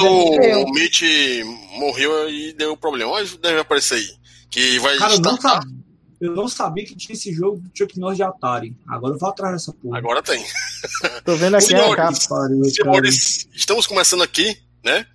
o, o Mitch morreu e deu problema. Mas deve aparecer aí. Que vai Cara, eu não, sabia, eu não sabia que tinha esse jogo do Chuck Norris de Atari. Agora eu vou atrás dessa porra. Agora tem. Tô vendo aqui senhores, a capa. Senhores, estamos começando aqui, né?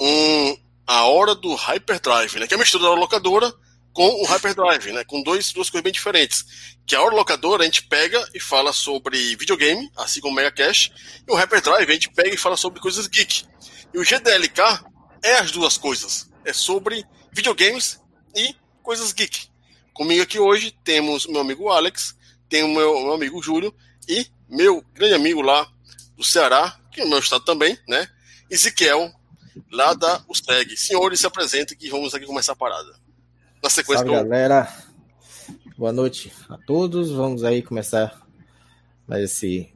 Um, a hora do Hyperdrive, né? Que é a mistura da locadora com o Hyperdrive, né? Com dois, duas coisas bem diferentes. Que a hora locadora a gente pega e fala sobre videogame, assim como o Mega Cash, e o Hyperdrive a gente pega e fala sobre coisas geek. E o GDLK é as duas coisas. É sobre videogames e coisas geek. Comigo aqui hoje temos meu amigo Alex, tem o meu, meu amigo Júlio e meu grande amigo lá do Ceará, que é o meu estado também, né? Ezequiel, lá da USTEG. Senhores, se apresentem que vamos aqui começar a parada. Na sequência Salve, galera. Boa noite a todos. Vamos aí começar mais esse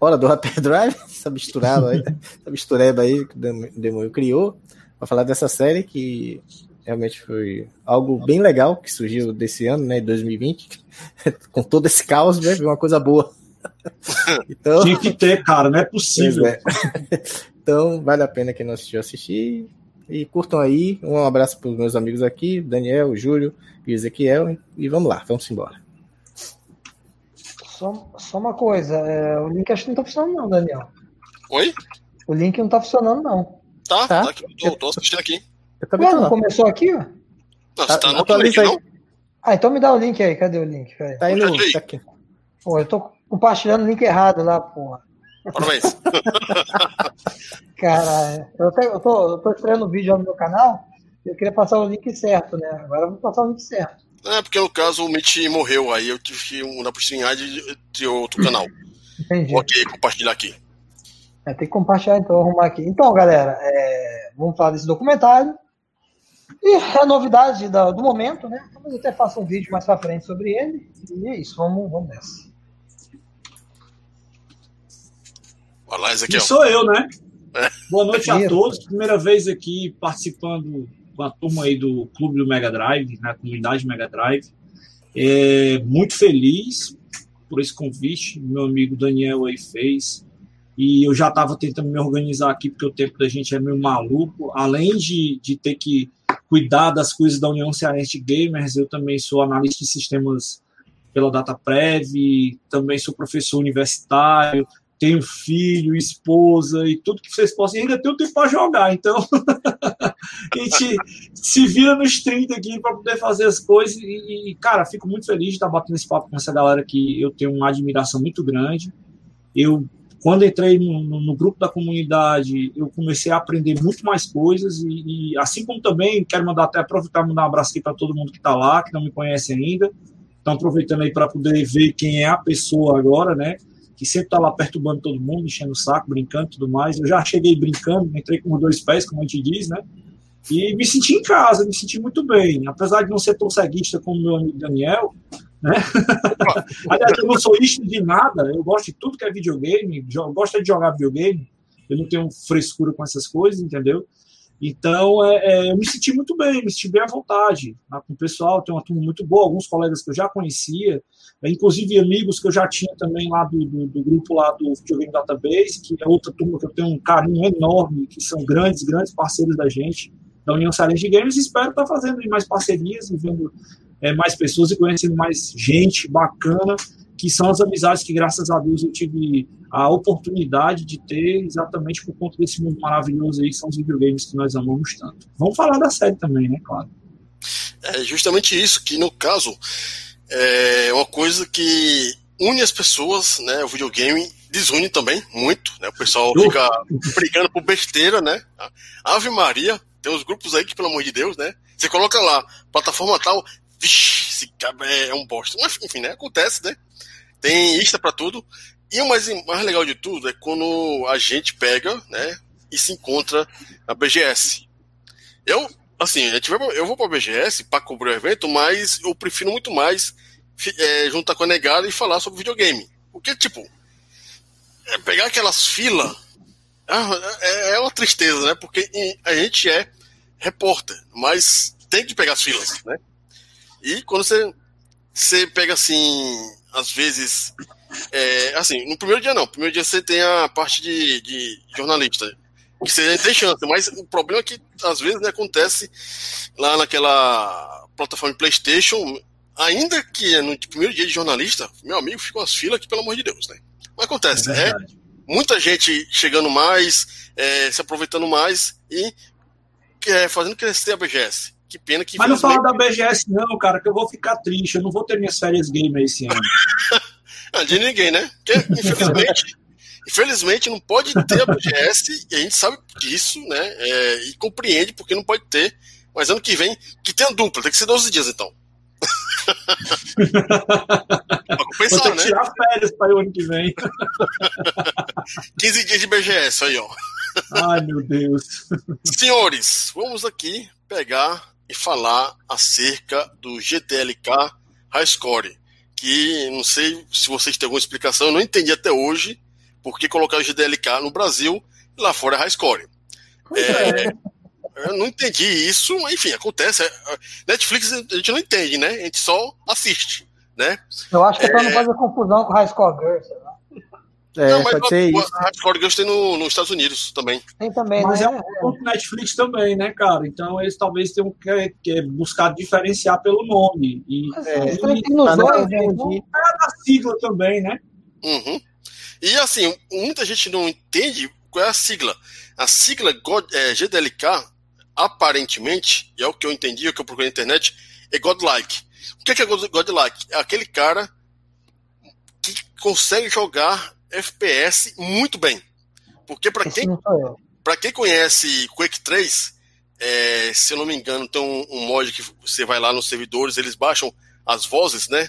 Hora do Hyperdrive, essa misturada aí, essa mistureba aí que o Demônio criou, para falar dessa série que realmente foi algo bem legal que surgiu desse ano, né, 2020, com todo esse caos, né, uma coisa boa. Então, Tinha que ter, cara, não é possível. É. Então, vale a pena quem não assistiu assistir. E curtam aí. Um abraço para os meus amigos aqui, Daniel, Júlio e Ezequiel. E vamos lá, vamos embora. Só, só uma coisa, é, o link acho que não está funcionando, não, Daniel. Oi? O link não está funcionando, não. Tá, tá, tá aqui, tô, tô assistindo aqui. Eu também não começou aqui, ó? Não, você tá, no link, não? Ah, então me dá o link aí, cadê o link? Tá aí no. Tá aqui. Pô, eu tô compartilhando o link errado lá, porra. Parabéns. Cara, eu, até, eu, tô, eu tô estreando o vídeo no meu canal. Eu queria passar o link certo, né? Agora eu vou passar o link certo. É, porque no caso o Mitch morreu, aí eu tive que uma oportunidade de outro canal. Entendi. Aqui compartilhar aqui. É, tem que compartilhar então, arrumar aqui. Então, galera, é, vamos falar desse documentário. E a novidade do, momento, né? Talvez até faça um vídeo mais pra frente sobre ele. E é isso, vamos, vamos nessa. Olá, Ezequiel. E sou eu, né? É. Boa noite a todos. Primeira vez aqui participando com a turma aí do Clube do Mega Drive, na comunidade Mega Drive. É, muito feliz por esse convite, meu amigo Daniel aí fez. E eu já estava tentando me organizar aqui, porque o tempo da gente é meio maluco. Além de, de ter que cuidar das coisas da União Cearense Gamers, eu também sou analista de sistemas pela DataPrev, também sou professor universitário, tenho filho, esposa e tudo que vocês possam, e ainda tenho tempo para jogar. Então, a gente se vira nos 30 aqui para poder fazer as coisas. E, e, cara, fico muito feliz de estar batendo esse papo com essa galera que eu tenho uma admiração muito grande. Eu, quando entrei no, no, no grupo da comunidade, eu comecei a aprender muito mais coisas. E, e assim como também quero mandar até aproveitar mandar um abraço aqui para todo mundo que está lá, que não me conhece ainda. Estão aproveitando aí para poder ver quem é a pessoa agora, né? Que sempre tá lá perturbando todo mundo, enchendo o saco, brincando e tudo mais. Eu já cheguei brincando, entrei com os dois pés, como a gente diz, né? E me senti em casa, me senti muito bem. Apesar de não ser tão ceguista como meu amigo Daniel, né? Aliás, eu não sou isto de nada, eu gosto de tudo que é videogame, gosto de jogar videogame, eu não tenho frescura com essas coisas, entendeu? Então, é, é, eu me senti muito bem, me senti bem à vontade né, com o pessoal. Tem uma turma muito boa, alguns colegas que eu já conhecia, é, inclusive amigos que eu já tinha também lá do, do, do, grupo lá do Videogame Database, que é outra turma que eu tenho um carinho enorme, que são grandes, grandes parceiros da gente, da União Cearense de Games. Espero estar fazendo mais parcerias, vendo é, mais pessoas e conhecendo mais gente bacana que são as amizades que, graças a Deus, eu tive a oportunidade de ter exatamente por conta desse mundo maravilhoso aí, que são os videogames que nós amamos tanto. Vamos falar da série também, né, claro. É justamente isso, que no caso é uma coisa que une as pessoas, né, o videogame desune também muito, né, o pessoal fica brigando por besteira, né, Ave Maria, tem uns grupos aí que, pelo amor de Deus, né, você coloca lá, plataforma tal, vixi, esse cara é um bosta, mas enfim, né, acontece, né, tem Insta para tudo. E o mais, mais legal de tudo é quando a gente pega, né, e se encontra na BGS. Eu, assim, vai, eu vou pra BGS para cobrir o evento, mas eu prefiro muito mais é, juntar com a negada e falar sobre videogame. Porque, tipo, é pegar aquelas filas é, é uma tristeza, né? Porque a gente é repórter, mas tem que pegar as filas, né? E quando você, você pega assim às vezes. É, assim, no primeiro dia não. No primeiro dia você tem a parte de, de jornalista. que você tem chance, mas o problema é que às vezes né, acontece lá naquela plataforma PlayStation, ainda que é no primeiro dia de jornalista, meu amigo, ficam as filas aqui, pelo amor de Deus, né? Mas acontece, é, é muita gente chegando mais, é, se aproveitando mais e é, fazendo crescer a BGS. Que pena que. Mas não fala da BGS, não, cara, que eu vou ficar triste. Eu não vou ter minhas férias gamer esse ano. ah, de ninguém, né? Porque, infelizmente. infelizmente não pode ter a BGS e a gente sabe disso, né? É, e compreende porque não pode ter. Mas ano que vem, que tenha dupla, tem que ser 12 dias então. pra compensar, Vou ter que né? tirar férias para o ano que vem. 15 dias de BGS aí, ó. Ai, meu Deus. Senhores, vamos aqui pegar e falar acerca do GTLK High Score. Que não sei se vocês têm alguma explicação, eu não entendi até hoje por que colocar o GDLK no Brasil e lá fora é High Score. É, é. Eu não entendi isso, mas enfim, acontece. É, Netflix a gente não entende, né? A gente só assiste, né? Eu acho que é pra não é. fazer confusão com High Score Girls, lá. É, não, mas pode ser isso. A Hardcore Girls tem no, nos Estados Unidos também. Tem também, Mas né? é um ponto Netflix também, né, cara? Então eles talvez tenham que, que buscar diferenciar pelo nome. E, é, e, dois, né? é da sigla também, né? Uhum. E assim, muita gente não entende qual é a sigla. A sigla God, é, GDLK, aparentemente, e é o que eu entendi, é o que eu procurei na internet, é Godlike. O que é, que é Godlike? É aquele cara que consegue jogar FPS muito bem. Porque para quem, pra quem conhece Quake 3, é, se eu não me engano, tem um, um, mod que você vai lá nos servidores, eles baixam as vozes, né?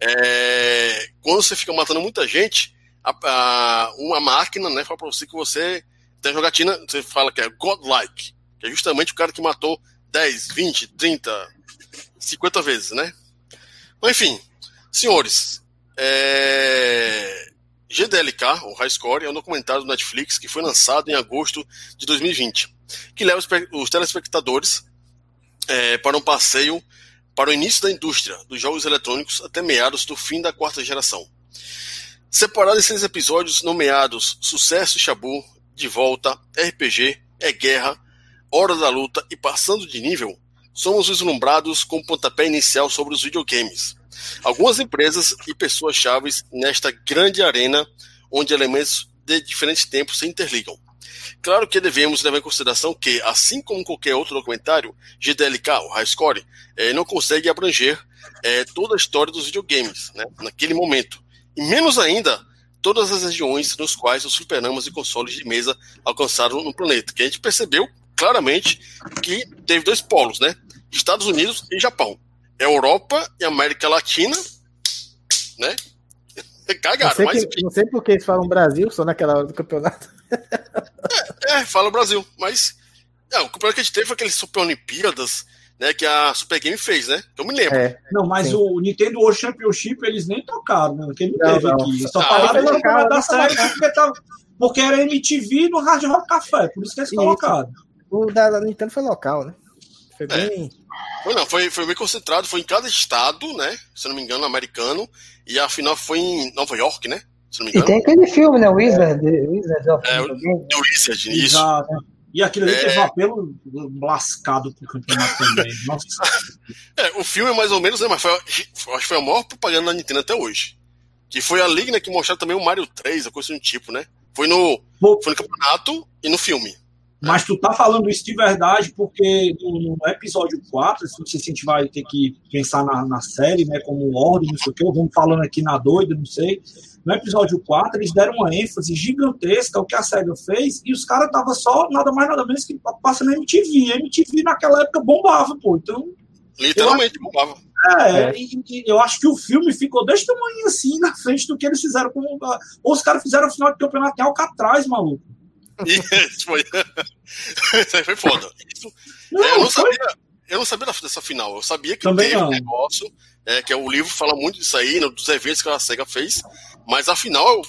É, quando você fica matando muita gente, a, a, uma máquina né, fala para você que você tem jogatina, você fala que é godlike, que é justamente o cara que matou 10, 20, 30, 50 vezes, né? Mas enfim, senhores, é, GDLK, o High Score, é um documentário do Netflix que foi lançado em agosto de 2020, que leva os telespectadores é, para um passeio para o início da indústria dos jogos eletrônicos até meados do fim da quarta geração. Separado em seis episódios nomeados Sucesso Shabu, De Volta, RPG, É Guerra, Hora da Luta e Passando de Nível, somos vislumbrados com o pontapé inicial sobre os videogames, Algumas empresas e pessoas chaves nesta grande arena onde elementos de diferentes tempos se interligam. Claro que devemos levar em consideração que, assim como qualquer outro documentário, GDLK, o High Score, eh, não consegue abranger eh, toda a história dos videogames né, naquele momento. E menos ainda, todas as regiões nos quais os fliperamas e consoles de mesa alcançaram no planeta. Que a gente percebeu claramente que teve dois polos, né? Estados Unidos e Japão. Europa e América Latina, né? Cagaram, não sei, mas, que, não sei porque eles falam Brasil, só naquela hora do campeonato. É, é fala Brasil, mas é, o campeonato que a gente teve foi aquele Super Olimpíadas, né, que a Super Game fez, né? Eu me lembro. É, não, mas sim. o Nintendo World Championship eles nem tocaram, né? Que não, teve não. aqui. Só ah, falaram da série porque, tava, porque era MTV no Hard Rock Café, por isso que eles colocaram. O da Nintendo foi local, né? Foi é. bem. Foi, não, foi, foi bem concentrado, foi em cada estado, né? Se não me engano, americano. E a final foi em Nova York, né? Se não me engano. E tem aquele filme, né? Wizard. Wizard of é, o Wizard, isso. Exato. E aquilo ali é... teve um apelo lascado pro campeonato também. Nossa. É, o filme é mais ou menos, né? Mas foi, acho que foi a maior propaganda da Nintendo até hoje. Que foi a Liga né, que mostrou também o Mario 3, a coisa do tipo, né? Foi no, foi no campeonato e no filme. Mas tu tá falando isso de verdade porque no, no episódio 4, não sei se a gente vai ter que pensar na, na série, né, como ordem, não sei o que, vamos falando aqui na doida, não sei. No episódio 4, eles deram uma ênfase gigantesca ao que a SEGA fez e os caras estavam só nada mais nada menos que passando MTV. A MTV naquela época bombava, pô. Então. Literalmente acho, bombava. É, é. E, e, eu acho que o filme ficou desse tamanho assim na frente do que eles fizeram com. Ou os caras fizeram o final de campeonato em Alcatraz, maluco. Isso foi. Isso aí foi foda. Isso, não, é, eu, não sabia, eu não sabia dessa final. Eu sabia que Também teve um negócio, é, que é, o livro fala muito disso aí, dos eventos que a SEGA fez, mas afinal.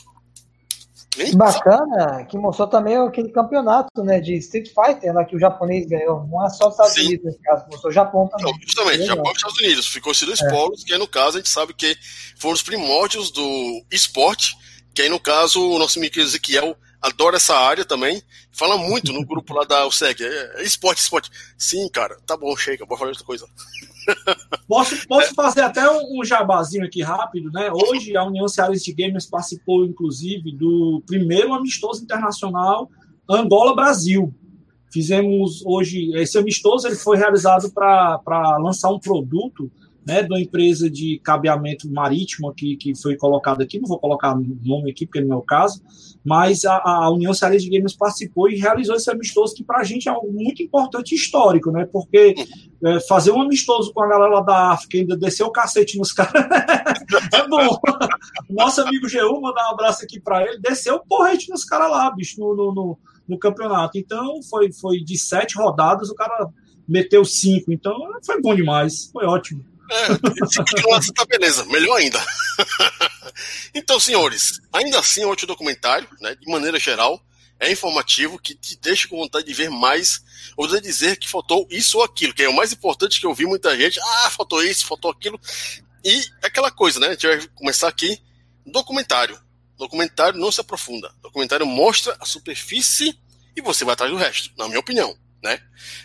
Nem Bacana, que mostrou também aquele campeonato né, de Street Fighter lá que o japonês ganhou. Não é só os Estados Sim. Unidos nesse caso, mostrou o Japão também. Não, justamente, Japão e Estados Unidos. Ficou esses dois é. polos, que aí no caso a gente sabe que foram os primórdios do esporte, que aí no caso o nosso amigo Ezequiel adora essa área também. Fala muito no grupo lá da USEG. É, é esporte, esporte. Sim, cara, tá bom, chega, bora falar outra coisa. Posso, posso fazer até um, jabazinho aqui rápido, né? Hoje a União Cearense de Gamers participou, inclusive, do primeiro amistoso internacional Angola-Brasil. Fizemos hoje, esse amistoso ele foi realizado para lançar um produto né, de uma empresa de cabeamento marítimo aqui, que foi colocado aqui, não vou colocar nome aqui, porque não é o caso, mas a, a União Cearense de Games participou e realizou esse amistoso, que para a gente é algo muito importante histórico, né, porque é, fazer um amistoso com a galera da África, ainda descer o cacete nos caras, é bom. Nosso amigo G1, mandar um abraço aqui para ele, desceu o porrete nos caras lá, bicho, no, no, no, no campeonato. Então, foi, foi de sete rodadas, o cara meteu cinco, então foi bom demais, foi ótimo. É, se tá beleza, melhor ainda. então, senhores, ainda assim, o documentário, né, de maneira geral, é informativo, que te deixa com vontade de ver mais, ou de dizer que faltou isso ou aquilo, que é o mais importante que eu vi muita gente, ah, faltou isso, faltou aquilo, e aquela coisa, né, a gente vai começar aqui, documentário. Documentário não se aprofunda, documentário mostra a superfície e você vai atrás do resto, na minha opinião né?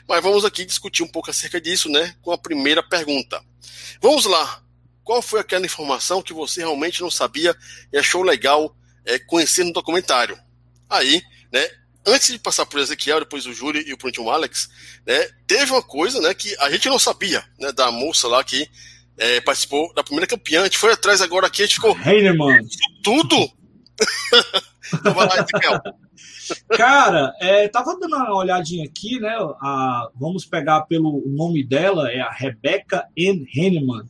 Mas vamos aqui discutir um pouco acerca disso, né? Com a primeira pergunta. Vamos lá. Qual foi aquela informação que você realmente não sabia e achou legal é, conhecer no documentário? Aí, né? Antes de passar por Ezequiel, depois o Júlio e o Prontinho Alex, né? Teve uma coisa, né? Que a gente não sabia, né? Da moça lá que é, participou da primeira campeã. A gente foi atrás agora aqui, a gente ficou. Heinemann. Tudo! então vai lá, Ezequiel. Cara, é, tava dando uma olhadinha aqui, né? A, vamos pegar pelo nome dela, é a Rebecca Ann Henneman.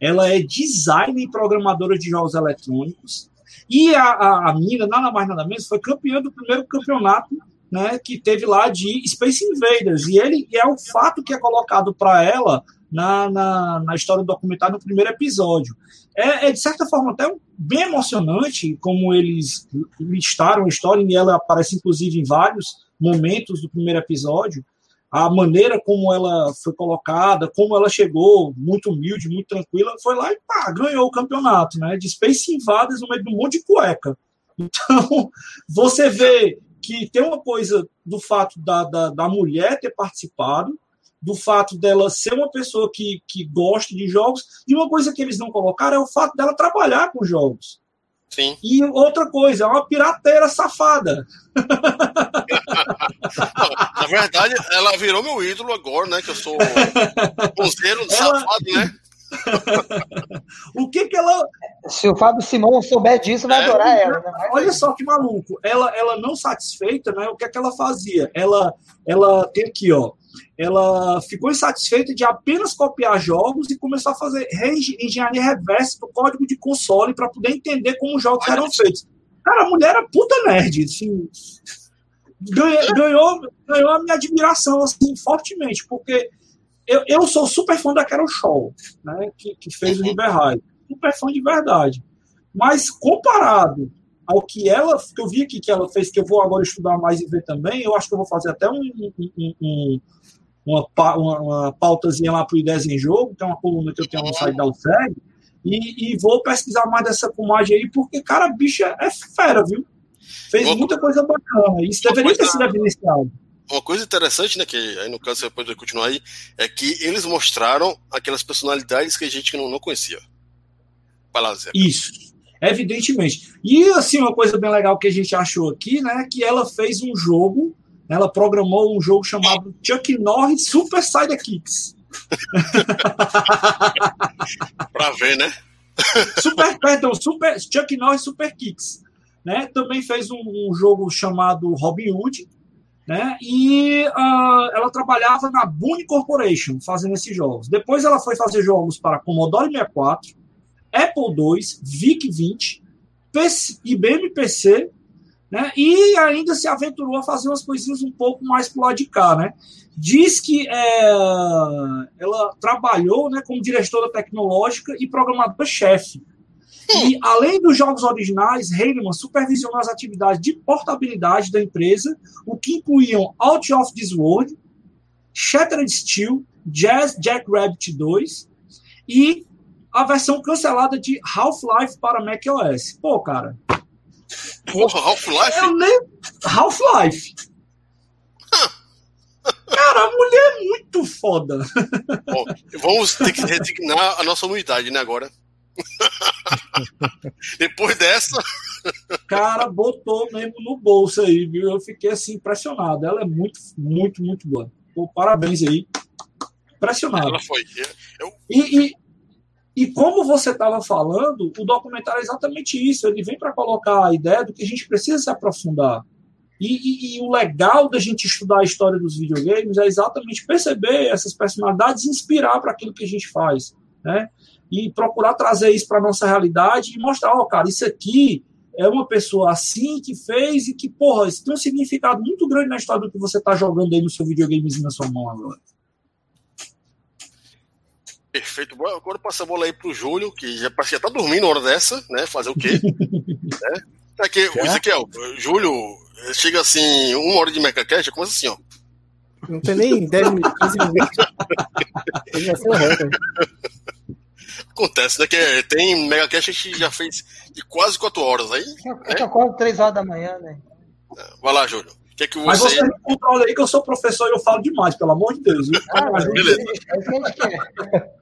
Ela é designer e programadora de jogos eletrônicos. E a, a, a mina, nada mais nada menos, foi campeã do primeiro campeonato né, que teve lá de Space Invaders. E ele e é o fato que é colocado para ela na, na, na, história do documentário no primeiro episódio. É, é, de certa forma até bem emocionante como eles listaram a história, e ela aparece inclusive em vários momentos do primeiro episódio. A maneira como ela foi colocada, como ela chegou, muito humilde, muito tranquila, foi lá e pá, ganhou o campeonato, né? De Space Invaders no meio de um monte de cueca. Então, você vê que tem uma coisa do fato da, da, da mulher ter participado, do fato dela ser uma pessoa que, que gosta de jogos, e uma coisa que eles não colocaram é o fato dela trabalhar com jogos. Sim. E outra coisa, é uma pirateira safada. na verdade, ela virou meu ídolo agora, né? Que eu sou ponceiro ela... safado, né? o que que ela. Se o Fábio Simão souber disso, vai é, adorar ela. Né? Olha só que maluco. Ela, ela não satisfeita, né? O que é que ela fazia? Ela, ela tem aqui, ó ela ficou insatisfeita de apenas copiar jogos e começou a fazer engenharia reversa do código de console para poder entender como os jogos eram feitos. Cara, a mulher era puta nerd, assim, ganhou, ganhou, ganhou a minha admiração assim, fortemente, porque eu, eu sou super fã da Carol Shaw, né, que, que fez o River uhum. High. Super fã de verdade. Mas comparado ao que ela, que eu vi aqui que ela fez, que eu vou agora estudar mais e ver também, eu acho que eu vou fazer até um, um, um uma, uma, uma pautazinha lá para o Ideias em Jogo, que é uma coluna que eu tenho no site da UFEG, e, e, vou pesquisar mais dessa filmagem aí, porque, cara, bicha é fera, viu? Fez muita coisa bacana. Isso deveria coisa, ter sido evidenciado. Uma coisa interessante, né, que aí no caso você pode continuar aí, é que eles mostraram aquelas personalidades que a gente não, não conhecia. Palazé. Isso. Evidentemente. E, assim, uma coisa bem legal que a gente achou aqui, né, que ela fez um jogo ela programou um jogo chamado Chuck Norris Super Sidekicks. pra ver, né? Super, perdão, Super, Chuck Norris Super Kicks. Né? Também fez um, um jogo chamado Robin Hood, né? E uh, ela trabalhava na Boone Corporation fazendo esses jogos. Depois ela foi fazer jogos para Commodore 64, Apple II, VIC-20, PC, IBM PC né? E ainda se aventurou a fazer umas coisinhas um pouco mais pro lado de cá, né? Diz que é, ela trabalhou né, como diretora tecnológica e programadora-chefe. E, além dos jogos originais, Heinemann supervisionou as atividades de portabilidade da empresa, o que incluíam Out of This World, Shattered Steel, Jazz Jackrabbit 2 e a versão cancelada de Half-Life para macOS. Pô, cara, Porra, Half-Life? Eu nem. Half-Life. Cara, a mulher é muito foda. Bom, vamos ter que resignar a nossa unidade, né, agora. Depois dessa. Cara, botou mesmo no bolso aí, viu? Eu fiquei assim impressionado. Ela é muito, muito, muito boa. Pô, parabéns aí. Impressionado. Ela foi. Eu... E, e, e como você estava falando, o documentário é exatamente isso. Ele vem para colocar a ideia do que a gente precisa se aprofundar. E, e, e, o legal da gente estudar a história dos videogames é exatamente perceber essas personalidades e inspirar para aquilo que a gente faz. Né? E procurar trazer isso para a nossa realidade e mostrar, ó, oh, cara, isso aqui é uma pessoa assim que fez e que, porra, isso tem um significado muito grande na história do que você está jogando aí no seu videogamezinho na sua mão agora. Perfeito. Agora passa a bola aí pro Júlio, que já parecia estar tá dormindo na hora dessa, né? Fazer o quê? né? Aqui, é o Ezequiel, Júlio, chega assim, uma hora de MechaCast, começa assim, ó. Não tem nem 10 minutos, 15 minutos. Ele já foi reto. Acontece, né? Que tem MegaCast que já fez de quase 4 horas aí. Eu, né? eu acordo 3 horas da manhã, né? Vai lá, Júlio. Que é que você... Mas você me controla aí que eu sou professor e eu falo demais, pelo amor de Deus. Ah, mas beleza. É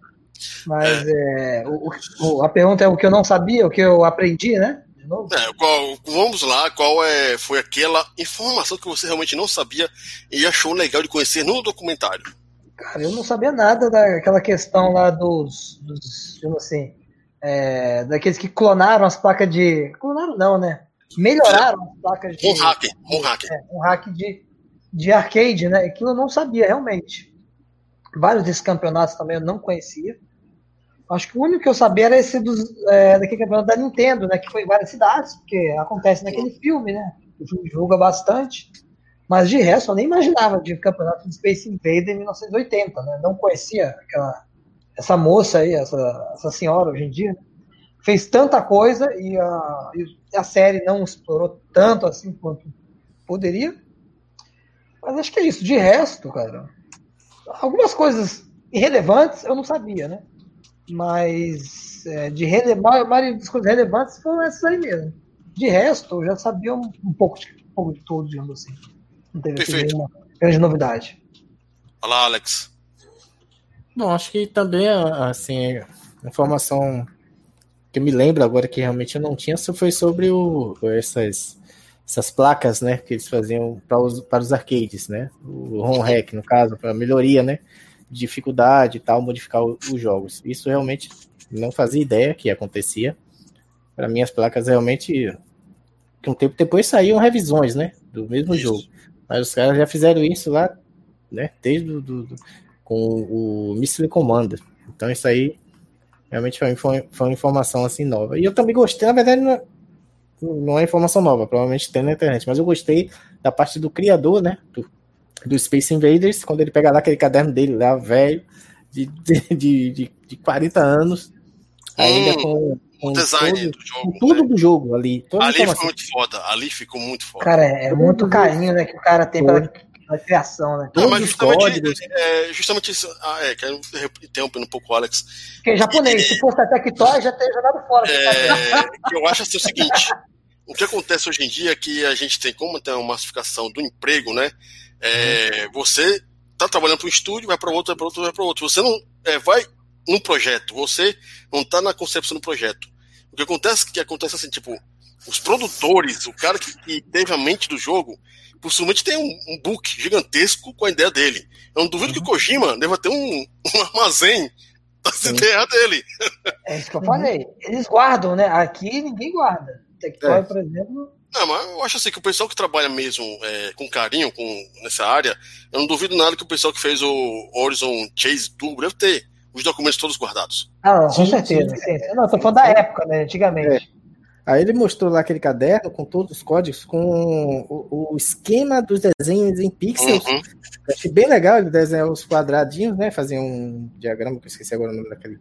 Mas é. o, o, a pergunta é o que eu não sabia, o que eu aprendi, né? É, qual, vamos lá, qual é, foi aquela informação que você realmente não sabia e achou legal de conhecer no documentário? Cara, eu não sabia nada daquela questão lá dos, dos assim, é, daqueles que clonaram as placas de. Clonaram não, né? Melhoraram as placas de. Um hack, um hack. É, um hack de, de arcade, né? Aquilo eu não sabia, realmente. Vários desses campeonatos também eu não conhecia. Acho que o único que eu sabia era esse dos, é, daquele campeonato da Nintendo, né? Que foi em várias cidades, porque acontece naquele filme, né? O filme divulga bastante. Mas de resto, eu nem imaginava de campeonato de Space Invader em 1980, né? Não conhecia aquela, essa moça aí, essa, essa senhora hoje em dia. Fez tanta coisa e a, e a série não explorou tanto assim quanto poderia. Mas acho que é isso. De resto, cara, algumas coisas irrelevantes eu não sabia, né? Mas é, de rele... a maioria das coisas relevantes foram essas aí mesmo. De resto, eu já sabia um, um pouco, de, um pouco de tudo, digamos assim. Não teve assim, Perfeito. nenhuma grande novidade. Olá, Alex. Bom, acho que também, assim, informação que eu me lembro agora que realmente eu não tinha foi sobre o, essas, essas placas, né, que eles faziam para os, para os arcades, né, o ROM hack, no caso, para melhoria, né, dificuldade e tal, modificar os jogos. Isso realmente não fazia ideia que acontecia. Para mim, as placas realmente, que um tempo depois saíam revisões, né, do mesmo isso. jogo. Mas os caras já fizeram isso lá, né, desde do, do, do com o Missile Commander. Então isso aí realmente foi, foi, foi, uma informação assim nova. E eu também gostei, na verdade não é, não é informação nova, provavelmente tem na internet, mas eu gostei da parte do criador, né, do, do Space Invaders, quando ele pega lá aquele caderno dele lá, velho, de, de, de, de 40 anos, ainda hum, com, com, o design todo, do jogo. Com tudo né? do jogo ali. Ali ficou muito foda, ali ficou muito foda. Cara, é, é muito carinho né, que o cara tem pela, pela criação, né? Não, mas justamente, é, justamente isso. Ah, é, quero interromper um pouco o Alex. Porque é japonês, e, se fosse até Tectoy, já teria jogado fora. É, eu acho assim o seguinte. O que acontece hoje em dia é que a gente tem, como tem uma massificação do emprego, né? É, você está trabalhando para um estúdio, vai para outro, vai para outro, vai para outro. Você não é, vai num projeto, você não está na concepção do projeto. O que acontece que acontece assim, tipo, os produtores, o cara que, que teve a mente do jogo, possivelmente tem um, um, book gigantesco com a ideia dele. Eu não duvido uhum. que o Kojima deva ter um, um armazém das Sim. ideias dele. É isso que eu falei. Eles guardam, né? Aqui ninguém guarda. Tectoy, é. por exemplo, não, mas eu acho assim que o pessoal que trabalha mesmo é, com carinho com, nessa área, eu não duvido nada que o pessoal que fez o Horizon Chase Turbo deve ter os documentos todos guardados. Ah, com certeza. Sim, sim. Não, tô falando da época, né? Antigamente. É. Aí ele mostrou lá aquele caderno com todos os códigos, com o, o esquema dos desenhos em pixels. Uhum. Achei bem legal ele desenhar os quadradinhos, né? Fazer um diagrama, que eu esqueci agora o nome daquele.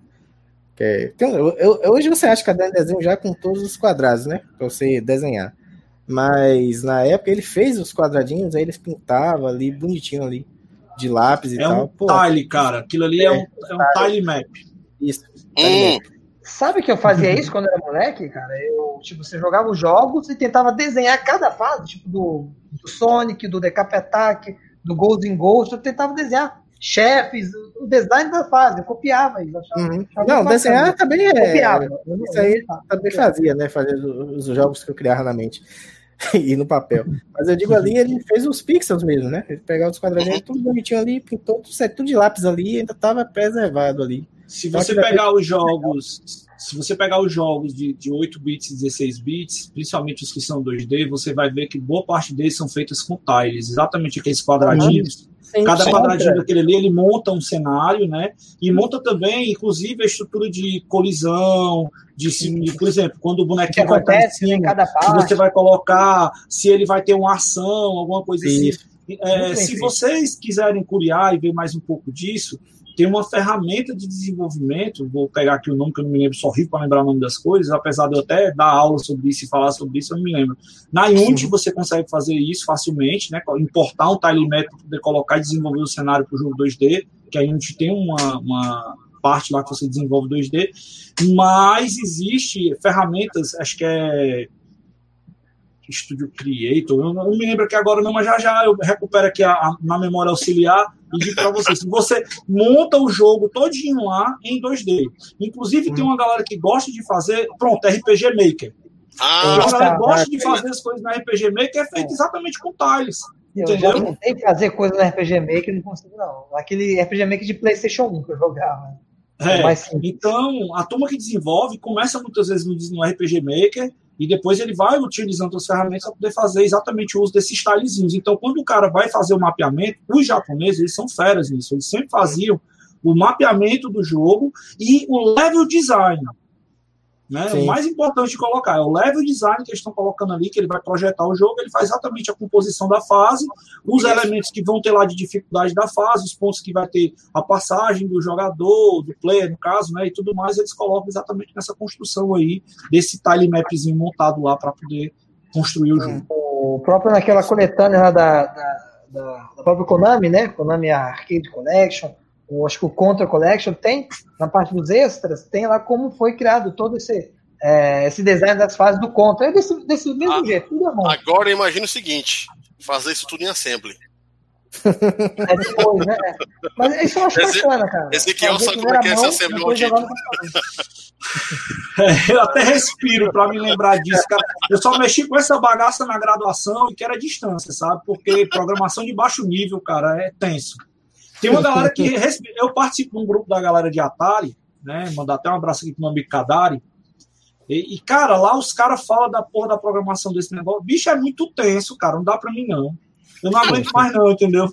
Que é, tem, eu, eu, hoje você acha caderno de desenho já com todos os quadrados, né? Pra você desenhar. Mas na época ele fez os quadradinhos, aí eles pintavam ali bonitinho ali, de lápis e é tal. Um Pô, tile, cara. Aquilo ali é, é um, é um tile map. Isso. Hum. Sabe que eu fazia isso quando era moleque, cara? Eu, tipo, você jogava os jogos e tentava desenhar cada fase, tipo, do, do Sonic, do Decap Attack, do Golden Ghost, eu tentava desenhar chefes, o design da fase, eu copiava isso. Achava, uhum. achava Não, desenhar também é. Copiava. Isso aí também fazia, né? Fazer os jogos que eu criava na mente. e no papel. Mas eu digo ali, ele fez os pixels mesmo, né? Ele pegava os quadradinhos tudo bonitinho ali, pintou tudo, tudo de lápis ali, ainda estava preservado ali. Se você pegar os jogos, se você pegar os jogos de, de 8 bits e 16 bits, principalmente os que são 2D, você vai ver que boa parte deles são feitos com tiles, exatamente aqueles quadradinhos. Sim, Cada quadradinho daquele ali, ele monta um cenário, né? E monta também, inclusive, a estrutura de colisão, de, de por exemplo, quando o bonequinho vai estar em cima, você vai colocar, se ele vai ter uma ação, alguma coisa assim. É, se vocês quiserem curiar e ver mais um pouco disso, tem uma ferramenta de desenvolvimento, vou pegar aqui o nome que eu não me lembro, só rico para lembrar o nome das coisas, apesar de eu até dar aula sobre isso e falar sobre isso, eu não me lembro. Na Unity você consegue fazer isso facilmente, né? importar um tilemap para poder colocar e desenvolver o cenário para o jogo 2D, que a Unity tem uma, uma parte lá que você desenvolve 2D, mas existe ferramentas, acho que é Studio Creator, eu não me lembro aqui agora não, mas já já eu recupero aqui a, a na memória auxiliar digo para você, se você monta o jogo todinho lá em 2D, inclusive hum. tem uma galera que gosta de fazer, pronto, RPG Maker. Ah, a galera tá, gosta tá. de fazer as coisas na RPG Maker, é feito exatamente com tiles. Eu entendeu? já tentei fazer coisa no RPG Maker não consigo não. Aquele RPG Maker de PlayStation 1 que eu jogava. É, é então, a turma que desenvolve começa muitas vezes no RPG Maker e depois ele vai utilizando as ferramentas para poder fazer exatamente o uso desses tilezinhos. Então, quando o cara vai fazer o mapeamento, os japoneses eles são feras nisso, eles sempre faziam o mapeamento do jogo e o level design. Né? O mais importante de colocar é o level design que eles estão colocando ali, que ele vai projetar o jogo, ele faz exatamente a composição da fase, os elementos que vão ter lá de dificuldade da fase, os pontos que vai ter a passagem do jogador, do player, no caso, né, e tudo mais, eles colocam exatamente nessa construção aí, desse tile mapzinho montado lá para poder construir o jogo. O próprio naquela coletânea da, da, da, da própria Konami, né, Konami Arcade Collection, o, acho que o Contra Collection tem, na parte dos extras, tem lá como foi criado todo esse, é, esse design das fases do Contra. É desse, desse mesmo ah, jeito, tudo é Agora imagina o seguinte: fazer isso tudo em assembly. É depois, né? Mas isso eu acho esse, bacana, cara. Ezequiel sabe como é que é esse assembly. É, eu até respiro para me lembrar disso, cara. Eu só mexi com essa bagaça na graduação e que era distância, sabe? Porque programação de baixo nível, cara, é tenso. Tem uma galera que. Eu participo de um grupo da galera de Atari, né? Mandar até um abraço aqui pro amigo Kadari. E, e, cara, lá os caras falam da porra da programação desse negócio. Bicho, é muito tenso, cara. Não dá pra mim, não. Eu não aguento mais, não, entendeu?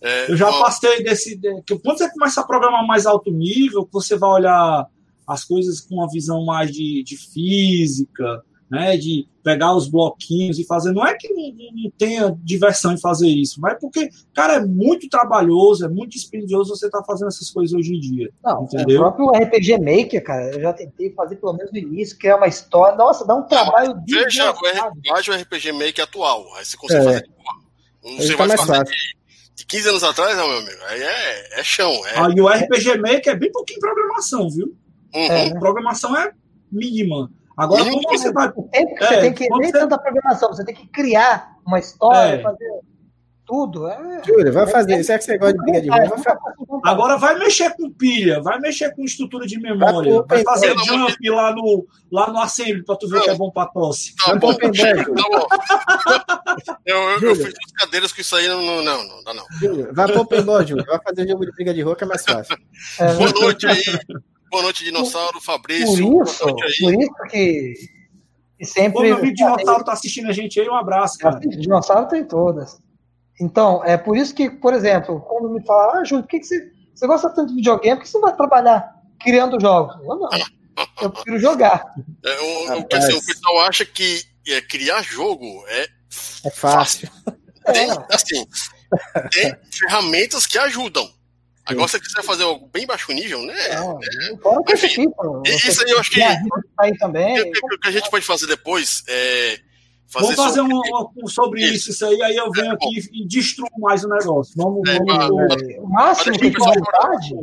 É, eu já ó... passei desse. De, que quando você começa a programar mais alto nível, você vai olhar as coisas com uma visão mais de, de física, né, de pegar os bloquinhos e fazer. Não é que não, não, tenha diversão em fazer isso, mas é porque, cara, é muito trabalhoso, é muito dispendioso você estar tá fazendo essas coisas hoje em dia. Não, entendeu? o próprio RPG Maker, cara, eu já tentei fazer pelo menos no início, criar uma história. Nossa, dá um trabalho. Veja, veja o RPG Maker atual. Aí você consegue é. fazer. Não tá vai fazer de, de 15 anos atrás, não, meu amigo. Aí é, é chão. É... Ah, e o RPG Maker é bem pouquinho programação, viu? Uhum. É, programação é mínima. Agora, como você vai. O tempo que é, você tem que. Nem você... tanta programação, você tem que criar uma história, é. fazer tudo. É... Júlio, vai fazer. Será que você gosta de briga de rua? Agora vai mexer com pilha, vai mexer com estrutura de memória, vai, vai fazer jump lá no, lá no assembly para tu ver não. que é bom para tosse. Tá bom, bom. eu, eu, eu fiz as cadeiras com isso aí, não, não, não, não dá não. Júlio, vai pro Júlio. Vai fazer jogo de briga de rua que é mais fácil. É, Boa noite aí. Boa noite, dinossauro, Fabrício. Por isso, por isso que, que sempre. Ô, meu amigo dinossauro tá assistindo a gente aí, um abraço, cara. Dinossauro tem todas. Então, é por isso que, por exemplo, quando me falam, ah, Júlio, por que, que você, você gosta tanto de videogame? Por que você vai trabalhar criando jogos? Eu não. Eu prefiro jogar. É, o, o, assim, o, pessoal acha que é, criar jogo é, é fácil. Tem, assim, tem ferramentas que ajudam. Agora, se você quiser fazer algo bem baixo nível, né? Não, é, enfim, isso aí eu acho que. Aí também. O que, que, a gente pode fazer depois é Fazer vamos fazer sobre... Um, um, sobre isso. isso, isso aí, aí eu venho é, aqui bom. e destruo mais o negócio. Vamos, é, vamos... É, o máximo que, vontade,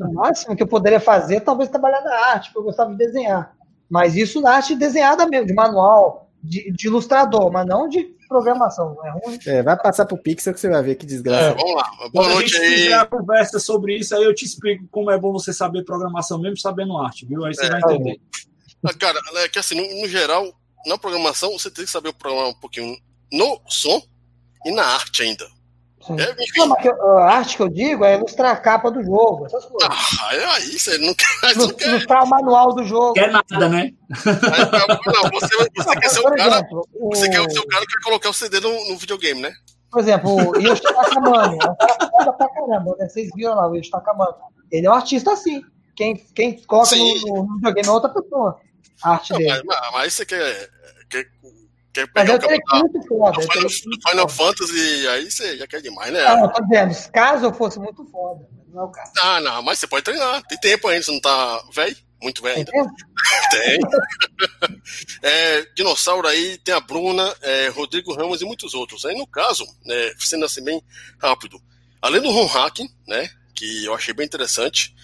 o máximo que eu poderia fazer talvez trabalhar na arte, porque eu gostava de desenhar. Mas isso na arte desenhada mesmo, de manual, de, de ilustrador, mas não de programação. É ruim. É, vai passar pro Pixel que você vai ver que desgraça. É, vamos lá. Boa Quando noite a gente fizer a conversa sobre isso, aí eu te explico como é bom você saber programação mesmo sabendo arte, viu? Aí você é, vai entender. Ah, cara, é que assim, no, no, geral, na programação, você tem que saber programar um pouquinho no som e na arte ainda. É, não, mas a arte que eu digo é ilustrar a capa do jogo, essas coisas. Ah, é aí você não quer. Não quer... Ilustrar o manual do jogo. Quer nada, né? não, você, você quer ser o cara. Exemplo, você quer ser o cara que quer colocar o CD no, no videogame, né? Por exemplo, o Yoshi. É um cara foda pra caramba, né? Vocês viram lá o Yoshi Takamano. Ele é um artista assim. Quem, quem coloca no, no, videogame é outra pessoa. A arte não, dele. Mas, mas você quer, quer pegar mas eu o muito foda. Final, Final Fantasy, aí você já quer demais, né? Não, tô dizendo, caso eu fosse muito foda, não é o caso. Ah, não, mas você pode treinar, tem tempo ainda, você não tá velho? Muito velho ainda. Tem. é, dinossauro aí, tem a Bruna, é, Rodrigo Ramos e muitos outros. Aí no caso, né, sendo assim bem rápido, além do home hacking, né, que eu achei bem interessante,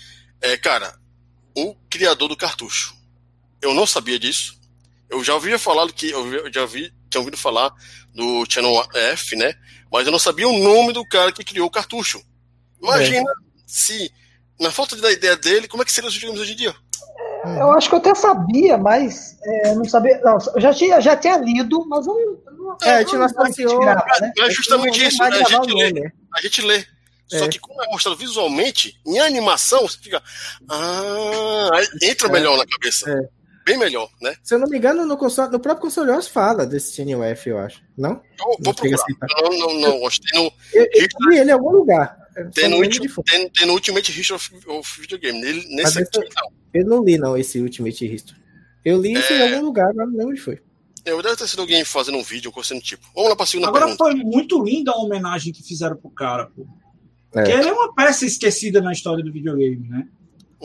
é, cara, o criador do cartucho. Eu não sabia disso, eu já ouvia falar que eu já vi, tinha ouvido falar do Channel F, né? Mas eu não sabia o nome do cara que criou o cartucho. Imagina é. se, na falta da ideia dele, como é que seriam os videogames hoje em dia? É, eu acho que eu até sabia, mas é, não sabia. Não, eu já tinha, já tinha lido, mas eu não. É, a gente não associou. Né? É justamente isso, né? A gente lê. A gente lê. Só é. que como é mostrado visualmente, em animação, você fica. Ah, entra é. melhor na cabeça. É bem melhor, né? Se eu não me engano, no, console, no próprio console OS fala desse TNUF, eu acho. Não? Eu vou procurar. Não, não, não. não. Tem no, eu, eu vi ele em algum lugar. Tem no, tem, tem no Ultimate History of, of Videogame. Nesse aqui, não. Eu não li, não, esse Ultimate History. Eu li isso é... em algum lugar, mas não lembro onde foi. Eu deve ter sido alguém fazendo um vídeo ou coisa do tipo. Vamos lá pra segunda Agora pergunta. foi muito linda a homenagem que fizeram pro cara, pô. É. Porque ele é uma peça esquecida na história do videogame, né?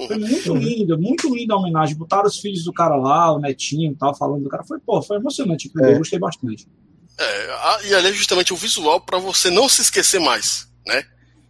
Foi muito linda, muito linda a homenagem. Botaram os filhos do cara lá, o netinho e tal, falando do cara. Foi, pô, foi emocionante. É. Eu gostei bastante. É, e ali é justamente o visual para você não se esquecer mais, né?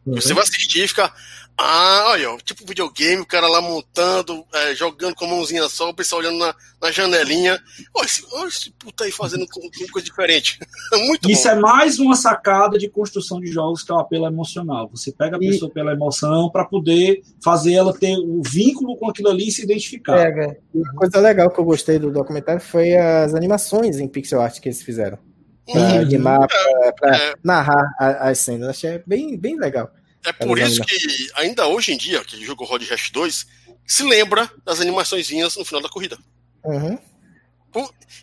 Uhum. Você vai assistir e ficar. Ah, olha, tipo videogame, o cara lá montando, é, jogando com a mãozinha só, o pessoal olhando na, na janelinha. Olha esse, olha esse puta aí fazendo coisa diferente. Muito Isso bom. é mais uma sacada de construção de jogos que é o apelo emocional. Você pega a pessoa e... pela emoção para poder fazer ela ter o um vínculo com aquilo ali e se identificar. Pega. uma coisa legal que eu gostei do documentário foi as animações em pixel art que eles fizeram. Pra uhum. animar, pra, pra é. narrar as cenas. Achei bem, bem legal. É por isso que, ainda hoje em dia, que jogo Road Rash 2, se lembra das animaçõezinhas no final da corrida. Uhum.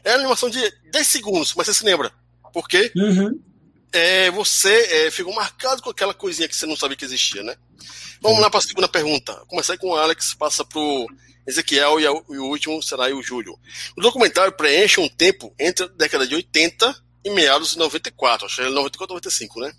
É uma animação de 10 segundos, mas você se lembra. Porque uhum. é, você é, ficou marcado com aquela coisinha que você não sabia que existia, né? Vamos uhum. lá para a segunda pergunta. Começar com o Alex, passa pro Ezequiel e, a, e, o último será o Júlio. O documentário preenche um tempo entre a década de 80 e meados de 94, acho que é 94 95, né?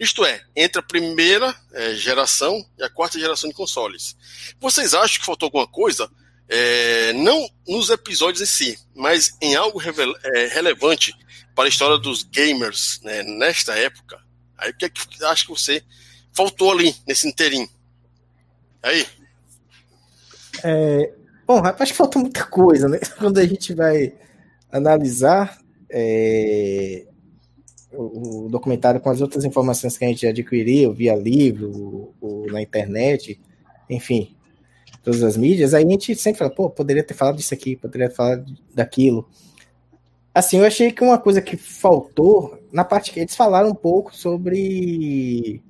Isto é, entre a primeira é, geração e a quarta geração de consoles. Vocês acham que faltou alguma coisa? É, não nos episódios em si, mas em algo é, relevante para a história dos gamers né, nesta época. Aí o que, é que acha que você faltou ali nesse inteirinho? Aí? É, bom, acho que faltou muita coisa, né? Quando a gente vai analisar, é, o, documentário com as outras informações que a gente adquiriu via livro, o, na internet, enfim, todas as mídias, aí a gente sempre fala, pô, poderia ter falado disso aqui, poderia ter falado daquilo. Assim, eu achei que uma coisa que faltou, na parte que eles falaram um pouco sobre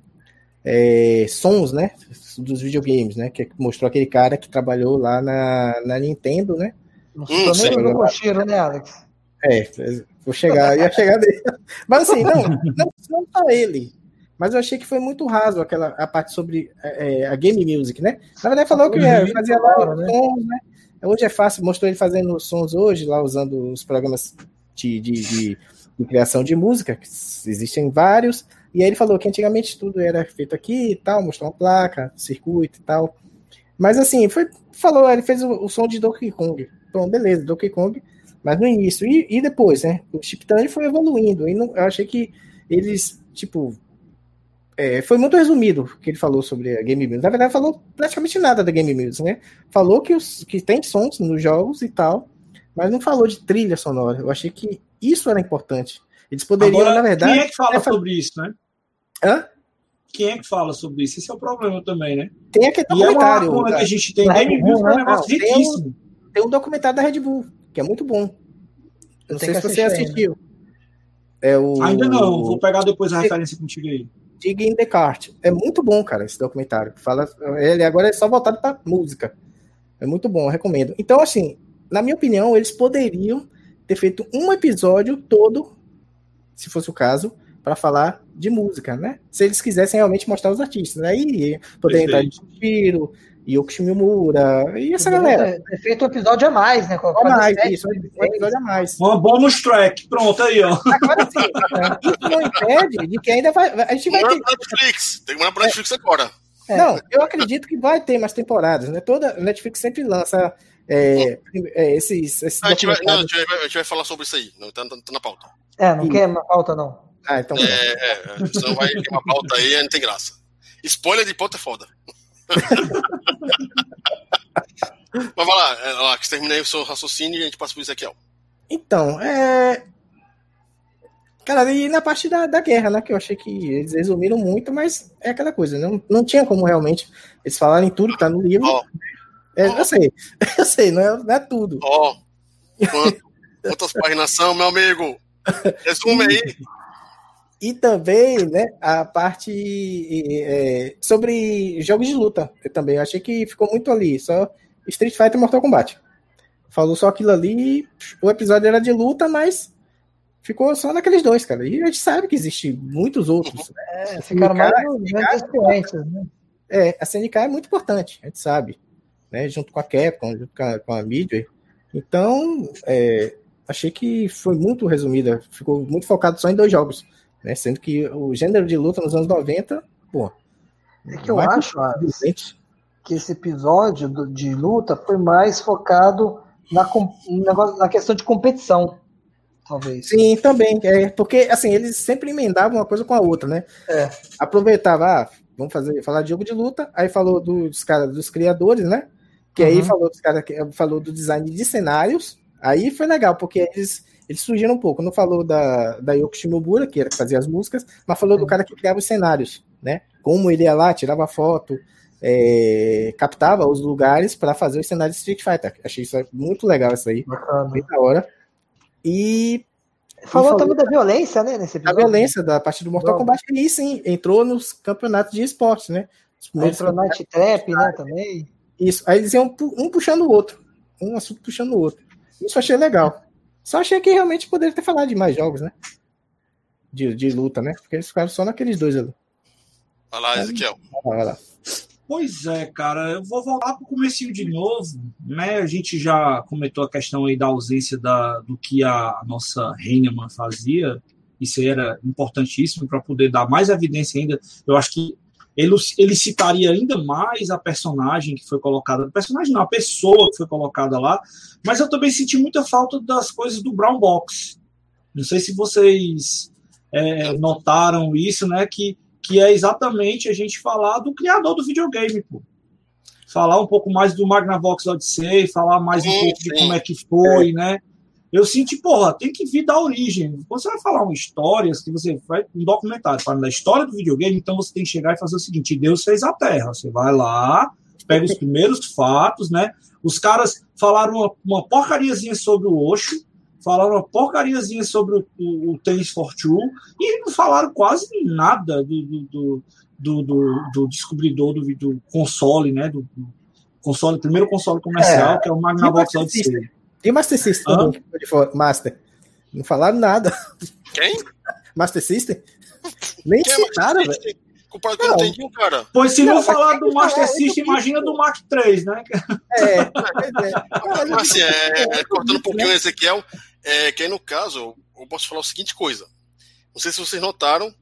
é, sons, né, dos videogames, né, que mostrou aquele cara que trabalhou lá na, na Nintendo, né. Não hum, no cheiro, né, Alex? É, vou chegar, ia chegar dele. Mas assim, não, não, não tá ele. Mas eu achei que foi muito raso aquela a parte sobre é, é a game music, né? Na verdade, falou que é, fazia lá né? sons, né? Hoje é fácil, mostrou ele fazendo sons hoje, lá usando os programas de, de, de, de criação de música, que existem vários. E aí ele falou que antigamente tudo era feito aqui e tal, mostrou uma placa, circuito e tal. Mas assim, foi, falou, ele fez o, o som de Donkey Kong. Bom, beleza, Donkey Kong mas no início. E, e depois, né? O Chip Tunnel foi evoluindo. E não, eu achei que eles, tipo, é, foi muito resumido o que ele falou sobre a Game Music. Na verdade, falou praticamente nada da Game Music, né? Falou que, os, que tem sons nos jogos e tal, mas não falou de trilha sonora. Eu achei que isso era importante. Eles poderiam, Agora, na verdade. Quem é que fala é, sobre isso, né? Hã? Quem é que fala sobre isso? Esse é o problema também, né? Tem aquele documentário. E é uma que a gente tem Game Music, é um negócio não, riquíssimo. Tem um documentário da Red Bull, que é muito bom. Não sei se você assistiu. É o... Ainda não, vou pegar depois a referência contigo aí. Dig in the Cart. É muito bom, cara, esse documentário. Fala, ele agora é só voltado para música. É muito bom, recomendo. Então, assim, na minha opinião, eles poderiam ter feito um episódio todo, se fosse o caso, para falar de música, né? Se eles quisessem realmente mostrar os artistas. Aí poderia entrar de Shiro, Yoko Mura e essa galera. Ter feito um episódio a mais, né? A mais, isso, um episódio a mais. Uma bonus track, pronto aí, ó. Agora sim, isso não impede de que ainda vai. A gente vai ter... Netflix, tem uma Netflix agora. É. Não, eu acredito que vai ter mais temporadas, né? Toda Netflix sempre lança é, é, esses. esses não, a, gente vai, não, a, gente vai, a, gente vai, falar sobre isso aí, não tá, tá, tá na pauta. É, não e... quer uma pauta, não. Ah, então. É, é, senão vai ter uma pauta aí, não tem graça. Spoiler de pauta é foda. Mas vai lá, é, lá que terminei o seu raciocínio e a gente passa pro Ezequiel. Então, é. Cara, e na parte da, da guerra, né? Que eu achei que eles resumiram muito, mas é aquela coisa, não, não tinha como realmente eles falarem tudo que tá no livro. Oh. É, oh. Eu sei, eu sei, não é, não é tudo. Ó, oh. quantas páginas são, meu amigo? Resume aí. E também, né, a parte é, sobre jogos de luta. Eu também achei que ficou muito ali, só Street Fighter e Mortal Kombat. Falou só aquilo ali, o episódio era de luta, mas ficou só naqueles dois, cara. E a gente sabe que existe muitos outros. Né? É, ficaram mais né? É, a CNK é muito importante, a gente sabe. Né, junto com a Capcom, junto com a, com a Midway. Então, é, achei que foi muito resumida, ficou muito focado só em dois jogos. Né? Sendo que o gênero de luta nos anos 90, pô. É que eu acho que esse episódio de luta foi mais focado na, na questão de competição. Talvez. Sim, também. É, porque assim, eles sempre emendavam uma coisa com a outra, né? É. Aproveitava, ah, vamos fazer, falar de jogo de luta, aí falou dos caras, dos criadores, né? Que uhum. aí falou dos caras, falou do design de cenários. Aí foi legal, porque eles eles surgiram um pouco. Não falou da, da Yoko que era que fazia as músicas, mas falou do cara que criava os cenários, né? Como ele ia lá, tirava foto, é, captava os lugares para fazer os cenários de Street Fighter. Achei isso muito legal isso aí. Bacana. Bem da hora. E. Falou, falou também da violência, né? Nesse episódio. A violência da parte do Mortal Kombat. E sim, entrou nos campeonatos de esportes, né? Entrou Night Trap, né? Também. Isso. Aí eles iam um puxando o outro. Um assunto puxando o outro. Isso eu achei legal. Só achei que realmente poderia ter falado de mais jogos, né? De, de luta, né? Porque eles ficaram só naqueles dois ali. Vai lá, Ezequiel. Vai lá. Pois é, cara, eu vou voltar para o começo de novo, né? A gente já comentou a questão aí da ausência da, do que a nossa Heinemann fazia, isso era importantíssimo para poder dar mais evidência ainda. Eu acho que ele, ele citaria ainda mais a personagem que foi colocada, personagem não, a pessoa que foi colocada lá, mas eu também senti muita falta das coisas do Brown Box. Não sei se vocês é, notaram isso, né? Que, que é exatamente a gente falar do criador do videogame, pô. Falar um pouco mais do Magnavox Odyssey, falar mais um pouco de como é que foi, né? Eu senti, porra, tem que vir da origem. Quando você vai falar uma história, se você vai um documentário falando da história do videogame, então você tem que chegar e fazer o seguinte: Deus fez a Terra. Você vai lá, pega os primeiros fatos, né? Os caras falaram uma, uma porcariazinha sobre o Osho, falaram uma porcariazinha sobre o, o, o Tennis for Two, e não falaram quase nada do, do, do, do, do descobridor do, do console, né? Do, do console, primeiro console comercial, é, que é o Magnavox Odyssey. E Master System ah? de Master? Não falaram nada. Quem? Master System? Nem Quem é citaram, velho. Comparado com o Nintendinho, cara. Pois se não, não falar do Master é, System, imagina do Mark 3, né? É, é. Mas, assim, é, é, cortando um pouquinho o Ezequiel, é, que aí no caso, eu posso falar o seguinte coisa. Não sei se vocês notaram,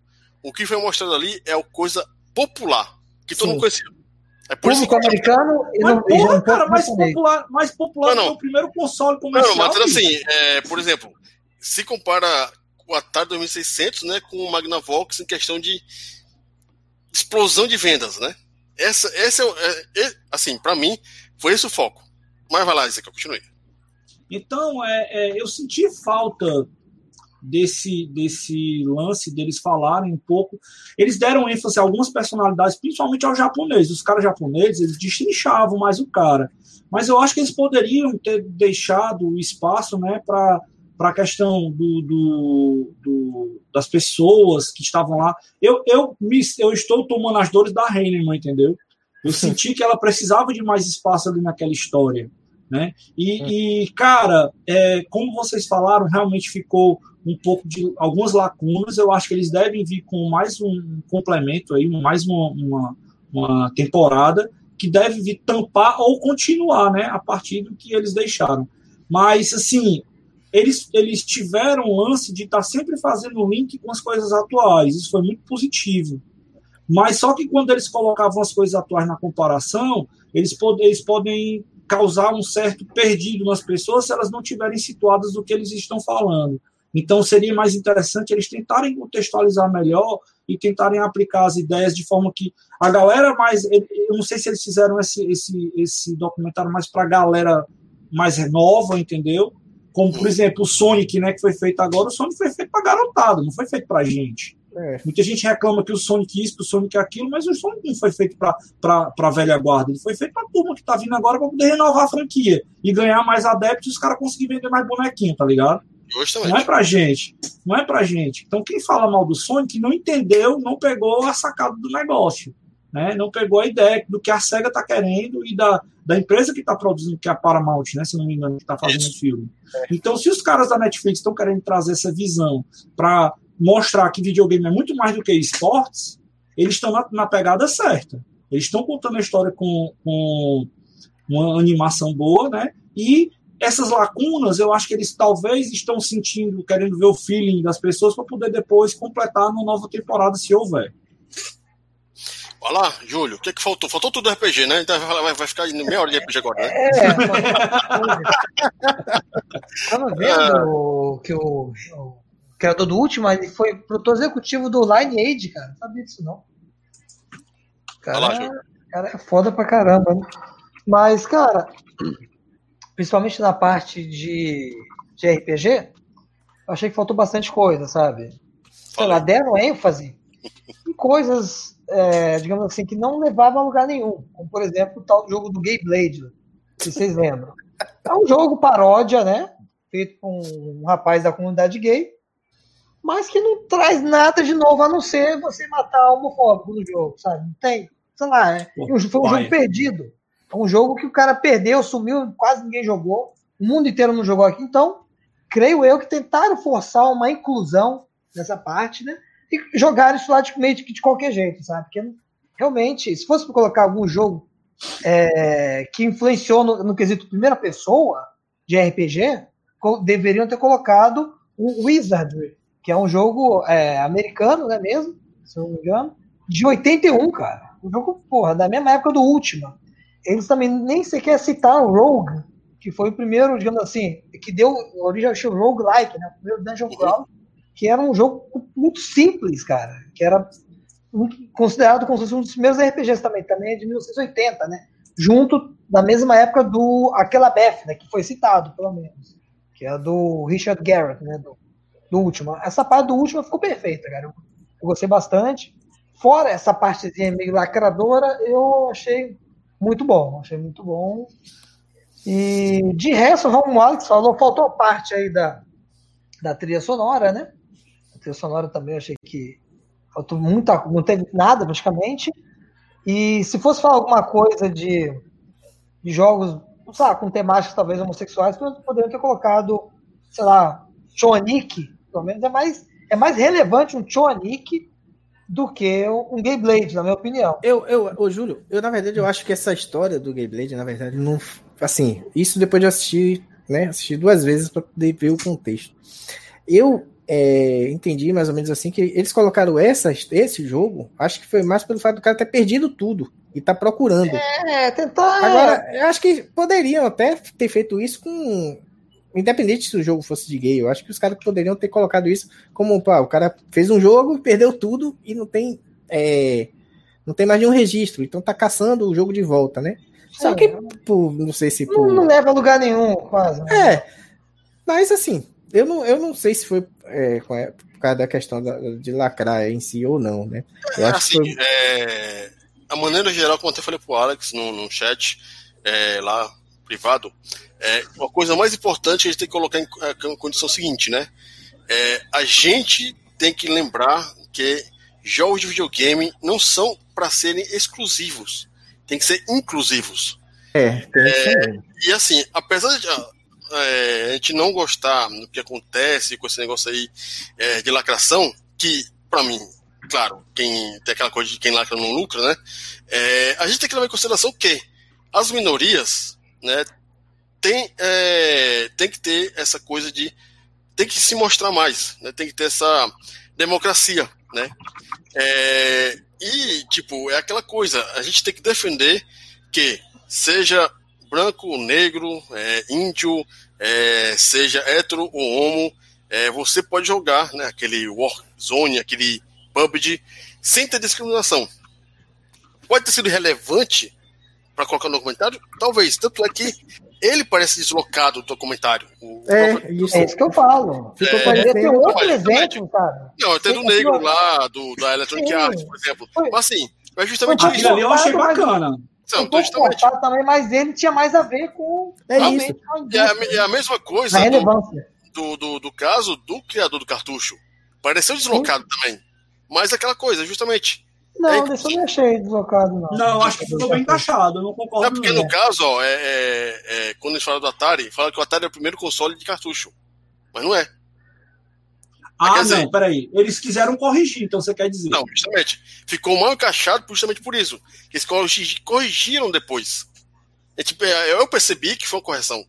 o que foi mostrado ali é a coisa popular, que todo Sim. mundo conhecia. É público americano e não, porra, não cara, mais popular, mais popular não, não. que o primeiro console comercial. Não, mas assim, é, por exemplo, se compara o Atari 2600, né, com o Magnavox em questão de explosão de vendas, né? Essa, essa é, é assim, para mim, foi esse o foco. Mas vai lá, que eu continue. Então, é, é, eu senti falta desse, desse lance deles falarem um pouco. Eles deram ênfase a algumas personalidades, principalmente aos japoneses. Os caras japoneses, eles destrinchavam mais o cara. Mas eu acho que eles poderiam ter deixado espaço né, para para a questão do, do, do, das pessoas que estavam lá. Eu, eu, me, eu estou tomando as dores da Heinemann, entendeu? Eu senti que ela precisava de mais espaço ali naquela história. Né? E, e cara, é, como vocês falaram, realmente ficou um pouco de algumas lacunas. Eu acho que eles devem vir com mais um complemento aí, mais uma, uma, uma temporada que deve vir tampar ou continuar, né, a partir do que eles deixaram. Mas assim, eles, eles tiveram o lance de estar tá sempre fazendo link com as coisas atuais. Isso foi muito positivo. Mas só que quando eles colocavam as coisas atuais na comparação, eles, pod eles podem causar um certo perdido nas pessoas se elas não tiverem situadas do que eles estão falando. Então seria mais interessante eles tentarem contextualizar melhor e tentarem aplicar as ideias de forma que a galera mais. Eu não sei se eles fizeram esse, esse, esse documentário mais para a galera mais nova, entendeu? Como, por exemplo, o Sonic, né, que foi feito agora, o Sonic foi feito para garotada, não foi feito para gente. É. Muita gente reclama que o Sonic isso, que o Sonic aquilo, mas o Sonic não foi feito para a velha guarda, ele foi feito para a turma que está vindo agora para poder renovar a franquia e ganhar mais adeptos e os caras conseguirem vender mais bonequinho, tá ligado? Justamente. Não é pra gente. Não é pra gente. Então, quem fala mal do Sonic não entendeu, não pegou a sacada do negócio né, não pegou a ideia do que a SEGA está querendo e da, da empresa que está produzindo, que é a Paramount, né, se não me engano, que está fazendo o filme. É. Então, se os caras da Netflix estão querendo trazer essa visão para mostrar que videogame é muito mais do que esportes, eles estão na, na, pegada certa. Eles estão contando a história com, com uma animação boa, né? E essas lacunas, eu acho que eles talvez estão sentindo, querendo ver o feeling das pessoas para poder depois completar numa nova temporada, se houver. Olha lá, Júlio, o que, que faltou? Faltou tudo RPG, né? Então vai, vai ficar meia hora de RPG agora, né? É, tava vendo é. que o, o criador do último, ele foi produtor executivo do Lineage, cara. Não sabia disso, não. Cara, lá, cara é foda pra caramba, né? Mas, cara, principalmente na parte de, de RPG, eu achei que faltou bastante coisa, sabe? Sei lá, deram ênfase em coisas é, digamos assim, que não levava a lugar nenhum. Como, por exemplo, o tal jogo do Gay Blade, se vocês lembram. É um jogo paródia, né? Feito com um rapaz da comunidade gay, mas que não traz nada de novo, a não ser você matar homofóbico no jogo, sabe? Não tem. Sei lá, é, foi um jogo perdido. É um jogo que o cara perdeu, sumiu, quase ninguém jogou. O mundo inteiro não jogou aqui. Então, creio eu que tentaram forçar uma inclusão nessa parte, né? e jogar isso lá de, meio de, de qualquer jeito, sabe? Porque realmente, se fosse para colocar algum jogo é, que influenciou no, no, quesito primeira pessoa de RPG, deveriam ter colocado o Wizardry, que é um jogo é, americano, né mesmo? Se não me engano, de 81, cara. Um jogo, porra, da mesma época do Ultima. Eles também nem sequer citaram Rogue, que foi o primeiro, digamos assim, que deu origem ao Rogue-like, né? O primeiro Dungeon Crawl que era um jogo muito simples, cara, que era considerado como se fosse um dos primeiros RPGs também, também é de 1980, né? Junto da mesma época do Aquela Beth, né? Que foi citado, pelo menos. Que é do Richard Garrett, né? Do, do último. Essa parte do último ficou perfeita, cara. Eu, eu gostei bastante. Fora essa partezinha meio lacradora, eu achei muito bom. Achei muito bom. E de resto, o Alex falou, faltou a parte aí da, da trilha sonora, né? trilha sonora também achei que faltou muita, não teve nada praticamente. E se fosse falar alguma coisa de, de jogos, não sei com temáticas talvez homossexuais, poderiam ter colocado, sei lá, Choanik, pelo menos é mais, é mais relevante um Choanik do que um Gay Blade, na minha opinião. Eu, eu, ô Júlio, eu na verdade eu acho que essa história do Gay Blade, na verdade, não. Assim, isso depois de assistir, né? Assistir duas vezes para poder ver o contexto. Eu é, entendi mais ou menos assim que eles colocaram essa, esse jogo, acho que foi mais pelo fato do cara ter perdido tudo e tá procurando. É, tentar. Agora, eu acho que poderiam até ter feito isso com. Independente se o jogo fosse de gay, eu acho que os caras poderiam ter colocado isso como, pá, o cara fez um jogo, perdeu tudo e não tem. É, não tem mais nenhum registro, então tá caçando o jogo de volta, né? Só é. que, por, não sei se. Por... Não, leva a lugar nenhum, quase. Né? É. Mas assim, eu não, eu não sei se foi é, por causa da questão da, de lacrar em si ou não, né? Eu é, acho assim, que foi... é, a maneira geral, como eu até falei pro Alex no, no chat, é, lá privado, é, uma coisa mais importante a gente tem que colocar em, é, em condição seguinte, né? É, a gente tem que lembrar que jogos de videogame não são para serem exclusivos, tem que ser inclusivos. É, é e assim, apesar de é, a gente não gostar do que acontece com esse negócio aí é, de lacração, que, para mim, claro, quem tem aquela coisa de quem lacra não lucra, né? É, a gente tem que levar em consideração que as minorias, né, tem, é, tem que ter essa coisa de. tem que se mostrar mais, né? Tem que ter essa democracia, né? É, e, tipo, é aquela coisa, a gente tem que defender que seja branco, negro, é, índio, é, seja hétero ou homo, é, você pode jogar né, aquele Warzone, aquele PUBG, sem ter discriminação. Pode ter sido relevante para colocar no documentário? Talvez. Tanto é que ele parece deslocado do documentário. O, é, isso, é isso que eu falo. Ficou é, parecendo ter outro exemplo, cara. Não, até do negro lá, do, da Electronic Arts, por exemplo. Mas assim, é justamente isso. Ali eu achei bacana. Não, um também, mas ele tinha mais a ver com. É isso. É a, é a mesma coisa do, do, do, caso do criador do cartucho. Pareceu deslocado Sim. também. Mas aquela coisa, justamente. Não, é, isso eu não achei deslocado, não. Não, acho que ficou bem encaixado, eu não concordo. É porque no caso, ó, é, é, é, quando eles falam do Atari, fala que o Atari é o primeiro console de cartucho. Mas não é. Ah, dizer, não, peraí. Eles quiseram corrigir, então você quer dizer. Não, justamente. Ficou mal encaixado justamente por isso. Eles corrigiram depois. É, tipo, é, eu percebi que foi uma correção.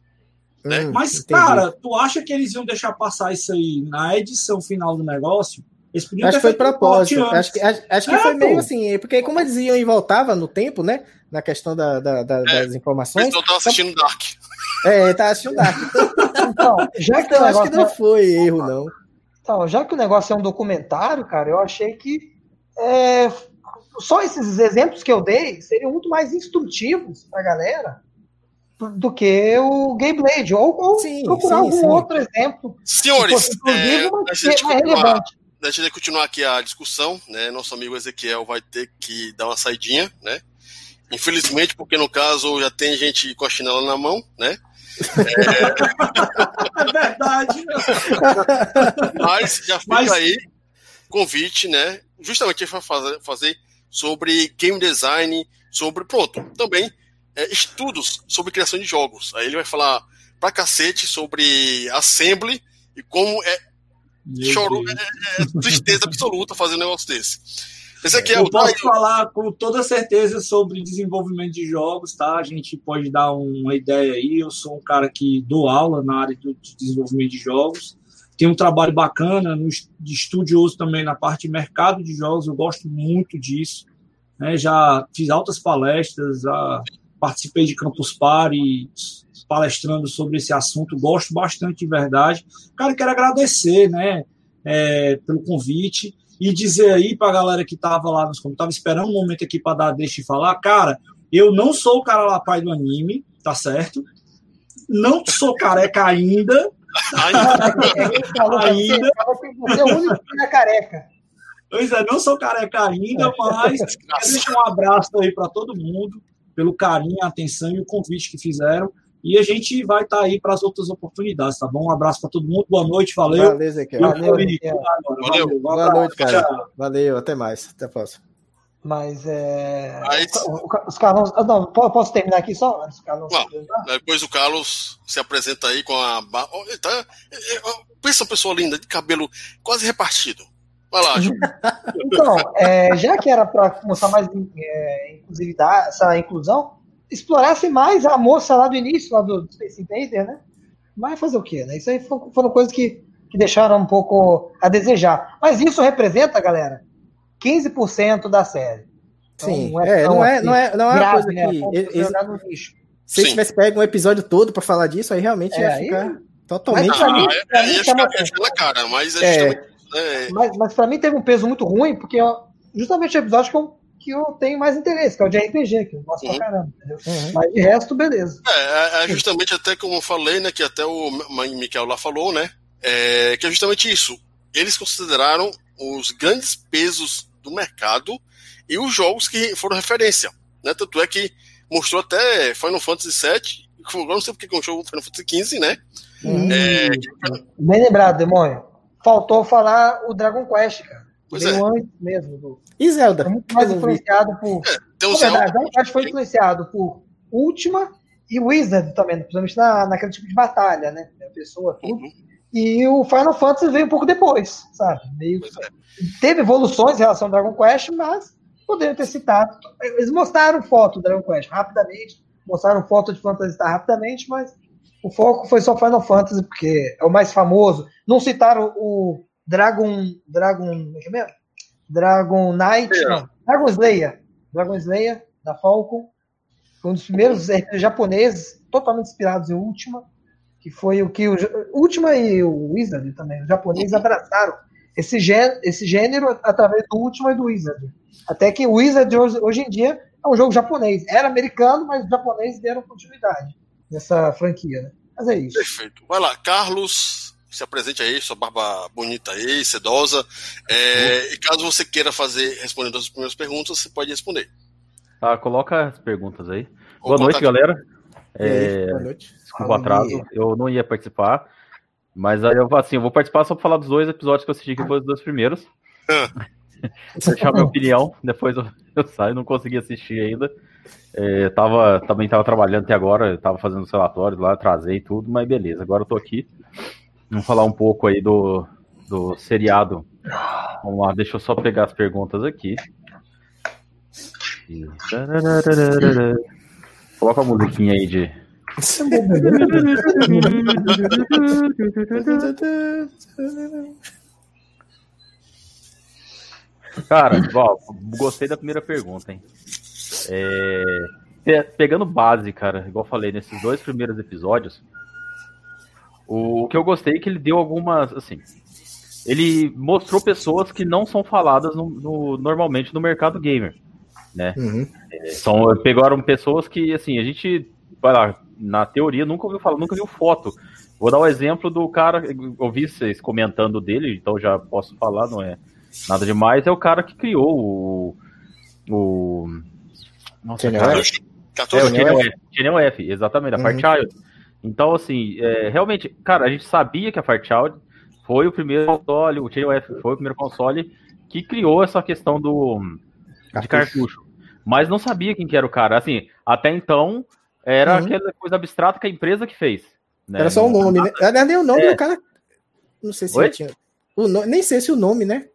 Né? Hum, Mas, entendi. cara, tu acha que eles iam deixar passar isso aí na edição final do negócio? Eles podiam acho que foi propósito. Acho que, acho, acho que é, foi pô. meio assim, porque como eles iam e voltavam no tempo, né? Na questão da, da, da, é, das informações. Então tava assistindo então, Dark. É, tava assistindo Dark. Então, já que então, acho que não é- foi erro, não. Então, já que o negócio é um documentário, cara, eu achei que é, só esses exemplos que eu dei seriam muito mais instrutivos para a galera do que o Gameblade, ou, ou sim, procurar sim, algum sim. outro exemplo. Senhores, é, mas mais relevante. Deixa eu continuar aqui a discussão, né? Nosso amigo Ezequiel vai ter que dar uma saidinha, né? Infelizmente, porque no caso já tem gente com a chinela na mão, né? É, é verdade. Mas já fica Mas... aí convite, né? Justamente para fazer, fazer sobre game design, sobre, pronto, também é, estudos sobre criação de jogos. Aí ele vai falar pra cacete sobre assembly e como é chorou, é, é, tristeza absoluta fazer um negócio desse. Esse aqui é eu o posso falar com toda certeza sobre desenvolvimento de jogos, tá? A gente pode dar uma ideia aí. Eu sou um cara que dou aula na área de desenvolvimento de jogos. Tem um trabalho bacana no, de estudioso também na parte de mercado de jogos. Eu gosto muito disso. Né? Já fiz altas palestras, já participei de Campus Party, palestrando sobre esse assunto. Gosto bastante de verdade. Cara, quero agradecer, né? É, pelo convite e dizer aí pra galera que tava lá nos tava esperando um momento aqui para dar deixa e falar, cara, eu não sou o cara lá pai do anime, tá certo? Não sou careca ainda. ainda. Você é o único que é careca. Pois é, não sou careca ainda, mas deixa um abraço aí para todo mundo, pelo carinho, a atenção e o convite que fizeram. E a gente vai estar tá aí para as outras oportunidades, tá bom? Um abraço para todo mundo, boa noite, valeu. Valeu, Zequiel. Valeu, valeu. valeu. Boa noite, cara. Tchau. Valeu, até mais. Até a próxima. Mas é. Mas... Os Carlos. Ah, não, posso terminar aqui só? Carlos depois o Carlos se apresenta aí com a. Tá... É, é, pensa uma pessoa linda, de cabelo quase repartido. Vai lá, Ju. então, é, já que era para mostrar mais é, inclusividade, essa inclusão, explorasse mais a moça lá do início, lá do Space Invader, né? Mas fazer o quê, né? Isso aí foram coisas que que deixaram um pouco a desejar. Mas isso representa, galera, 15% da série. Então, Sim, não é, é não, é, não é, não é grave, uma coisa né? que. Eles, se eles tivesse pego um episódio todo para falar disso, aí realmente é, ia ficar aí, totalmente. Mas, mim, é, mim, ia ficar na cara, mas é, é. Mas, mas pra mim teve um peso muito ruim, porque justamente o episódio que eu, que eu tenho mais interesse, que é o de RPG, que eu gosto uhum. pra caramba, uhum. Mas de resto, beleza. É, é, é, justamente até como eu falei, né, que até o Michael lá falou, né, é, que é justamente isso. Eles consideraram os grandes pesos do mercado e os jogos que foram referência. Né? Tanto é que mostrou até Final Fantasy VII, eu não sei porque que é um jogo Final Fantasy XV, né? Hum, é... Bem lembrado, demônio. Faltou falar o Dragon Quest, cara. Pois Veio é. antes mesmo. Do... E Zelda? Foi muito mais influenciado por. É, tem o Zelda. Dragon Quest foi influenciado por Ultima e Wizard também, principalmente na, naquele tipo de batalha, né? A pessoa, tudo. Uhum. E o Final Fantasy veio um pouco depois, sabe? Meio... É. Teve evoluções em relação ao Dragon Quest, mas poderiam ter citado. Eles mostraram foto do Dragon Quest rapidamente, mostraram foto de Phantasy Star rapidamente, mas o foco foi só Final Fantasy, porque é o mais famoso. Não citaram o Dragon. Dragon. Como é que é mesmo? Dragon Knight. É. Não, Dragon Slayer. Dragon Slayer, da Falcon. Foi um dos primeiros RPGs japoneses, totalmente inspirados em Ultima, que foi o que o Ultima e o Wizard também, os japoneses abraçaram esse, gê, esse gênero através do Ultima e do Wizard. Até que o Wizard hoje, hoje em dia é um jogo japonês. Era americano, mas os japoneses deram continuidade nessa franquia. Né? Mas é isso. Perfeito. Vai lá, Carlos, se apresente aí, sua barba bonita aí, sedosa. É, e caso você queira fazer, respondendo as primeiras perguntas, você pode responder. Tá, coloca as perguntas aí. Boa noite, galera. É, boa noite. Desculpa o atraso, eu não ia participar. Mas aí eu assim, eu vou participar só pra falar dos dois episódios que eu assisti, que foram os dois primeiros. Ah. Deixar minha opinião, depois eu, eu, saio, não consegui assistir ainda. É, tava, também tava trabalhando até agora, tava fazendo os relatórios lá, trazei tudo, mas beleza, agora eu tô aqui. Vamos falar um pouco aí do, do seriado. Vamos lá, deixa eu só pegar as perguntas aqui. Coloca a musiquinha aí de. Cara, ó, gostei da primeira pergunta, hein? É, pegando base, cara, igual falei, nesses dois primeiros episódios, o que eu gostei é que ele deu algumas, assim, ele mostrou pessoas que não são faladas no, no, normalmente no mercado gamer, né? Uhum. É, são, pegaram pessoas que, assim, a gente, vai lá, na teoria nunca ouviu falar, nunca viu foto. Vou dar o um exemplo do cara, ouvi vocês comentando dele, então já posso falar, não é nada demais. É o cara que criou o. o nossa, cara, F. É, o Channel F, F, exatamente, a uhum. Fairchild. Então, assim, é, realmente, cara, a gente sabia que a Fairchild foi o primeiro console, o Channel F foi o primeiro console que criou essa questão do cartucho. de cartucho. Mas não sabia quem que era o cara. Assim, até então, era uhum. aquela coisa abstrata que a empresa que fez. Né? Era só o nome, né? Era nem o nome é. do cara. Não sei se tinha. O no... Nem sei se o nome, né?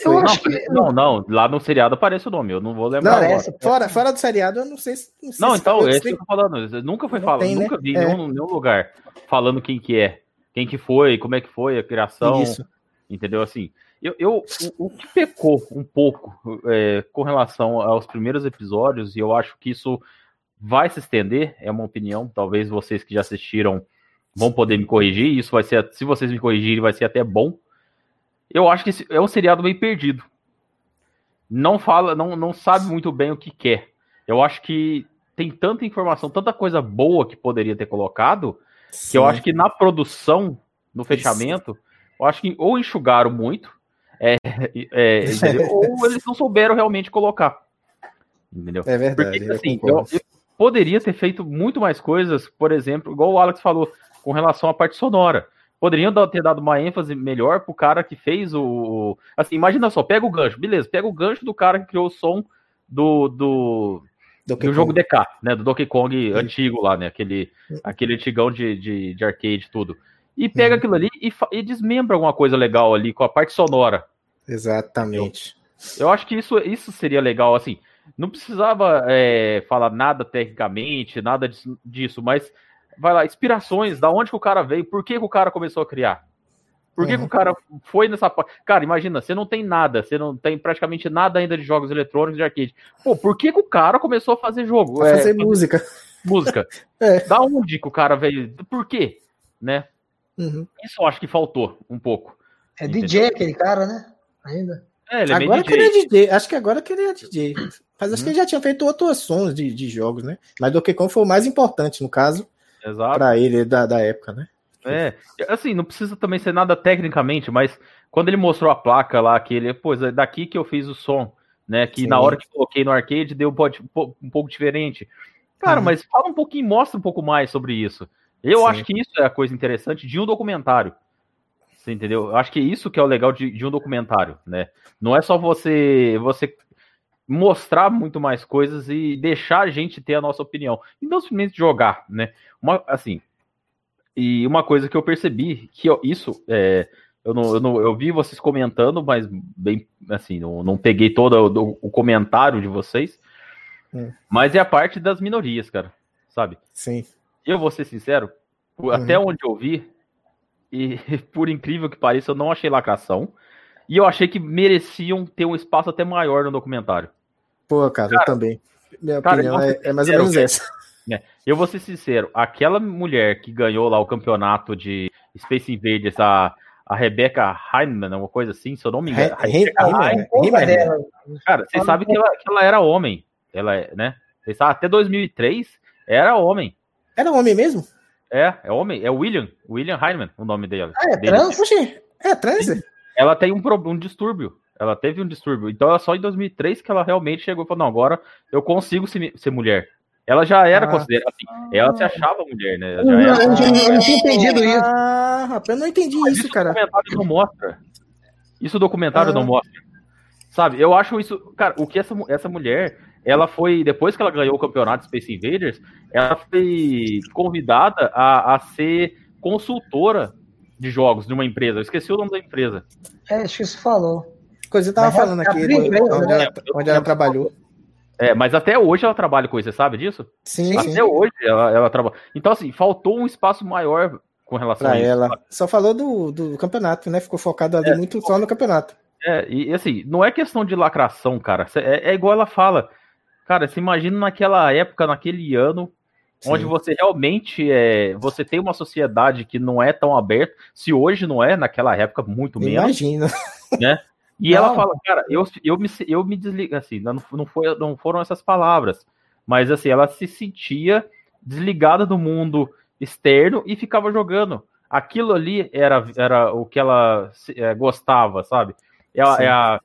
Foi... Não, que... não, não, lá no seriado aparece o nome, eu não vou lembrar. Não, essa, fora, fora do seriado, eu não sei se. Não, sei não se então, esse que eu tô falando, nunca foi falado, tem, nunca né? vi em é. nenhum, nenhum, lugar falando quem que é, quem que foi, como é que foi a criação. Isso. Entendeu? Assim, eu, eu o, o, que pecou um pouco é, com relação aos primeiros episódios, e eu acho que isso vai se estender, é uma opinião. Talvez vocês que já assistiram vão poder me corrigir. Isso vai ser, se vocês me corrigirem, vai ser até bom. Eu acho que é um seriado meio perdido. Não fala, não, não sabe muito bem o que quer. Eu acho que tem tanta informação, tanta coisa boa que poderia ter colocado, Sim. que eu acho que na produção, no fechamento, eu acho que ou enxugaram muito, é, é, ou eles não souberam realmente colocar. Entendeu? É verdade. Porque, assim, eu, eu, poderia ter feito muito mais coisas, por exemplo, igual o Alex falou, com relação à parte sonora. Poderiam ter dado uma ênfase melhor pro cara que fez o. Assim, imagina só, pega o gancho, beleza, pega o gancho do cara que criou o som do, do, do jogo DK, né? Do Donkey Kong antigo lá, né? Aquele, aquele antigão de, de, de arcade tudo. E pega aquilo ali e, e, desmembra alguma coisa legal ali com a parte sonora. Exatamente. Eu, eu acho que isso, isso seria legal, assim. Não precisava é, falar nada tecnicamente, nada disso, mas vai lá, inspirações, da onde que o cara veio, por que, que o cara começou a criar. Por que, uhum. que o cara foi nessa. Cara, imagina, você não tem nada, você não tem praticamente nada ainda de jogos eletrônicos de arcade. Pô, por que, que o cara começou a fazer jogo? A é, fazer música. Música. é. Da onde que o cara veio? Por quê? Né? Uhum. Isso eu acho que faltou um pouco. É entendeu? DJ aquele cara, né? Ainda. É, ele é agora que ele é DJ. Acho que agora que ele é DJ. Mas acho que ele já tinha feito outros sons de, de jogos, né? Mas Donkey Kong foi o mais importante, no caso, para ele da, da época, né? É, assim, não precisa também ser nada tecnicamente, mas quando ele mostrou a placa lá, que ele, pô, é daqui que eu fiz o som, né? Que Sim. na hora que coloquei no arcade deu um pouco diferente. Cara, uhum. mas fala um pouquinho, mostra um pouco mais sobre isso. Eu Sim. acho que isso é a coisa interessante de um documentário. Você entendeu? Eu acho que isso que é o legal de, de um documentário, né? Não é só você você mostrar muito mais coisas e deixar a gente ter a nossa opinião. E não simplesmente jogar, né? Uma, assim, e uma coisa que eu percebi, que eu, isso, é, eu, não, eu, não, eu vi vocês comentando, mas bem, assim, não, não peguei todo o, o comentário de vocês, hum. mas é a parte das minorias, cara, sabe? Sim. Eu vou ser sincero, uhum. até onde eu vi, e por incrível que pareça, eu não achei lacração, e eu achei que mereciam ter um espaço até maior no documentário. Pô, cara, cara eu também. Minha cara, opinião é, é mais ou menos essa. Eu vou ser sincero, aquela mulher que ganhou lá o campeonato de Space Invaders, a, a Rebecca Heinemann, uma coisa assim, se eu não me engano. Cara, vocês sabem que ela, que ela era homem. Ela, é, né? Vocês sabem, até 2003 era homem. Era homem mesmo? É, é homem. É William. William Heinemann, o nome dela. Ah, é trans? é trans? Ela tem um, um distúrbio. Ela teve um distúrbio. Então, é só em 2003 que ela realmente chegou e falou: não, agora eu consigo ser, ser mulher. Ela já era ah. considerada assim, ela se achava mulher, né? Já era, eu, não, tinha entendido isso. Ah, rapaz, eu não entendi Mas isso, cara. Isso o documentário não mostra. Isso o documentário ah. não mostra. Sabe, eu acho isso. Cara, o que essa, essa mulher, ela foi. Depois que ela ganhou o campeonato Space Invaders, ela foi convidada a, a ser consultora de jogos de uma empresa. Eu esqueci o nome da empresa. É, acho que você falou. Coisa eu tava Mas falando aqui, onde, né? ela, onde ela trabalhou. É, mas até hoje ela trabalha com isso, você sabe disso? Sim. Até sim. hoje ela, ela trabalha. Então, assim, faltou um espaço maior com relação pra a isso. ela. Só falou do, do campeonato, né? Ficou focado ali é, muito só no campeonato. É, e assim, não é questão de lacração, cara. É, é igual ela fala. Cara, se imagina naquela época, naquele ano, Sim. onde você realmente é, você tem uma sociedade que não é tão aberta. Se hoje não é, naquela época muito menos. Imagina. Né? E não. ela fala, cara, eu, eu, me, eu me desligo, assim, não, não, foi, não foram essas palavras, mas assim, ela se sentia desligada do mundo externo e ficava jogando. Aquilo ali era, era o que ela é, gostava, sabe? Ela, é a,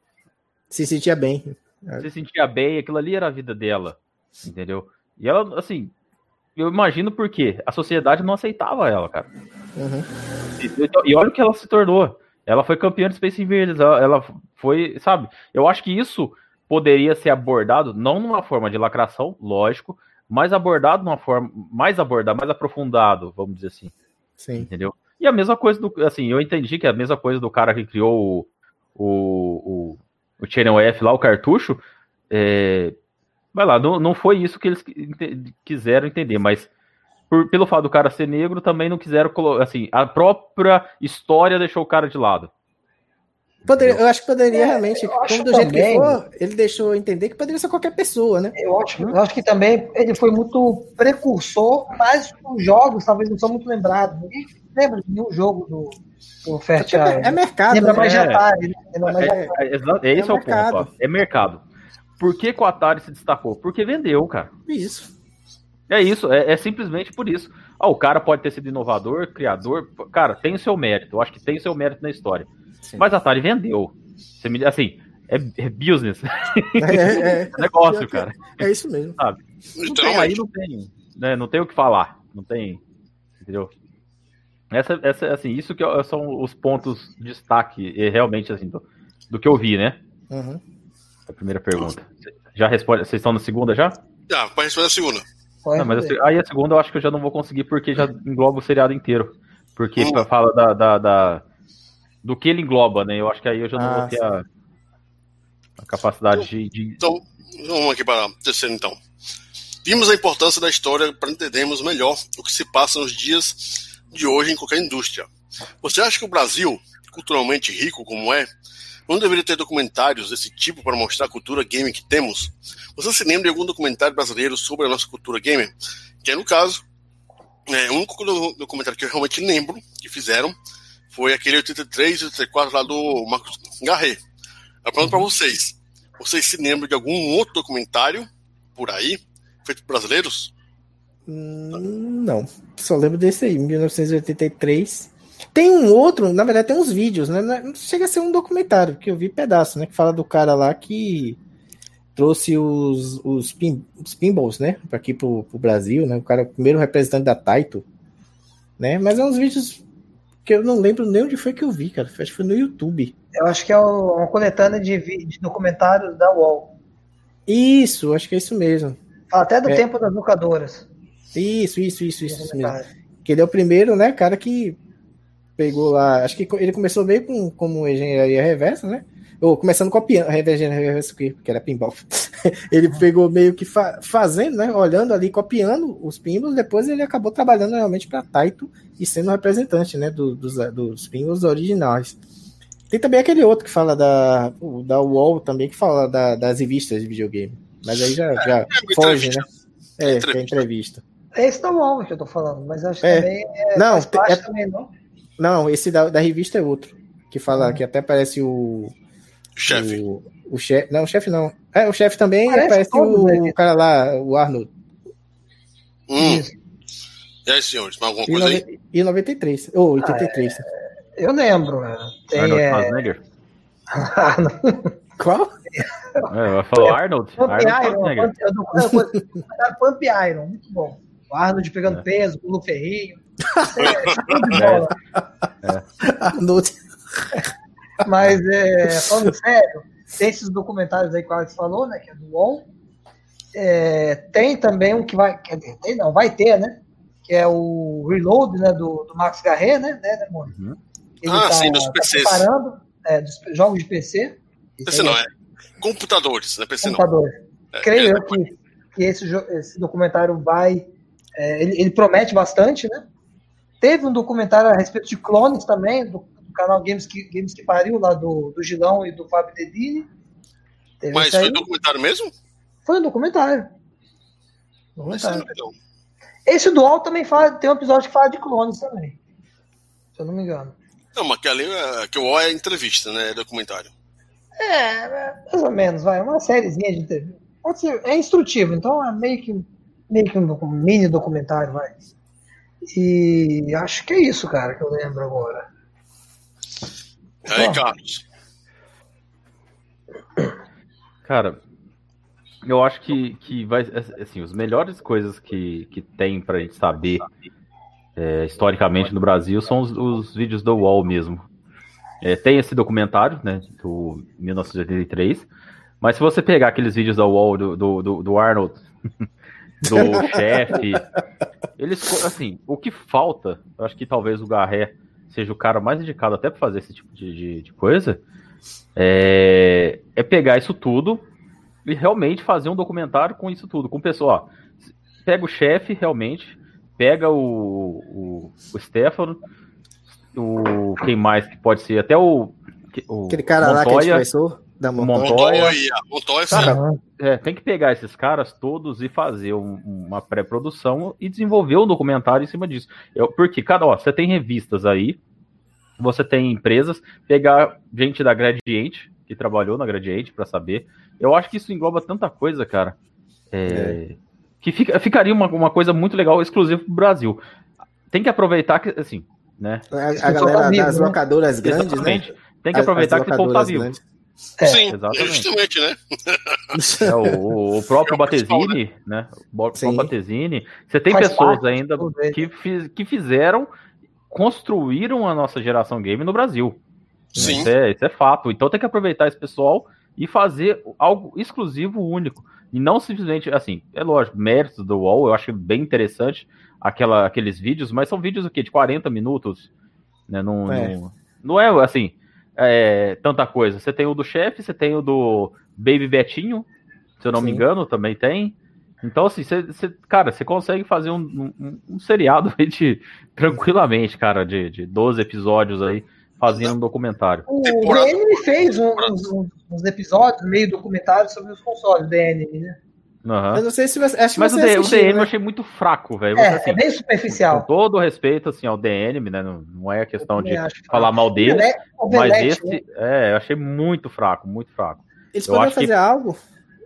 se sentia bem. Se sentia bem, aquilo ali era a vida dela, entendeu? E ela, assim, eu imagino por quê. A sociedade não aceitava ela, cara. Uhum. E, e olha o que ela se tornou. Ela foi campeã de Space Invaders, ela, ela foi, sabe? Eu acho que isso poderia ser abordado, não numa forma de lacração, lógico, mas abordado de uma forma mais abordado, mais aprofundado, vamos dizer assim. Sim. Entendeu? E a mesma coisa do. Assim, eu entendi que é a mesma coisa do cara que criou o, o, o, o Channel F lá, o cartucho. É, vai lá, não, não foi isso que eles quiseram entender, mas por, pelo fato do cara ser negro, também não quiseram colocar. Assim, a própria história deixou o cara de lado. Poderia, eu acho que poderia é, realmente, como do jeito também, que for, ele deixou entender que poderia ser qualquer pessoa, né? Eu acho, eu acho que também ele foi muito precursor, mas os jogos talvez não são muito lembrados. Ninguém lembra de nenhum jogo do, do Fairchild. É, é mercado. Lembra né? mais de Atari. Né? Mais é, é, é, é, esse é, o mercado. ponto. Ó. É mercado. Por que, que o Atari se destacou? Porque vendeu, cara. Isso. É isso, é, é, simplesmente por isso. Ah, o cara pode ter sido inovador, criador, cara, tem o seu mérito, eu acho que tem o seu mérito na história. Sim. Mas a Atari vendeu. Você me, assim, é, é business. É, é, é negócio, cara. É isso mesmo. Sabe? Não tem, aí não tem, né, não tem o que falar, não tem, entendeu? Essa, essa, assim, isso que são os pontos de destaque, realmente, assim, do, do que eu vi, né? Uhum. A primeira pergunta. Já responde, vocês estão na segunda já? Já, pode responder a segunda. Não, mas aí a segunda eu acho que eu já não vou conseguir porque já engloba o seriado inteiro. Porque fala da, da, da, do que ele engloba, né? Eu acho que aí eu já não ah, vou ter a, a capacidade então, de, de, Então, vamos aqui para a terceira então. Vimos a importância da história para entendermos melhor o que se passa nos dias de hoje em qualquer indústria. Você acha que o Brasil culturalmente rico como é, não deveria ter documentários desse tipo para mostrar a cultura gamer que temos? Você se lembra de algum documentário brasileiro sobre a nossa cultura gamer? Que é, no caso, é, o único documentário que eu realmente lembro que fizeram foi aquele 83 e 84 lá do Marcos Garret. Eu pergunto para vocês, vocês se lembram de algum outro documentário por aí, feito por brasileiros? Hum, não, só lembro desse aí, 1983. Tem um outro, na verdade tem uns vídeos, né? Não chega a ser um documentário, que eu vi pedaço, né? Que fala do cara lá que trouxe os, os, pin, os pinballs, né? Aqui pro, pro Brasil, né? O cara, o primeiro representante da Taito, né? Mas é uns vídeos que eu não lembro nem onde foi que eu vi, cara. Acho que foi no YouTube. Eu acho que é uma coletânea de, de documentários da UOL. Isso, acho que é isso mesmo. Até do é. tempo das locadoras. Isso, isso, isso, isso, isso mesmo. Que ele é o primeiro, né, cara, que pegou lá. Acho que ele começou bem com como engenharia reversa, né? Ou começando copiando, engenharia reversa, que era pinball. ele pegou meio que fa fazendo, né? Olhando ali, copiando os pinballs, depois ele acabou trabalhando realmente para Taito e sendo representante, né? Do, dos, dos pinballs originais. Tem também aquele outro que fala da, da UOL também, que fala da, das revistas de videogame. Mas aí já, já é, foge, né? É, é, é entrevista. Esse da UOL que eu tô falando, mas acho que é. também é, não, é, também, não? Não, esse da, da revista é outro. Que fala, hum. que até parece o. Chefe. O, o chefe. Não, o chefe não. É, o chefe também parece, o, né? o, cara lá, o Arnold. Hum. E aí, senhores, mais alguma coisa e aí? E 93. Ou oh, 83. Ah, é, eu lembro, né? Tem, Arnold é... Schwarzenegger. Qual? É, falou Arnold. Pump Arnold Iron. Pump Iron, muito bom. O Arnold pegando é. peso, o Ferrinho. É, é. Mas, é, falando sério, tem esses documentários aí que o Alex falou, né? Que é do UOL. É, tem também um que vai. Quer dizer, tem, não, vai ter, né? Que é o Reload, né? Do, do Max Garret, né, né Demônio? Uhum. Ele ah, tá, sim, dos PCs. Tá preparando, é, dos jogos de PC. PC não, é computadores, né? PC computadores. não. É, Creio eu que, que esse, esse documentário vai. É, ele, ele, promete bastante, né? Teve um documentário a respeito de clones também, do, do canal Games que, Games que Pariu, lá do, do Gilão e do Fábio Dedini. Teve Mas foi um documentário mesmo? Foi um documentário. documentário. Esse dual também fala, tem um episódio que fala de clones também. Se eu não me engano. Não, mas que ali é, que o O é entrevista, né? É documentário. É, mais ou menos, vai. Uma sériezinha de TV. Pode ser, é instrutivo, então é meio que, meio que um mini documentário, vai. E acho que é isso, cara, que eu lembro agora. Aí, Carlos? Cara, eu acho que, que vai. Assim, as melhores coisas que, que tem pra gente saber é, historicamente no Brasil são os, os vídeos do UOL mesmo. É, tem esse documentário, né, do 1983, mas se você pegar aqueles vídeos da UOL do, do, do, do Arnold, do chefe, eles, assim, o que falta, eu acho que talvez o Garré seja o cara mais indicado até para fazer esse tipo de, de, de coisa, é, é, pegar isso tudo e realmente fazer um documentário com isso tudo, com pessoa, ó, pega o chefe realmente, pega o, o, o Stefano, o quem mais que pode ser, até o, o aquele cara Montoya, lá que a gente conversou, da Montoya. Montoya, Montoya cara, é, tem que pegar esses caras todos e fazer um, uma pré-produção e desenvolver um documentário em cima disso. Eu, porque, cada ó, você tem revistas aí, você tem empresas, pegar gente da Gradiente, que trabalhou na Gradiente, para saber. Eu acho que isso engloba tanta coisa, cara. É, é. Que fica, ficaria uma, uma coisa muito legal, exclusiva pro Brasil. Tem que aproveitar que, assim, né? A, a galera das né? locadoras grandes, né? Exatamente. né? Tem que aproveitar que o povo tá vivo. É, Sim, exatamente. justamente, né? É, o, o, próprio é o Batesini, né? O próprio Batesini. Você tem Faz pessoas ainda que, fiz, que fizeram, construíram a nossa geração game no Brasil. Sim. Isso é, isso é fato. Então tem que aproveitar esse pessoal e fazer algo exclusivo, único. E não simplesmente, assim, é lógico, méritos do UOL, eu acho bem interessante aquela, aqueles vídeos, mas são vídeos o quê? De 40 minutos, né? Não é, não, não é assim, é, tanta coisa. Você tem o do chefe, você tem o do Baby Betinho, se eu não Sim. me engano, também tem. Então, assim, você, você cara, você consegue fazer um, um, um seriado de, tranquilamente, cara, de, de 12 episódios aí, fazendo um documentário. O DN fez uns, uns, episódios, meio documentário sobre os consoles, DN, né? Uhum. Eu não sei se você. Acho Mas você o, D, assistiu, o DN né? eu achei muito fraco, velho. É, assim, é bem superficial. Com todo respeito assim, ao DN, né? Não, não é questão de acho falar mal dele. Omelete, Mas Omelete, esse, né? é, eu achei muito fraco, muito fraco. Eles eu poderiam acho que- fazer algo.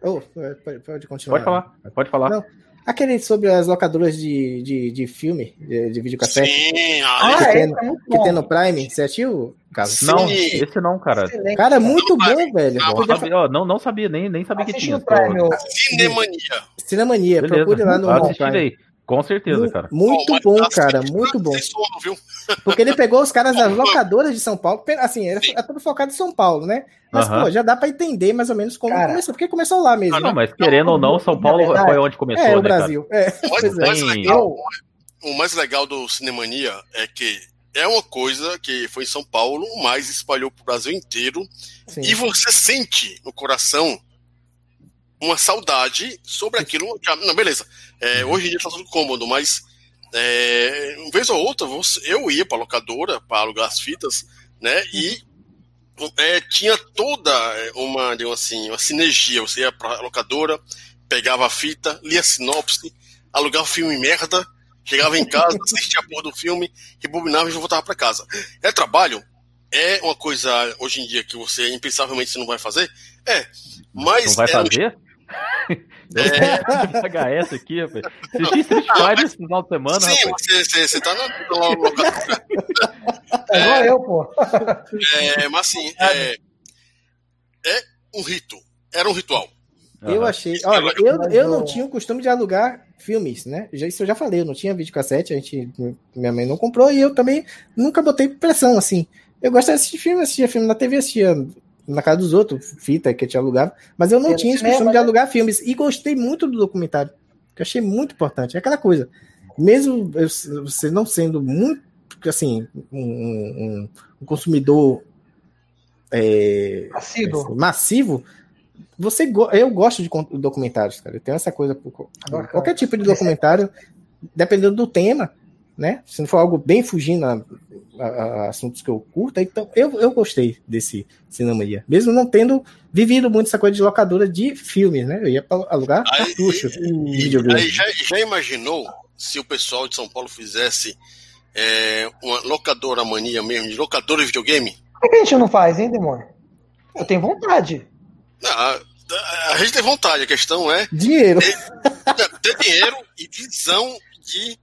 Oh, pode, pode continuar. Pode falar, pode falar. Não. Aquele sobre as locadoras de, de, de filme, de, de videocassete, Sim, Ah, que é, tem- é que bom. tem no Prime. Você assistiu, Carlos? Não, esse não, cara. Excelente. Cara, muito Não, bom, velho. não, Podia Sabia- ó, não, não sabia, nem, nem sabia que Assiste tinha. no Prime. Cinemania. Cinemania, Beleza. procure lá no Prime. Com certeza, cara. Muito bom, assim, cara, muito bom. sono, viu? Porque ele pegou os caras das locadoras de São Paulo, assim, era, é tudo focado em São Paulo, né? Mas, Aham. pô, já dá pra entender mais ou menos como Cara. começou, porque começou lá mesmo. Ah, Não, né? mas querendo ou não, São Paulo verdade, foi onde começou, é, o né, cara? Brasil. É, O é. mais Tem- legal, o mais legal do Cinemania é que é uma coisa que foi em São Paulo, mas espalhou pro Brasil inteiro. Sim. E você sente no coração uma saudade sobre aquilo. que- Não, beleza. É, Hoje em dia tá tudo cômodo, mas é, uma vez ou outra eu ia pra locadora para alugar as fitas, né? E é, tinha toda uma, digamos assim, uma sinergia. Você ia pra locadora, pegava a fita, lia a sinopse, alugava o filme merda, chegava em casa, assistia a porra do filme, rebobinava e voltava pra casa. É trabalho? É uma coisa hoje em dia que você impensavelmente você não vai fazer? É. Mas Não vai é um tenho VHS aqui, rapaz. Assisti Street Fighter esse final de semana, Sim, rapaz. você, você, você tá na, na locadora. É igual eu, pô. É, mas assim, é, é um rito. Era um ritual. Eu achei. Olha, eu, eu não tinha o costume de alugar filmes, né? Já, isso eu já falei, eu não tinha videocassete, a gente, minha mãe não comprou e eu também nunca botei pressão, assim. Eu gostava de assistir filme, assistia filme na TV, assistia na casa dos outros, fita que eu tinha alugado, mas eu não tinha esse costume de né? alugar filmes e gostei muito do documentário, que eu achei muito importante. É aquela coisa, mesmo eu- você não sendo muito, assim, um, um- um consumidor é, Assíduo. massivo, você go- eu gosto de documentários, cara. Eu tenho essa coisa por qualquer tipo de documentário, dependendo do tema, né? Se não for algo bem fugindo a, a- a assuntos que eu curto, então eu, eu gostei desse Cinemaria, mesmo não tendo vivido muito essa coisa de locadora de filmes, né? Eu ia pra alugar Aí- cartucho de videogame. Aí já, já imaginou se o pessoal de São Paulo fizesse é, uma locadora mania mesmo, de locadora de videogame? Por que a gente não faz, hein, demônio? Eu tenho vontade. Não, a, gente tem vontade, a questão é Dinheiro. ter dinheiro e visão de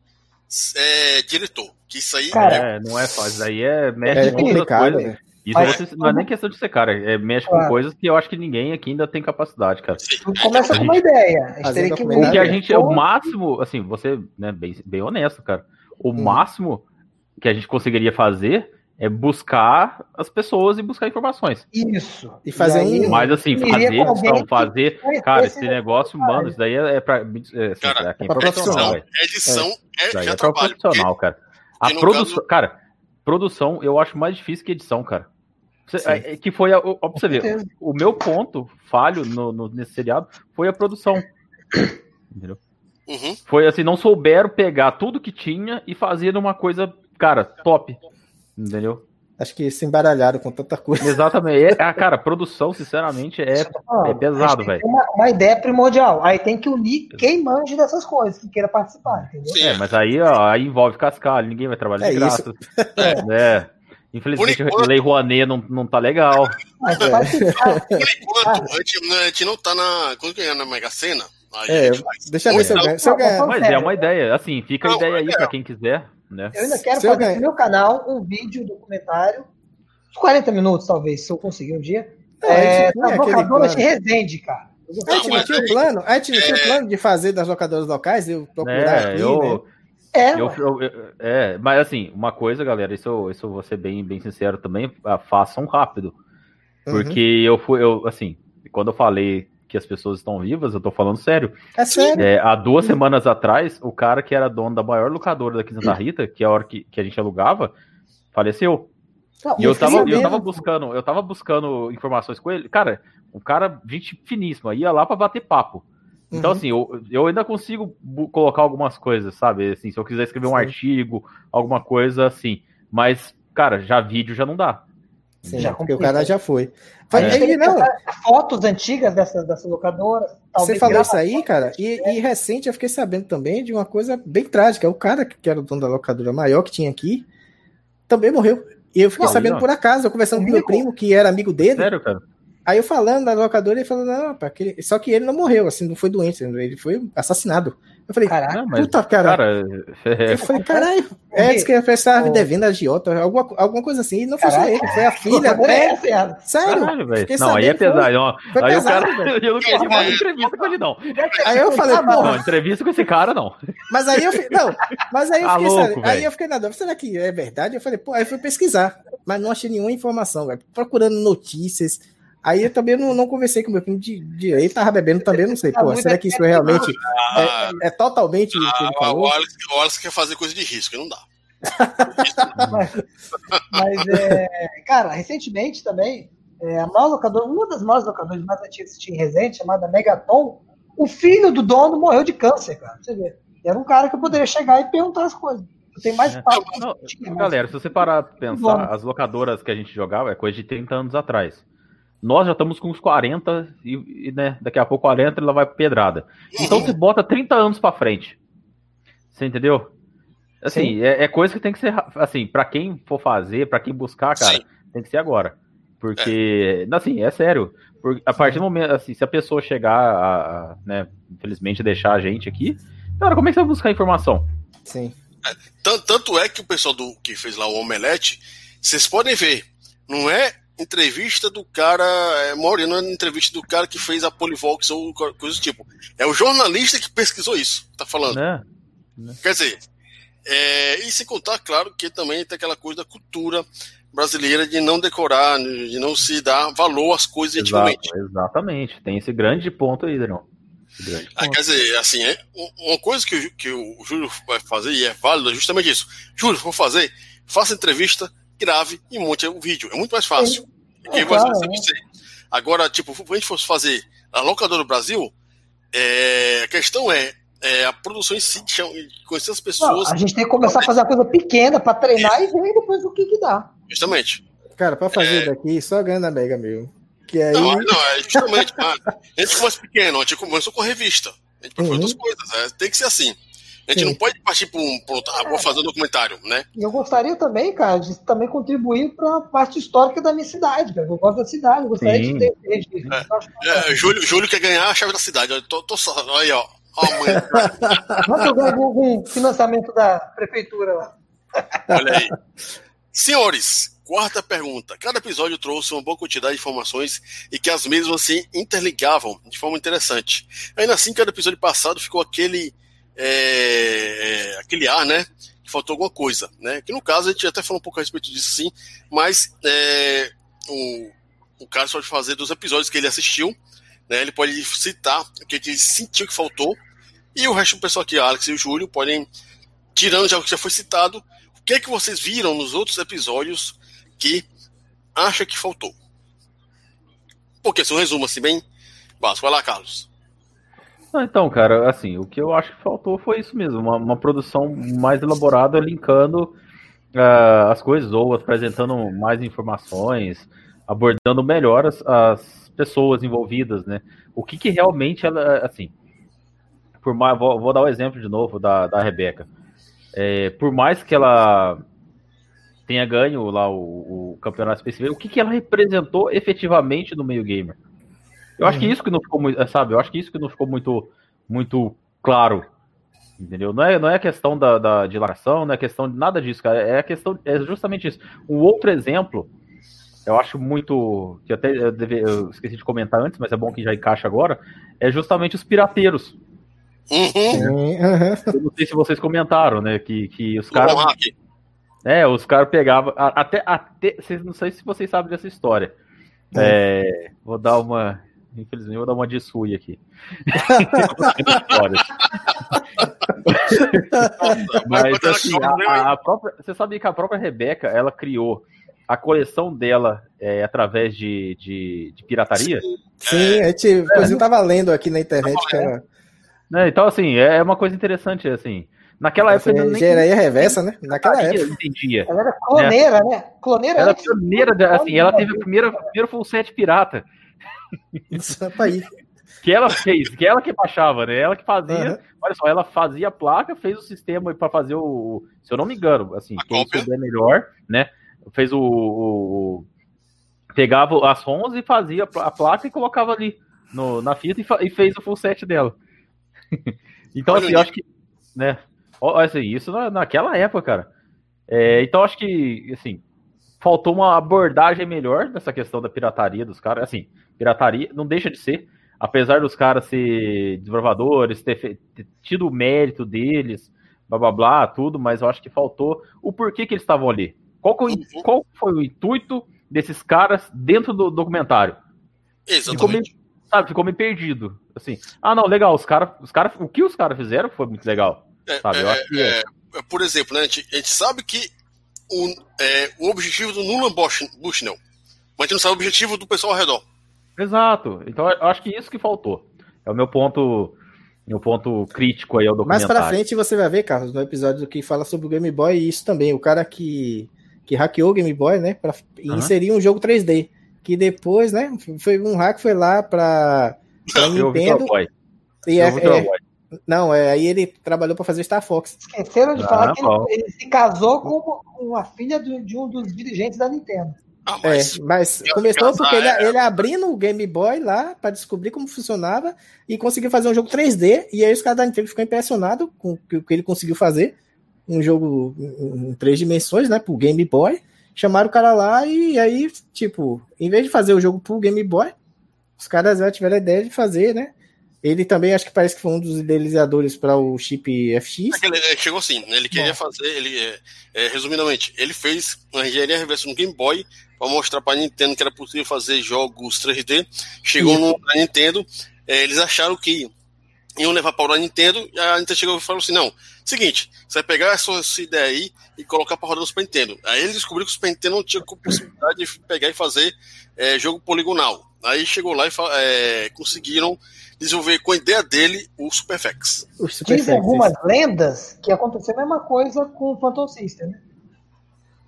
é, diretor. Que isso aí Cara, É, não é. Isso aí é, mexe É com complicado, coisas. né? Isso Mas- você- não é nem questão de ser cara, é, mexe com Claro. coisas que eu acho que ninguém aqui ainda tem capacidade, cara. Tudo começa com uma ideia. A gente que. O que a gente, o máximo, assim, você, né, bem, bem honesto, cara. O Hum. máximo que a gente conseguiria fazer é buscar as pessoas e buscar informações. Isso. E fazer aí, um- Mas assim, fazer edição, fazer. Cara, esse esse negócio, mano, isso daí é, é pra. É, assim, Cara, é é pra profissional, velho. edição é, Isso daí já é pra trabalho. profissional, cara. A porque produção. caso- Cara, produção eu acho mais difícil que edição, cara. Você- é- é que foi. A, ó, pra você ver, o meu ponto falho no, no- nesse seriado foi a produção. Entendeu? Uhum. Foi assim, não souberam pegar tudo que tinha e fazer uma coisa, cara, top. Entendeu? Acho que se embaralharam com tanta coisa. Exatamente. É, ah, cara, produção, sinceramente, é, é pesado, A velho. Uma, uma ideia primordial. Aí tem que unir quem manje dessas coisas, que queira participar, entendeu? Sim. É, mas aí, ó, aí envolve cascalho, ninguém vai trabalhar É de graça. É. É. Infelizmente, enquanto- a Lei Rouanet não, não tá legal. Mas ficar. Por enquanto, a gente, a gente não tá na. Quando ganhar na Mega Sena, aí É, a deixa eu ver se eu ganho. Se eu Mas é uma ideia. Assim, fica a Não, ideia aí é. pra quem quiser, né? Eu ainda quero Se fazer ganhar- no meu canal um vídeo documentário, uns 40 minutos, talvez, se eu conseguir um dia. Não, a É, gente tinha das aquele locadoras de plano. Resende, cara. A gente não tinha o plano? A gente não tinha o plano de fazer das locadoras locais, eu procurar É, aqui, eu, né? É, eu, eu- eu- é, mas assim, uma coisa, galera, isso, eu- isso eu vou ser bem, bem sincero também, ah, façam rápido. Uhum. Porque eu fui, eu, assim, quando eu falei que as pessoas estão vivas, eu tô falando sério. É sério. É, há duas semanas atrás, o cara que era dono da maior locadora daqui de Santa Rita, que é a hora que, que a gente alugava, faleceu. Não, E eu tava, eu tava buscando, eu tava buscando informações com ele. Cara, um cara, gente finíssima, ia lá pra bater papo. Então, Uhum. assim, eu, eu ainda consigo colocar algumas coisas, sabe? Assim, se eu quiser escrever um Sim. artigo, alguma coisa assim. Mas, cara, já vídeo já não dá. Sim, já porque o cara já foi. Aí, não. Fotos antigas dessa, dessa locadora. Você falou isso aí, cara, e, e, recente eu fiquei sabendo também de uma coisa bem trágica. O cara que era o dono da locadora maior que tinha aqui também morreu. E eu fiquei não, sabendo não. por acaso, eu conversando com meu primo, que era amigo dele. Sério, cara? Aí eu falando na locadora, ele falou, não, só que ele não morreu, assim, não foi doente, ele foi assassinado. Eu falei, caraca, puta, cara. cara é... Eu falei, caralho. É, disse que a pessoa estava devendo a agiota, alguma, alguma coisa assim, e não foi só ele, foi a filha. É, sério? Caralho, não, aí é pesado. Não. Aí o cara, eu não queria mais entrevista com ele, não. Aí eu falei, pô. Não, entrevista com esse cara, não. Mas aí eu fiquei, não, mas aí eu tá fiquei, tá louco, aí eu fiquei na dúvida, será que é verdade? Eu falei, pô, aí eu fui pesquisar, mas não achei nenhuma informação, velho. Procurando notícias, Aí eu também não, não conversei com o meu primo de direito, tava bebendo também, não sei. Pô, será que isso é realmente ah, é, é, totalmente ah, o que ele ah, falou? O Alex, o Alex quer fazer coisa de risco, não dá. mas, mas é, cara, recentemente também, é, a maior locadora, uma das maiores locadoras mais antigas que tinha em Resende, chamada Megaton, o filho do dono morreu de câncer, cara. Você vê. Era um cara que eu poderia chegar e perguntar as coisas. Tem mais é. papo. Não, não, galera, se você parar pra pensar, as locadoras que a gente jogava é coisa de 30 anos atrás. Nós já estamos com uns 40 e, e né, daqui a pouco 40 ela vai pra pedrada. Então você bota 30 anos para frente. Você entendeu? Assim, é, é, coisa que tem que ser assim, para quem for fazer, para quem buscar, cara, Sim. tem que ser agora. Porque, é. assim, é sério. Porque a partir do momento, assim, se a pessoa chegar a, a né, infelizmente deixar a gente aqui, cara, como é que você vai buscar informação? Sim. É, tanto é que o pessoal do que fez lá o Omelete, vocês podem ver, não é entrevista do cara, é, Moreno é entrevista do cara que fez a Polivox ou coisa do tipo. É o jornalista que pesquisou isso, tá falando. É. Quer dizer, é, e se contar, claro, que também tem aquela coisa da cultura brasileira de não decorar, de não se dar valor às coisas Exato, antigamente. Exatamente, tem esse grande ponto aí, Daniel. Ah, quer dizer, assim, é, uma coisa que, que o Júlio vai fazer e é válida é justamente isso. Júlio, vou fazer, faça entrevista grave e monte o vídeo. É muito mais fácil. É, claro, você, é. Agora, tipo, se a gente fosse fazer a locadora do Brasil, é, a questão é, é, a produção em si, conhecer as pessoas. Não, a gente tem que começar a fazer uma coisa pequena para treinar é. e ver depois o que, que dá. Justamente. Cara, para fazer é... daqui, só ganha na Mega meu. Que aí... Não, não, é justamente. a gente começa pequeno, a gente começou com revista. A gente uhum. outras coisas. É, tem que ser assim. A gente Sim. não pode partir para um, pra ah, vou fazer um documentário, né? E eu gostaria também, cara, de também contribuir para a parte histórica da minha cidade, cara. Eu gosto da cidade, eu gostaria Sim. de ter. De, é, é, Júlio, Júlio quer ganhar a chave da cidade. Eu tô, tô só, aí, ó. Mas eu ganho algum financiamento da prefeitura lá. Olha aí. Senhores, quarta pergunta. Cada episódio trouxe uma boa quantidade de informações e que as mesmas se interligavam de forma interessante. Ainda assim, cada episódio passado ficou aquele é, é, aquele ar, né? Que faltou alguma coisa, né? Que no caso a gente até falou um pouco a respeito disso sim, mas é, o, o cara pode fazer dos episódios que ele assistiu, né? Ele pode citar o que ele sentiu que faltou, e o resto do pessoal aqui, Alex e o Júlio, podem, tirando já o que já foi citado, o que é que vocês viram nos outros episódios que acha que faltou? Porque se um resumo assim bem básico. Vai lá, Carlos. Então, cara, assim, o que eu acho que faltou foi isso mesmo, uma, uma produção mais elaborada, linkando uh, as coisas, ou apresentando mais informações, abordando melhor as, as pessoas envolvidas, né? O que, que realmente ela, assim, por mais, vou, vou dar o um exemplo de novo da, da Rebeca. É, por mais que ela tenha ganho lá o, o campeonato específico, o que, que ela representou efetivamente no meio gamer? Eu acho que uhum. isso que não ficou muito, sabe? Eu acho que isso que não ficou muito, muito claro. Entendeu? Não é, não é questão da, da dilatação, não é questão de nada disso, cara. É a questão, é justamente isso. Um outro exemplo, eu acho muito. que até eu, deve, eu esqueci de comentar antes, mas é bom que já encaixa agora. É justamente os pirateiros. Uhum. Eu não sei se vocês comentaram, né? Que, que os caras. É, os caras pegavam. Até, até. Não sei se vocês sabem dessa história. É, vou dar uma. Infelizmente, eu vou dar uma de sui aqui. Mas assim, a, a, própria, você sabe que a própria Rebeca ela criou a coleção dela é, através de, de, de, pirataria? Sim, a gente, é, eu tava lendo aqui na internet que ela... É, então, assim, é uma coisa interessante, assim. Naquela época ainda nem. Engenharia reversa, né? Naquela época. entendia. Ela era cloneira, né? Cloneira Ela era pioneira, assim, ela teve a primeira, primeiro full set pirata. Isso é aí. Que ela fez, que ela que baixava, né? Ela que fazia. Uhum. Olha só, ela fazia a placa, fez o sistema para fazer o. Se eu não me engano, assim, a quem cópia. souber melhor, né? Fez o, o, Pegava as ROMs e fazia a placa e colocava ali no, na fita e, e fez o full set dela. então, assim, eu acho que. Né? Assim, isso naquela época, cara. É, então, acho que, assim, faltou uma abordagem melhor nessa questão da pirataria dos caras. Assim, pirataria não deixa de ser, apesar dos caras ser desbravadores, ter, ter, tido o mérito deles, blá blá blá, tudo, mas eu acho que faltou o porquê que eles estavam ali. Qual, uhum. qual foi o intuito desses caras dentro do documentário? Exatamente. Ficou meio, sabe, ficou meio perdido. Assim, ah, não, legal, os caras, os cara, o que os caras fizeram foi muito legal. É, sabe? É, que... É, é, por exemplo, né, a, gente, a gente sabe que o, é, o objetivo do Nuland Bushnell, mas a gente não sabe o objetivo do pessoal ao redor. Exato. Então eu acho que isso que faltou. É o meu ponto, meu ponto crítico aí ao documentário. Mais pra frente você vai ver, Carlos, no episódio que fala sobre o Game Boy e isso também. O cara que, que hackeou o Game Boy, né, pra uhum. inserir um jogo 3D. Que depois, né, foi um hack foi lá pra, pra Nintendo. E é, é, não, é, aí ele trabalhou para fazer Star Fox. Esqueceram de ah, falar que ele, ele, se casou com, com a filha de, de um dos dirigentes da Nintendo. Ah, mas, é, mas começou porque ele, é... ele abrindo o Game Boy lá para descobrir como funcionava e conseguiu fazer um jogo 3D. E aí os caras da Nintendo ficou impressionado com o que ele conseguiu fazer. Um jogo em três dimensões, né? Pro Game Boy. Chamaram o cara lá e aí, tipo, em vez de fazer o jogo pro Game Boy, os caras já tiveram a ideia de fazer, né? Ele também acho que parece que foi um dos idealizadores para o chip FX. É ele chegou assim, né? ele queria Bom. fazer, ele, é, é, resumidamente, ele fez uma engenharia reversa no Game Boy para mostrar para a Nintendo que era possível fazer jogos 3D. Chegou Sim. no Nintendo, é, eles acharam que iam levar para a Nintendo, e a Nintendo chegou e falou assim: não, seguinte, você vai pegar essa, essa ideia aí e colocar para rodar no Super Nintendo. Aí ele descobriu que o Super Nintendo não tinha possibilidade de pegar e fazer é, jogo poligonal. Aí chegou lá e é, conseguiram desenvolver com a ideia dele o Superfx Dizem algumas lendas que aconteceu a mesma coisa com o Phantom System, né?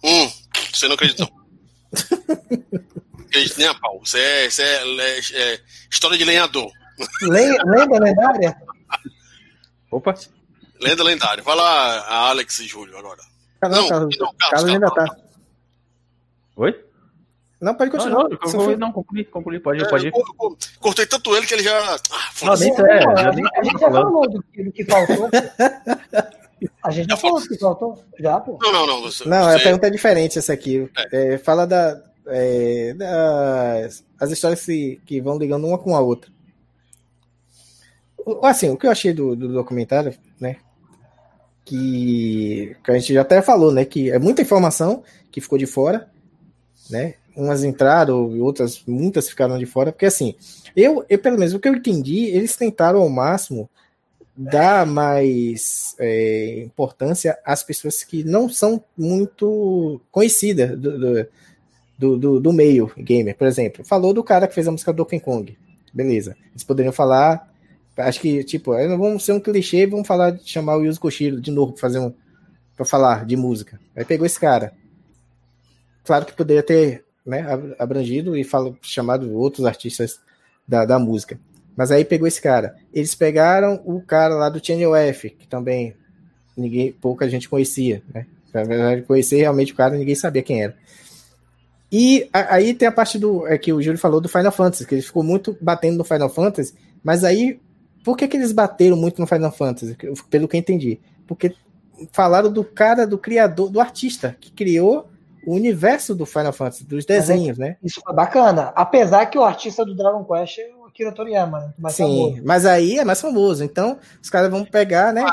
Hum, você não acredita não. acredito nem a pau. Isso é, isso é, é, é história de lenhador. lenda lendária? Opa. Lenda lendária. Vai lá, a Alex e Júlio agora. Ah, não, não, Carlos, não, Carlos, Carlos ainda tá. Oi? Não, pode continuar. Não, não, foi... não pode, é, pode ir. Cortei tanto ele que ele já. Ah, não, nem é, já nem a gente já falou do que, do que faltou. A gente já, já falou do que faltou? Já, pô. Não, não, não. Você, não, você... a pergunta é diferente essa aqui. É. É, fala da, é, das as histórias que, que vão ligando uma com a outra. Assim, o que eu achei do, do documentário, né? Que, que a gente já até falou, né? Que é muita informação que ficou de fora, né? Umas entraram e outras, muitas ficaram de fora, porque assim, eu, eu pelo menos o que eu entendi, eles tentaram ao máximo dar mais é, importância às pessoas que não são muito conhecidas do, do, do, do, meio gamer, por exemplo. Falou do cara que fez a música do Donkey Kong, beleza. Eles poderiam falar, acho que, tipo, não vamos ser um clichê, vamos falar, chamar o Yuzo Koshiro de novo para fazer um, para falar de música. Aí pegou esse cara. Claro que poderia ter né, abrangido e falo, chamado outros artistas da, da música. Mas aí pegou esse cara. Eles pegaram o cara lá do Channel F, que também ninguém, pouca gente conhecia, né? Na verdade, conhecer realmente o cara, ninguém sabia quem era. E a, aí tem a parte do é que o Júlio falou do Final Fantasy, que ele ficou muito batendo no Final Fantasy, mas aí por que, que eles bateram muito no Final Fantasy? Pelo que eu entendi. Porque falaram do cara, do criador, do artista que criou o universo do Final Fantasy, dos é desenhos, é, né? Isso foi bacana. Apesar que o artista do Dragon Quest é o Akira Toriyama, né? Mais Sim, famoso. mas aí é mais famoso. Então, os caras vão pegar, né?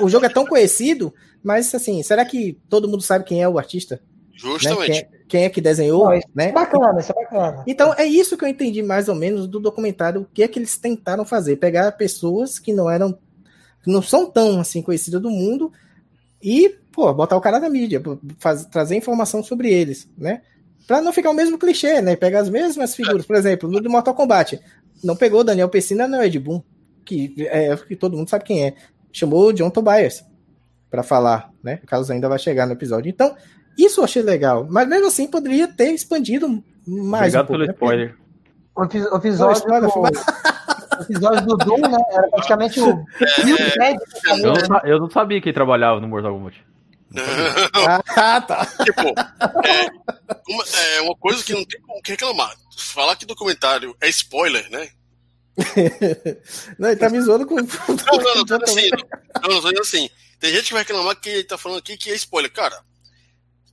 O jogo é tão conhecido, mas assim, será que todo mundo sabe quem é o artista? Justamente. Né? Quem, é, quem, é, que desenhou, Não, isso né? É bacana, isso é bacana. Então, é isso que eu entendi mais ou menos do documentário, o que é que eles tentaram fazer, pegar pessoas que não eram que não são tão assim conhecidas do mundo e pô, botar o cara na mídia, faz, trazer informação sobre eles, né? Pra não ficar o mesmo clichê, né? Pegar as mesmas figuras. Por exemplo, no do Mortal Kombat, não pegou Daniel Pessina, não, Ed Boon, que, é, que todo mundo sabe quem é. Chamou John Tobias. para falar, né? O Carlos ainda vai chegar no episódio. Então, isso eu achei legal. Mas mesmo assim, poderia ter expandido mais. Obrigado um pouco, pelo né? spoiler. O episódio, do, o episódio do Doom, né? Era praticamente o. É, eu, não, eu não sabia que trabalhava no Mortal Kombat. ah, tá. Tipo, é uma, é uma, coisa que não tem como reclamar. Falar que documentário é spoiler, né? não, ele tá me zoando com. Não, não, não, não, assim, não, não, assim. Tem gente que vai reclamar que ele tá falando aqui que é spoiler. Cara,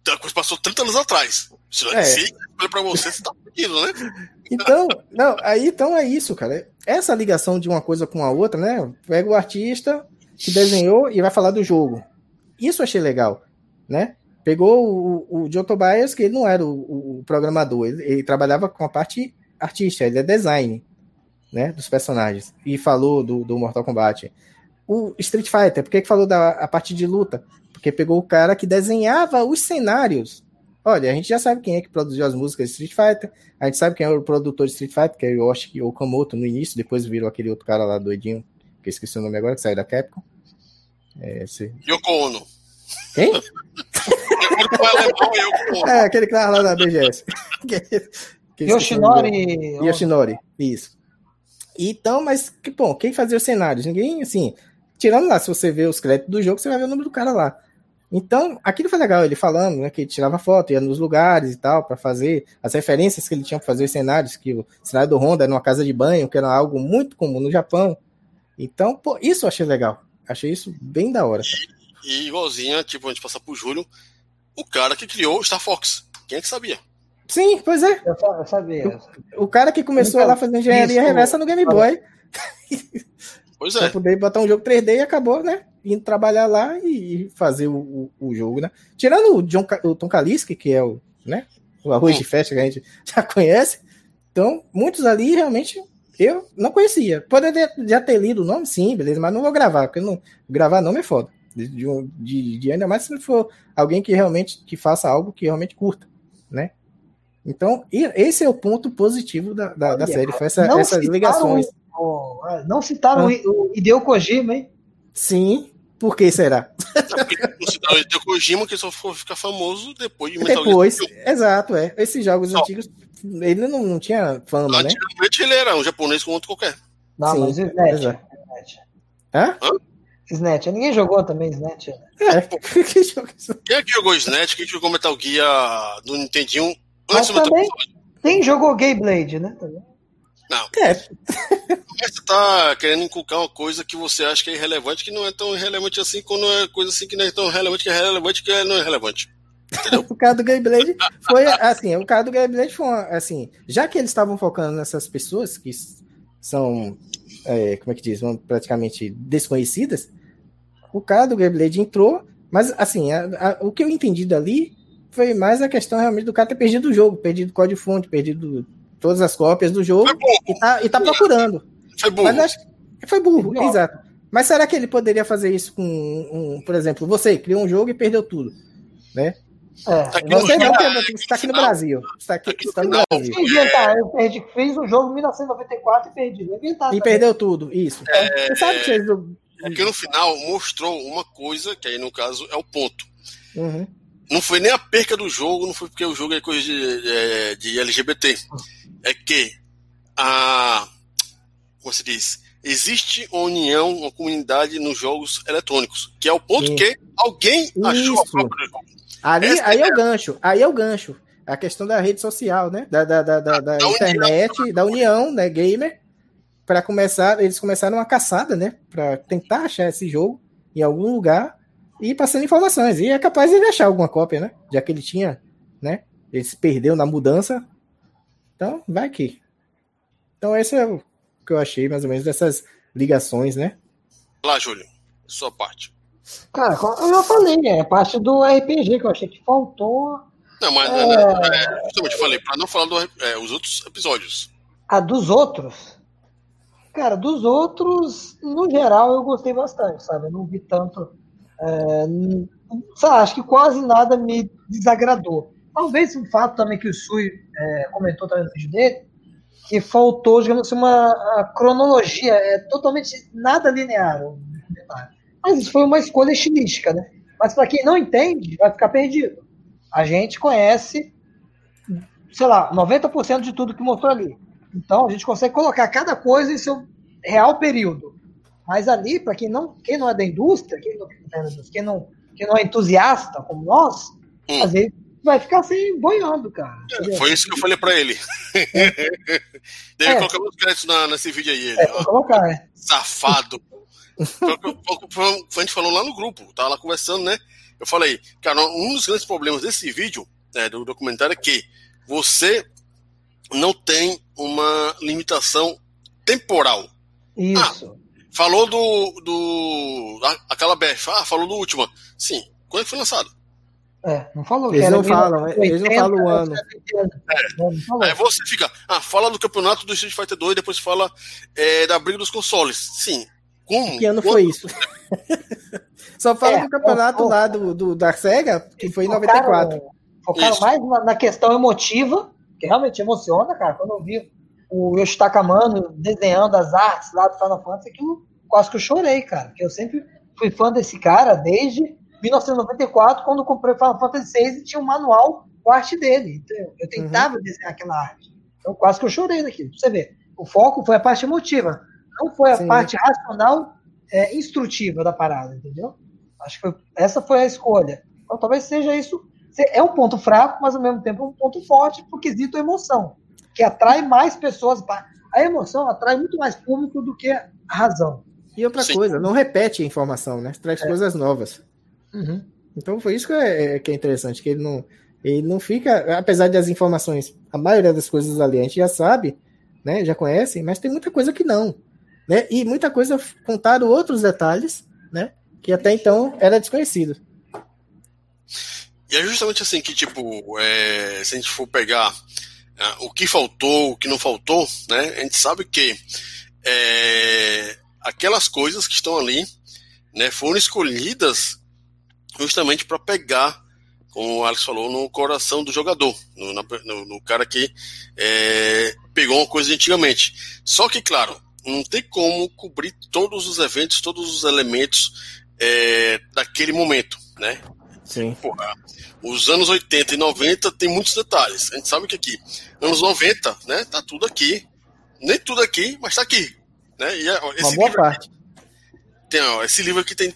a coisa passou 30 anos atrás. Se não é, é spoiler pra você, você tá pedindo, né? Então, não, aí então é isso, cara. Essa ligação de uma coisa com a outra, né? Pega o artista que desenhou e vai falar do jogo. Isso eu achei legal, né? Pegou o, o Joe Tobias, que ele não era o, o programador, ele, ele, trabalhava com a parte artística, ele é design, né? Dos personagens. E falou do, do Mortal Kombat. O Street Fighter, por que, que falou da a parte de luta? Porque pegou o cara que desenhava os cenários Olha, a gente já sabe quem é que produziu as músicas de Street Fighter, a gente sabe quem é o produtor de Street Fighter, que é o Yoshi Okamoto no início, depois virou aquele outro cara lá doidinho, que eu esqueci o nome agora, que saiu da Capcom. É, esse... Yoko Ono. Quem? é, aquele cara lá da BGS. Yoshinori. Yoshinori, isso. Então, mas, que bom, quem fazia os cenários? Ninguém, assim, tirando lá, se você ver os créditos do jogo, você vai ver o nome do cara lá. Então, aquilo foi legal, ele falando, né, que ele tirava foto, ia nos lugares e tal, para fazer as referências que ele tinha para fazer os cenários, que o cenário do Honda era numa casa de banho, que era algo muito comum no Japão. Então, pô, isso eu achei legal. Achei isso bem da hora. E, e igualzinha, tipo, a gente passar pro Júlio, o cara que criou o Star Fox. Quem é que sabia? Sim, pois é. Eu, sabia. O, o, cara que começou então, lá fazendo engenharia isso, reversa no Game Boy. Pois é. Pra poder botar um jogo 3D e acabou, né? Indo trabalhar lá e fazer o, o, o jogo, né? Tirando o, John, o Tom Kaliski, que é o, né? O arroz de festa que a gente já conhece. Então, muitos ali realmente eu não conhecia. Poderia já ter lido o nome, sim, beleza, mas não vou gravar, porque não, gravar nome é foda. De, de, de, ainda mais se for alguém que realmente que faça algo que realmente curta, né? Então, esse é o ponto positivo da, da, da série, foi essa, essas ligações. Ah, não citaram ah. o Hideo Kojima, hein? Sim, por que será? Não citaram o Hideo Kojima, que só for ficar famoso depois de Metal Depois, exato, é. Esses jogos não. antigos, ele não, não tinha fama, né? Antigamente ele era um japonês como outro qualquer. Não, Sim, mas Snatch. Snatch. Hã? Hã? Snatch. Ninguém jogou também Snatch. É, quem é que jogou Snatch? Quem jogou Metal Gear do Nintendinho antes mas do Metal Gear? Quem jogou Gay Blade, né? Também. Não. É. Você tá querendo inculcar uma coisa que você acha que é irrelevante, que não é tão irrelevante assim, quando é coisa assim que não é tão relevante, que é relevante, que não é relevante. o cara do Gameblade foi assim, o cara do Gameblade foi assim, já que eles estavam focando nessas pessoas que são, é, como é que diz, praticamente desconhecidas, o cara do Gameblade entrou, mas assim, a, a, o que eu entendi dali foi mais a questão realmente do cara ter perdido o jogo, perdido o código-fonte, perdido todas as cópias do jogo e tá, e tá procurando. Foi burro. Mas acho, foi burro, Não. exato. Mas será que ele poderia fazer isso com, um, por exemplo, você criou um jogo e perdeu tudo, né? É, tá você não, você está aqui no Brasil. Está aqui, está no Brasil. Inventar, eu perdi, fez um jogo em 1994 e perdi. Inventar, e perdeu tudo, isso. É, você sabe que vocês... Porque no final mostrou uma coisa, que aí no caso é o ponto. Uhum. Não foi nem a perca do jogo, não foi porque o jogo é coisa de, de, de LGBT é que a como se diz, existe uma união, uma comunidade nos jogos eletrônicos, que é o ponto Sim. que alguém Isso. achou a própria Ali, aí é, é o gancho, aí é o gancho. A questão da rede social, né? Da, da, da, da, da internet, união. da união, né, gamer, para começar, eles começaram uma caçada, né? Para tentar achar esse jogo em algum lugar e passando informações. E é capaz de ele achar alguma cópia, né? Já que ele tinha, né? Ele se perdeu na mudança, então, vai aqui. Então, esse é o que eu achei, mais ou menos, dessas ligações, né? Lá, Júlio, sua parte. Cara, eu já falei, é parte do RPG que eu achei que faltou. Não, mas é... é, justamente falei, para não falar dos é, outros episódios. Ah, dos outros? Cara, dos outros, no geral, eu gostei bastante, sabe? Eu não vi tanto. É, sabe, acho que quase nada me desagradou. Talvez o fato também que o Sui é, comentou também no vídeo dele, que faltou, digamos assim, uma cronologia, é totalmente nada linear. Mas isso foi uma escolha estilística, né? Mas para quem não entende, vai ficar perdido. A gente conhece, sei lá, 90% de tudo que mostrou ali. Então a gente consegue colocar cada coisa em seu real período. Mas ali, para quem não, quem não é da indústria, quem não, quem não, quem não é entusiasta como nós, hum. às vezes vai ficar assim boiando, cara. É, foi isso que eu falei pra ele. É. Deve é. colocar meus créditos na, nesse vídeo aí. Ele, é, colocar, é. Safado. a gente falou lá no grupo, tava lá conversando, né? Eu falei, cara, um dos grandes problemas desse vídeo, né, do documentário, é que você não tem uma limitação temporal. Isso. Ah, falou do. do aquela BF, ah, falou do último. Sim, quando foi lançado? É, não falou. Eles não falam, eles não falam o ano. É. Aí você fica, ah, fala do campeonato do Street Fighter 2, depois fala é, da briga dos consoles. Sim. Como? Que ano Quando? foi isso? Só fala é, do campeonato o, lá do, do, da SEGA, que foi em 94. Focaram isso. mais na, na, questão emotiva, que realmente emociona, cara. Quando eu vi o Yoshitaka Mano desenhando as artes lá do Final Fantasy, aquilo quase que eu chorei, cara. Porque eu sempre fui fã desse cara desde 1994, quando comprei Final Fantasy VI e tinha um manual com a arte dele. Então, eu tentava uhum. desenhar aquela arte. Então, quase que eu chorei naquilo. Você vê, o foco foi a parte emotiva, não foi a Sim. parte racional é, instrutiva da parada, entendeu? Acho que foi, essa foi a escolha. Então, talvez seja isso. É um ponto fraco, mas ao mesmo tempo é um ponto forte pro quesito emoção, que atrai mais pessoas. A emoção atrai muito mais público do que a razão. E outra Sim. coisa, não repete a informação, né? Traz é. coisas novas. Uhum. Então foi isso que é, é, que é interessante, que ele não, ele não fica, apesar das informações, a maioria das coisas ali a gente já sabe, né, já conhece, mas tem muita coisa que não, né, e muita coisa contaram outros detalhes, né, que até então era desconhecido. E é justamente assim que, tipo, é, se a gente for pegar uh, o que faltou, o que não faltou, né, a gente sabe que é, aquelas coisas que estão ali, né, foram escolhidas justamente para pegar, como o Alex falou, no coração do jogador, no, no, no cara que é, pegou uma coisa antigamente. Só que, claro, não tem como cobrir todos os eventos, todos os elementos é, daquele momento, né? Sim. Porra, os anos 80 e 90 tem muitos detalhes. A gente sabe que aqui, anos 90, né? Tá tudo aqui. Nem tudo aqui, mas tá aqui. Né? E, é, esse Uma boa parte. Tem, ó, esse livro aqui tem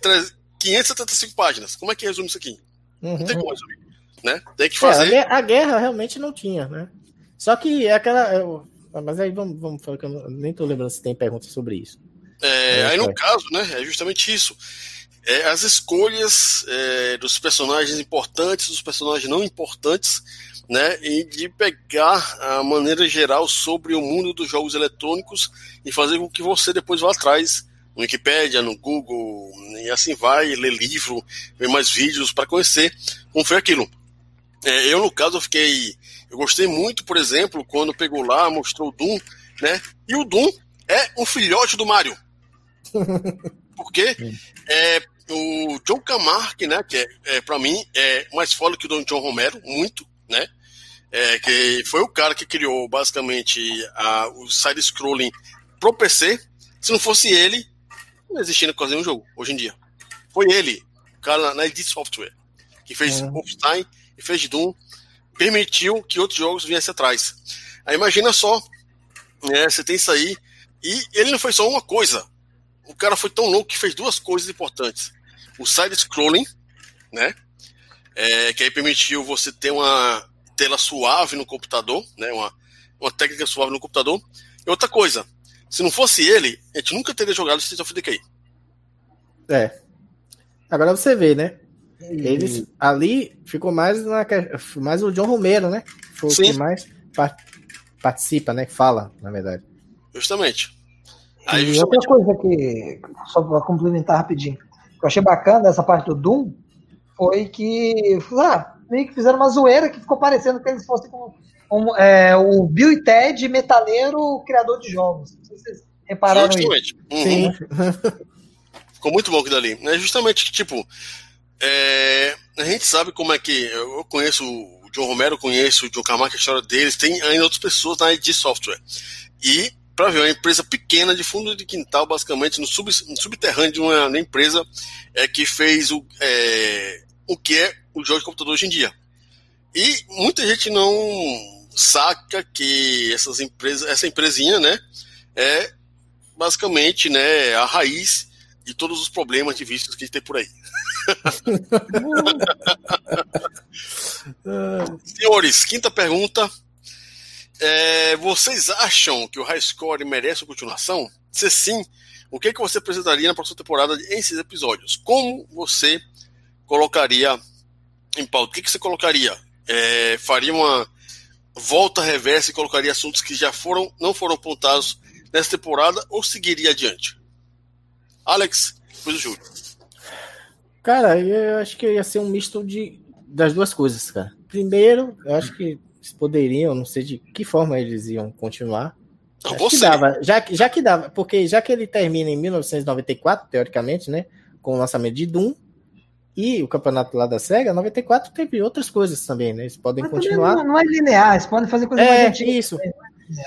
575 páginas. Como é que resume isso aqui? Uhum. Não tem como resumir. Né? Tem que fazer. É, a guerra realmente não tinha, né? Só que é aquela. Mas aí vamos, vamos falar que eu nem tô lembrando se tem perguntas sobre isso. É, é aí no caso, né? É justamente isso. É, as escolhas é, dos personagens importantes, dos personagens não importantes, né? E de pegar a maneira geral sobre o mundo dos jogos eletrônicos e fazer com que você depois vá atrás no Wikipedia, no Google, e assim vai, ler livro, ver mais vídeos para conhecer como foi aquilo. É, eu, no caso, eu fiquei. Eu gostei muito, por exemplo, quando pegou lá, mostrou o Doom, né? E o Doom é um filhote do Mario. Porque é, o John Camarque, né? Que é, é para mim é mais foda que o Don John Romero, muito, né? É, que foi o cara que criou basicamente a, o side-scrolling pro PC. Se não fosse ele, não existindo quase nenhum jogo hoje em dia. Foi ele, o cara na Edit Software, que fez uhum. Wolfenstein e fez Doom, permitiu que outros jogos viessem atrás. Aí imagina só, né, você tem isso aí, e ele não foi só uma coisa. O cara foi tão louco que fez duas coisas importantes. O side-scrolling, né? É, que aí permitiu você ter uma tela suave no computador, né? Uma, uma técnica suave no computador. E outra coisa, se não fosse ele, a gente nunca teria jogado Street of Decay. É. Agora você vê, né? Eles ali ficou mais na, mais o John Romero, né? Foi Sim. o que mais participa, né? Fala, na verdade. Justamente. Aí, e justamente... outra coisa que, só para complementar rapidinho, que eu achei bacana dessa parte do Doom foi que ah, meio que fizeram uma zoeira que ficou parecendo que eles fossem como um, é, o Bill e Ted metaleiro criador de jogos. Não sei se vocês repararam Justamente. isso. Uhum. Sim. Ficou muito bom aquilo ali. É justamente, tipo, é, a gente sabe como é que. Eu conheço o John Romero, conheço o John Carmack, a história deles, tem ainda outras pessoas na ID Software. E para ver uma empresa pequena de fundo de quintal, basicamente no, sub, no subterrâneo de uma, uma, empresa é, que fez o, é, o que é o jogo de computador hoje em dia. E muita gente não saca que essas empresas, essa empresinha, né, é basicamente, né, a raiz de todos os problemas de vícios que a gente tem por aí. Senhores, quinta pergunta. É, vocês acham que o High Score merece uma continuação? Se sim, o que, é que você apresentaria na próxima temporada em seis episódios? Como você colocaria em pauta? O que, que você colocaria? É, faria uma volta reversa e colocaria assuntos que já foram não foram apontados nessa temporada ou seguiria adiante? Alex, depois o Júlio. Cara, eu acho que ia ser um misto de, das duas coisas, cara. Primeiro, eu acho que eles poderiam, não sei de que forma eles iam continuar. Não, você. Que dava, já, já que dava, porque já que ele termina em 1994, teoricamente, né? Com o lançamento de Doom e o campeonato lá da SEGA, 94 teve outras coisas também, né? Eles podem mas continuar. Não, não, é linear, eles podem fazer coisas é, mais antigas. Isso. É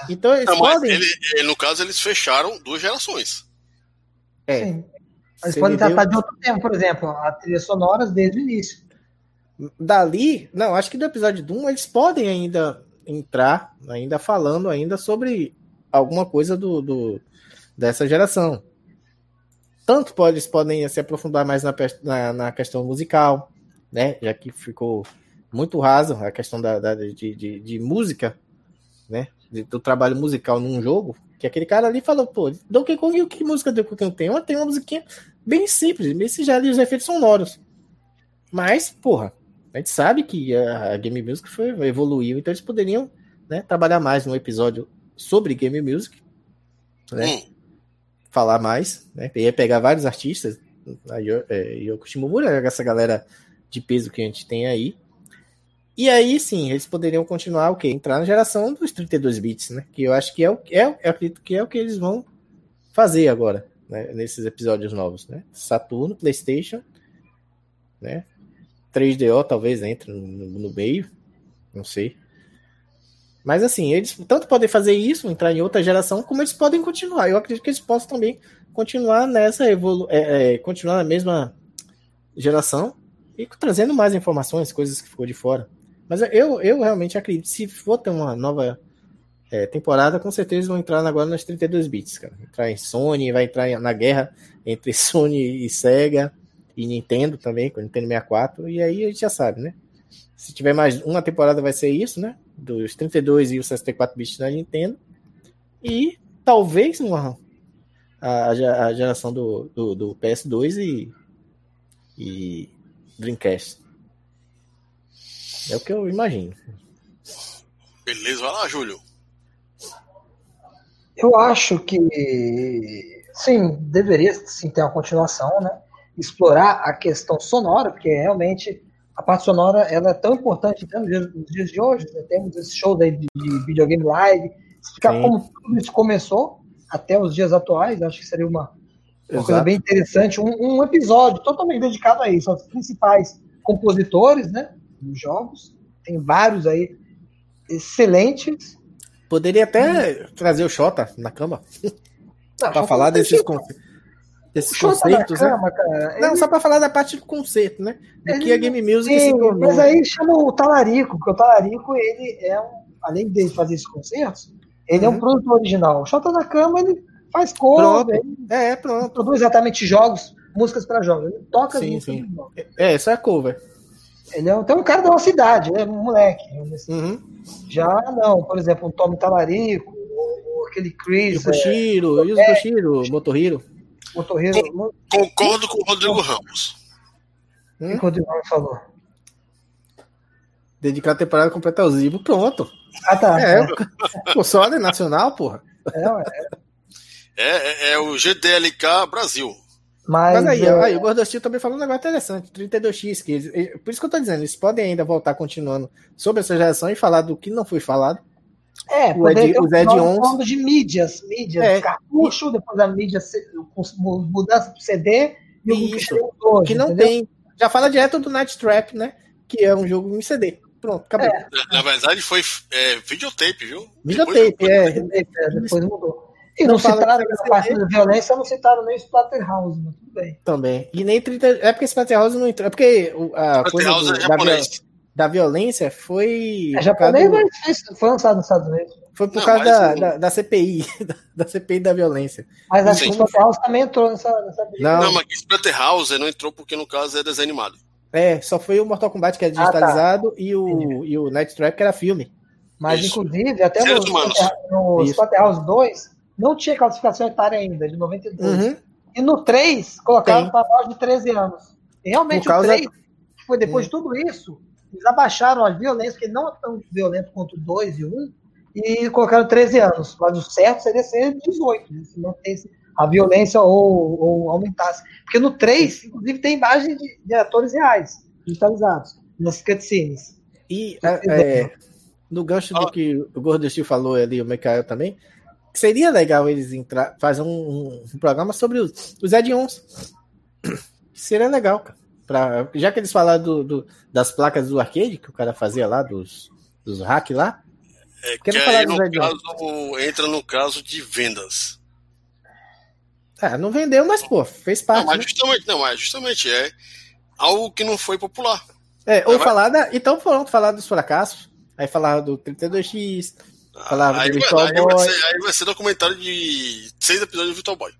então eles não, podem. Ele, no caso, eles fecharam duas gerações. É. Sim. Eles podem tratar deu... de outro tempo, por exemplo, a trilha sonoras desde o início. Dali, não, acho que do episódio 1 eles podem ainda entrar, ainda falando ainda sobre alguma coisa do, do dessa geração. Tanto pode, eles podem se aprofundar mais na, na, na, questão musical, né? Já que ficou muito raso a questão da, da de, de, de, música, né? Do trabalho musical num jogo. Que aquele cara ali falou, pô, Donkey Kong, que música do Donkey Kong tem? Tem uma musiquinha bem simples, bem singela e os efeitos sonoros. Mas, porra, a gente sabe que a, Game Music foi, evoluiu, então eles poderiam né, trabalhar mais num episódio sobre Game Music, né? Hum. Falar mais, né? Ia pegar vários artistas, a é, Yoko Shimomura, essa galera de peso que a gente tem aí. E aí sim, eles poderiam continuar o quê? Entrar na geração dos 32 bits, né? Que eu acho que é o é, eu acredito que é o que eles vão fazer agora né, nesses episódios novos, né? Saturno, PlayStation, né? 3DO talvez entre no, no, meio, não sei. Mas assim, eles tanto podem fazer isso, entrar em outra geração, como eles podem continuar. Eu acredito que eles possam também continuar nessa evolu é, é, continuar na mesma geração e trazendo mais informações, coisas que ficou de fora. Mas eu, eu realmente acredito, se for ter uma nova é, temporada, com certeza vão entrar agora nas 32 bits, cara. Entrar em Sony, vai entrar na guerra entre Sony e Sega e Nintendo também, com o Nintendo 64, e aí a gente já sabe, né? Se tiver mais uma temporada vai ser isso, né? Dos 32 e os 64 bits da Nintendo. E talvez uma, a, a geração do, do, do PS2 e, e Dreamcast. É o que eu imagino. Beleza, vai lá, Júlio. Eu acho que sim, deveria sim ter uma continuação, né? Explorar a questão sonora, porque realmente a parte sonora ela é tão importante nos dias, nos dias de hoje. Né? Temos esse show de, de videogame live, explicar sim. como tudo isso começou até os dias atuais. Acho que seria uma, uma coisa bem interessante. Um, um, episódio totalmente dedicado a isso, aos principais compositores, né? Dos jogos. Tem vários aí excelentes Poderia até trazer o Xota na cama. para falar desses. Desses conceitos. Né? Cama, né? Não, ele... só para falar da parte do conceito, né? Do ele... que a Game Music Sim, se tornou. Mas aí chama o Talarico, porque o Talarico, ele é um. Além de fazer esses concertos, ele uhum. é um uhum. produtor original. O Xota na cama, ele faz cover. Ele é, pronto. produz exatamente jogos, músicas para jogos. Ele toca sim, sim. É, isso é cover. Ele é então, um cara da nossa cidade, é um moleque. Uhum. Já não, por exemplo, um Tommy Talarico, ou, aquele Chris. E o Koshiro, é, e o é, Koshiro, Motorhiro. Motorhiro. Concordo com o Rodrigo Ramos. Hum? O que o Rodrigo Ramos falou? Dedicar a temporada completa ao Zibo, pronto. Ah, tá. É, é. o Soda nacional, porra. É, é. É, é, o GDLK Brasil. Mas, Mas aí, é... aí, o Gordostil também falou um negócio interessante, 32x, que eles, por isso que eu tô dizendo, eles podem ainda voltar continuando sobre essa geração e falar do que não foi falado. É, o Ed, os Ed falando de mídias, mídias, é. cartucho, depois a mídia, mudança pro CD e o isso, hoje, que não entendeu? tem. Já fala direto do Night Trap, né? Que é um jogo em CD. Pronto, acabou. É. Na, na, verdade foi é, videotape, viu? Videotape, depois, é. Depois, depois mudou. E não, não citaram a parte da violência, não citaram nem Splatterhouse, mas tudo bem. Também. E nem 30. É porque Splatterhouse não entrou. É porque a coisa do, é da, da, violência foi. É japonês, do... mas foi lançado nos Estados Unidos. Foi por não, causa da, da, da, CPI, da, CPI da violência. Mas acho que Splatterhouse também entrou nessa, nessa Não, não mas Splatterhouse não entrou porque no caso é desenho animado. É, só foi o Mortal Kombat que era digitalizado ah, tá. e, o, e o Night Trap que era filme. Mas, Isso. inclusive, até Seres no, no Splatterhouse 2, não tinha classificação etária ainda, de 92. Uhum. E no 3, colocaram para maior de 13 anos. E realmente causa... o 3, que foi depois de uhum. tudo isso, eles abaixaram a violência, que não é tão violento quanto o 2 e o 1, e colocaram 13 anos. Mas o certo seria ser 18, né? se mantesse a violência ou, ou aumentasse. Porque no 3, inclusive, tem imagem de, de atores reais, digitalizados, nas cutscenes. E é, é, no gancho do que o Gordo Steel falou ali, o Mikael também, seria legal eles entrar, fazer um, um programa sobre os, os add-ons. Seria legal, cara. Pra, já que eles falaram do, do, das placas do arcade, que o cara fazia lá, dos, dos hack lá. É, que aí, no caso, entra no caso de vendas. É, não vendeu, mas, pô, fez parte. Não, mas né? justamente, não, mas justamente é algo que não foi popular. É, ou falar da. Então pronto, falar dos fracassos. Aí falar do 32X, Falava aí, do Virtual aí Boy. Vai ser, aí vai ser documentário de seis episódios do Virtual Boy.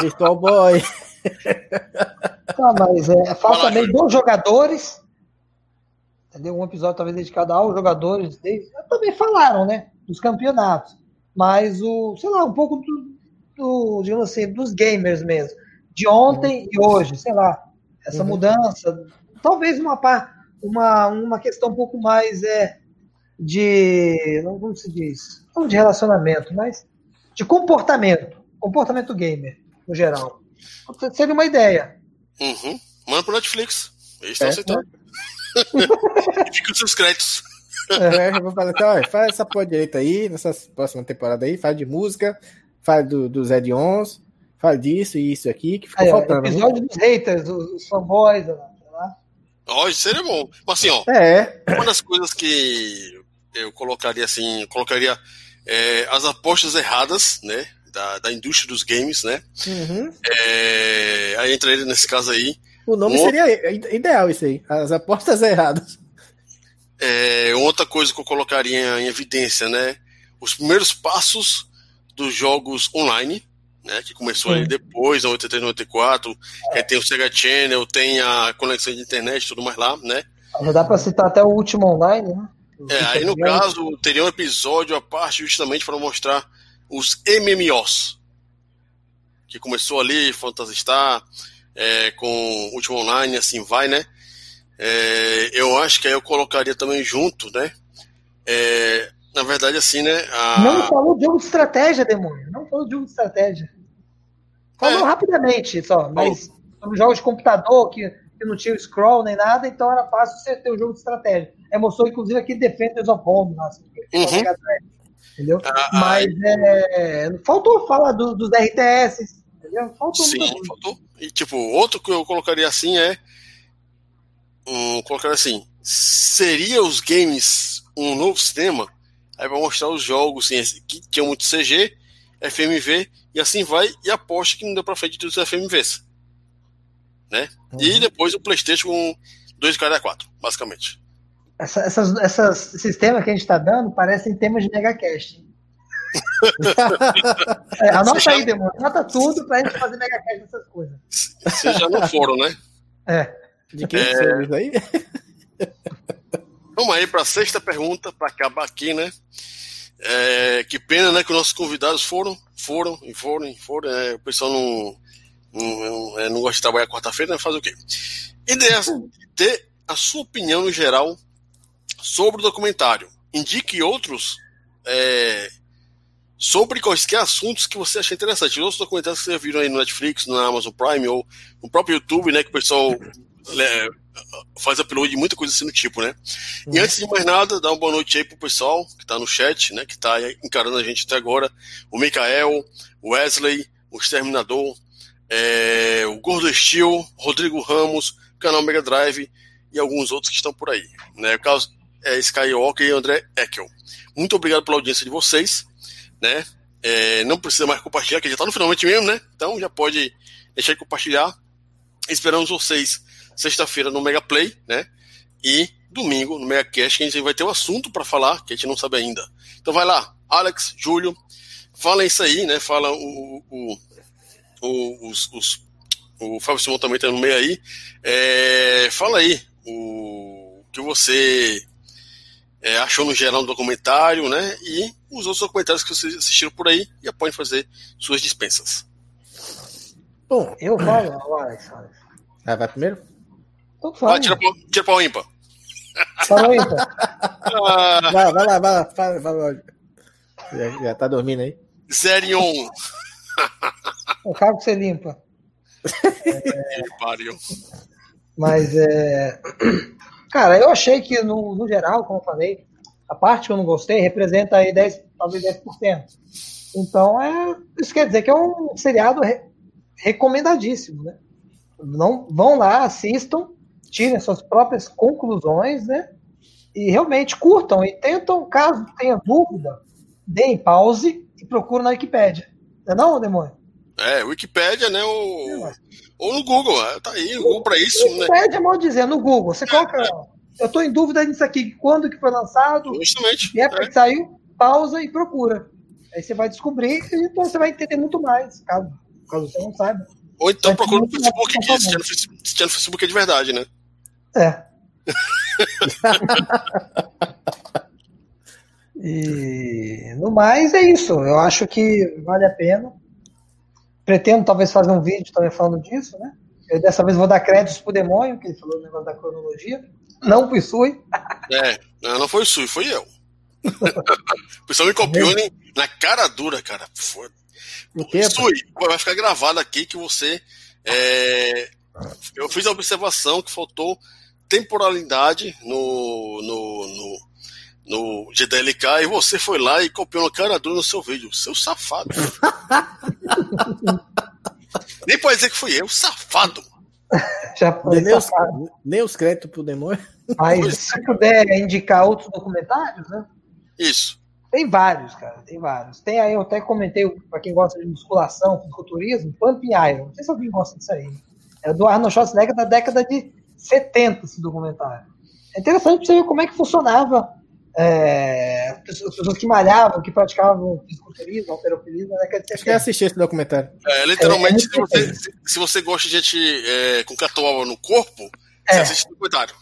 Virtual Boy. ah, mas é, fala também dos jogadores. Entendeu? Um episódio talvez dedicado aos jogadores. Eles também falaram, né? Dos campeonatos. Mas o, sei lá, um pouco do, do digamos assim, dos gamers mesmo. De ontem uhum. e hoje, sei lá. Essa uhum. mudança. Talvez uma, uma, uma questão um pouco mais é, de. Não como se diz? Não de relacionamento, mas de comportamento. Comportamento gamer, no geral. Seria uma ideia. Uhum. Manda pro Netflix. Eles estão é, aceitando. Né? Fica os seus créditos. É, eu vou falar assim, ó, faz essa porra direita aí, nessa próxima temporada aí, faz de música, faz do, dos add-ons, faz disso e isso aqui, que ficou aí, faltando. Episódio né? dos haters, dos fanboys, lá. Ó, isso seria bom. Mas assim, ó, é. uma das coisas que eu colocaria assim, colocaria é, as apostas erradas, né? Da, da indústria dos games, né? Uhum. É, aí entraria nesse caso aí. O nome um seria ideal isso aí, as apostas erradas. É, outra coisa que eu colocaria em evidência, né? Os primeiros passos dos jogos online, né? Que começou Sim. ali depois, na 83, 94. É. tem o Sega Channel, tem a conexão de internet e tudo mais lá, né? Já dá para citar até o último online, né? É, aí no caso, teria um episódio à parte justamente para mostrar os MMOs. Que começou ali, Phantasy Star, é, com Último Online, assim vai, né? É, eu acho que aí eu colocaria também junto, né? É, na verdade, assim, né? A... Não falou de jogo de estratégia, demônio. Não falou de jogo de estratégia. Falou é. rapidamente só, mas são jogos de computador que, que não tinha scroll nem nada, então era fácil você ter o um jogo de estratégia. É, mostrou, inclusive, aqui Defenders of Home. Nossa, uhum. Entendeu? Ah, Mas é, faltou falar do, dos RTS. Entendeu? Faltou Sim, faltou. E, tipo, outro que eu colocaria assim é. Um, colocaria assim: seria os games um novo sistema? Aí vai mostrar os jogos assim, que tinham muito CG, FMV, e assim vai, e aposta que não deu pra frente dos FMVs. Né? Uhum. E depois o PlayStation com 2 cada 4, basicamente. Essa, essas, essas sistemas que a gente está dando parecem temas de megacast. é, anota aí, Demônio. Anota tudo para a gente fazer megacast dessas coisas. Vocês já não foram, né? É. De quem é... isso aí? Vamos aí para a sexta pergunta, para acabar aqui, né? É, que pena, né, que os nossos convidados foram, foram e foram e foram. É, o pessoal não, não, não, é, não gosta de trabalhar quarta-feira, né? Faz o quê? Ideia ter a sua opinião no geral sobre o documentário. Indique outros é, sobre quaisquer assuntos que você acha interessante. Outros documentários que você viram aí no Netflix, na Amazon Prime ou no próprio YouTube, né? Que o pessoal é, faz upload de muita coisa assim do tipo, né? E antes de mais nada, dá uma boa noite aí pro pessoal que tá no chat, né? Que tá encarando a gente até agora. O Mikael, o Wesley, o Exterminador, é, o Gordo Steel, Rodrigo Ramos, canal Mega Drive e alguns outros que estão por aí. Né? é, Skywalker e André Eckel. Muito obrigado pela audiência de vocês, né? é, não precisa mais compartilhar, que já está no finalmente mesmo, né? Então já pode deixar de compartilhar. Esperamos vocês sexta-feira no Mega Play, né? E domingo no Mega Cash, que a gente vai ter um assunto para falar que a gente não sabe ainda. Então vai lá, Alex, Júlio, fala isso aí, né? Fala o, o, o, os, os, o Fábio Simão também tá no meio aí. É, fala aí o que você é, achou no geral do documentário, né? E os outros documentários que vocês assistiram por aí e podem fazer suas dispensas. Bom, eu vou, Alex. Ah, vai primeiro? Então vai, tira, tira pau ímpar. Para ímpar. ah. vai, vai lá, vai lá. Vai, vai, vai. Já, já tá dormindo aí? Zerion. O carro que você limpa. É... Mas é. Cara, eu achei que no, no geral, como eu falei, a parte que eu não gostei representa aí 10, talvez 10%. Então, é, isso quer dizer que é um seriado re, recomendadíssimo, né? Não, vão lá, assistam, tirem suas próprias conclusões, né? E realmente curtam e tentam, caso tenha dúvida, deem pause e procurem na Wikipédia. Não é não, demônio? É, Wikipédia, né? O... É, Ou no Google, é, tá aí, o Google para isso. Né? Wikipédia, né? mal dizer, no Google. Você coloca. É, eu estou em dúvida nisso aqui, quando que foi lançado, Justamente. e época é. que saiu, pausa e procura. Aí você vai descobrir e então você vai entender muito mais, caso, caso você não saiba. Ou então procura no Facebook, que se tiver no Facebook é de verdade, né? É. e no mais é isso. Eu acho que vale a pena. Pretendo talvez fazer um vídeo também falando disso, né? Eu dessa vez vou dar créditos pro demônio, que ele falou o negócio da cronologia. Não fui Sui. É, não foi o Sui, foi eu. o pessoal me copiou é na cara dura, cara. Foda. Sui, vai ficar gravado aqui que você. É, eu fiz a observação que faltou temporalidade no, no, no, no GDLK e você foi lá e copiou na cara dura no seu vídeo. Seu safado. Nem pode dizer que fui eu, safado. Já foi nem, os, nem os créditos pro demônio. Mas se puder indicar outros documentários, né? Isso. Tem vários, cara, tem vários. Tem aí, eu até comentei, para quem gosta de musculação, fisiculturismo, Pumping Iron. Não sei se alguém gosta disso aí. É do Arnold Schwarzenegger da década de 70, esse documentário. É interessante para você ver como é que funcionava é, as pessoas que malhavam, que praticavam fisiculturismo, alterofilismo, né? Quer Acho que eu assisti esse documentário. É, literalmente, é, se, você, se, você, gosta de gente é, com catuaba no corpo, você é. assiste o documentário.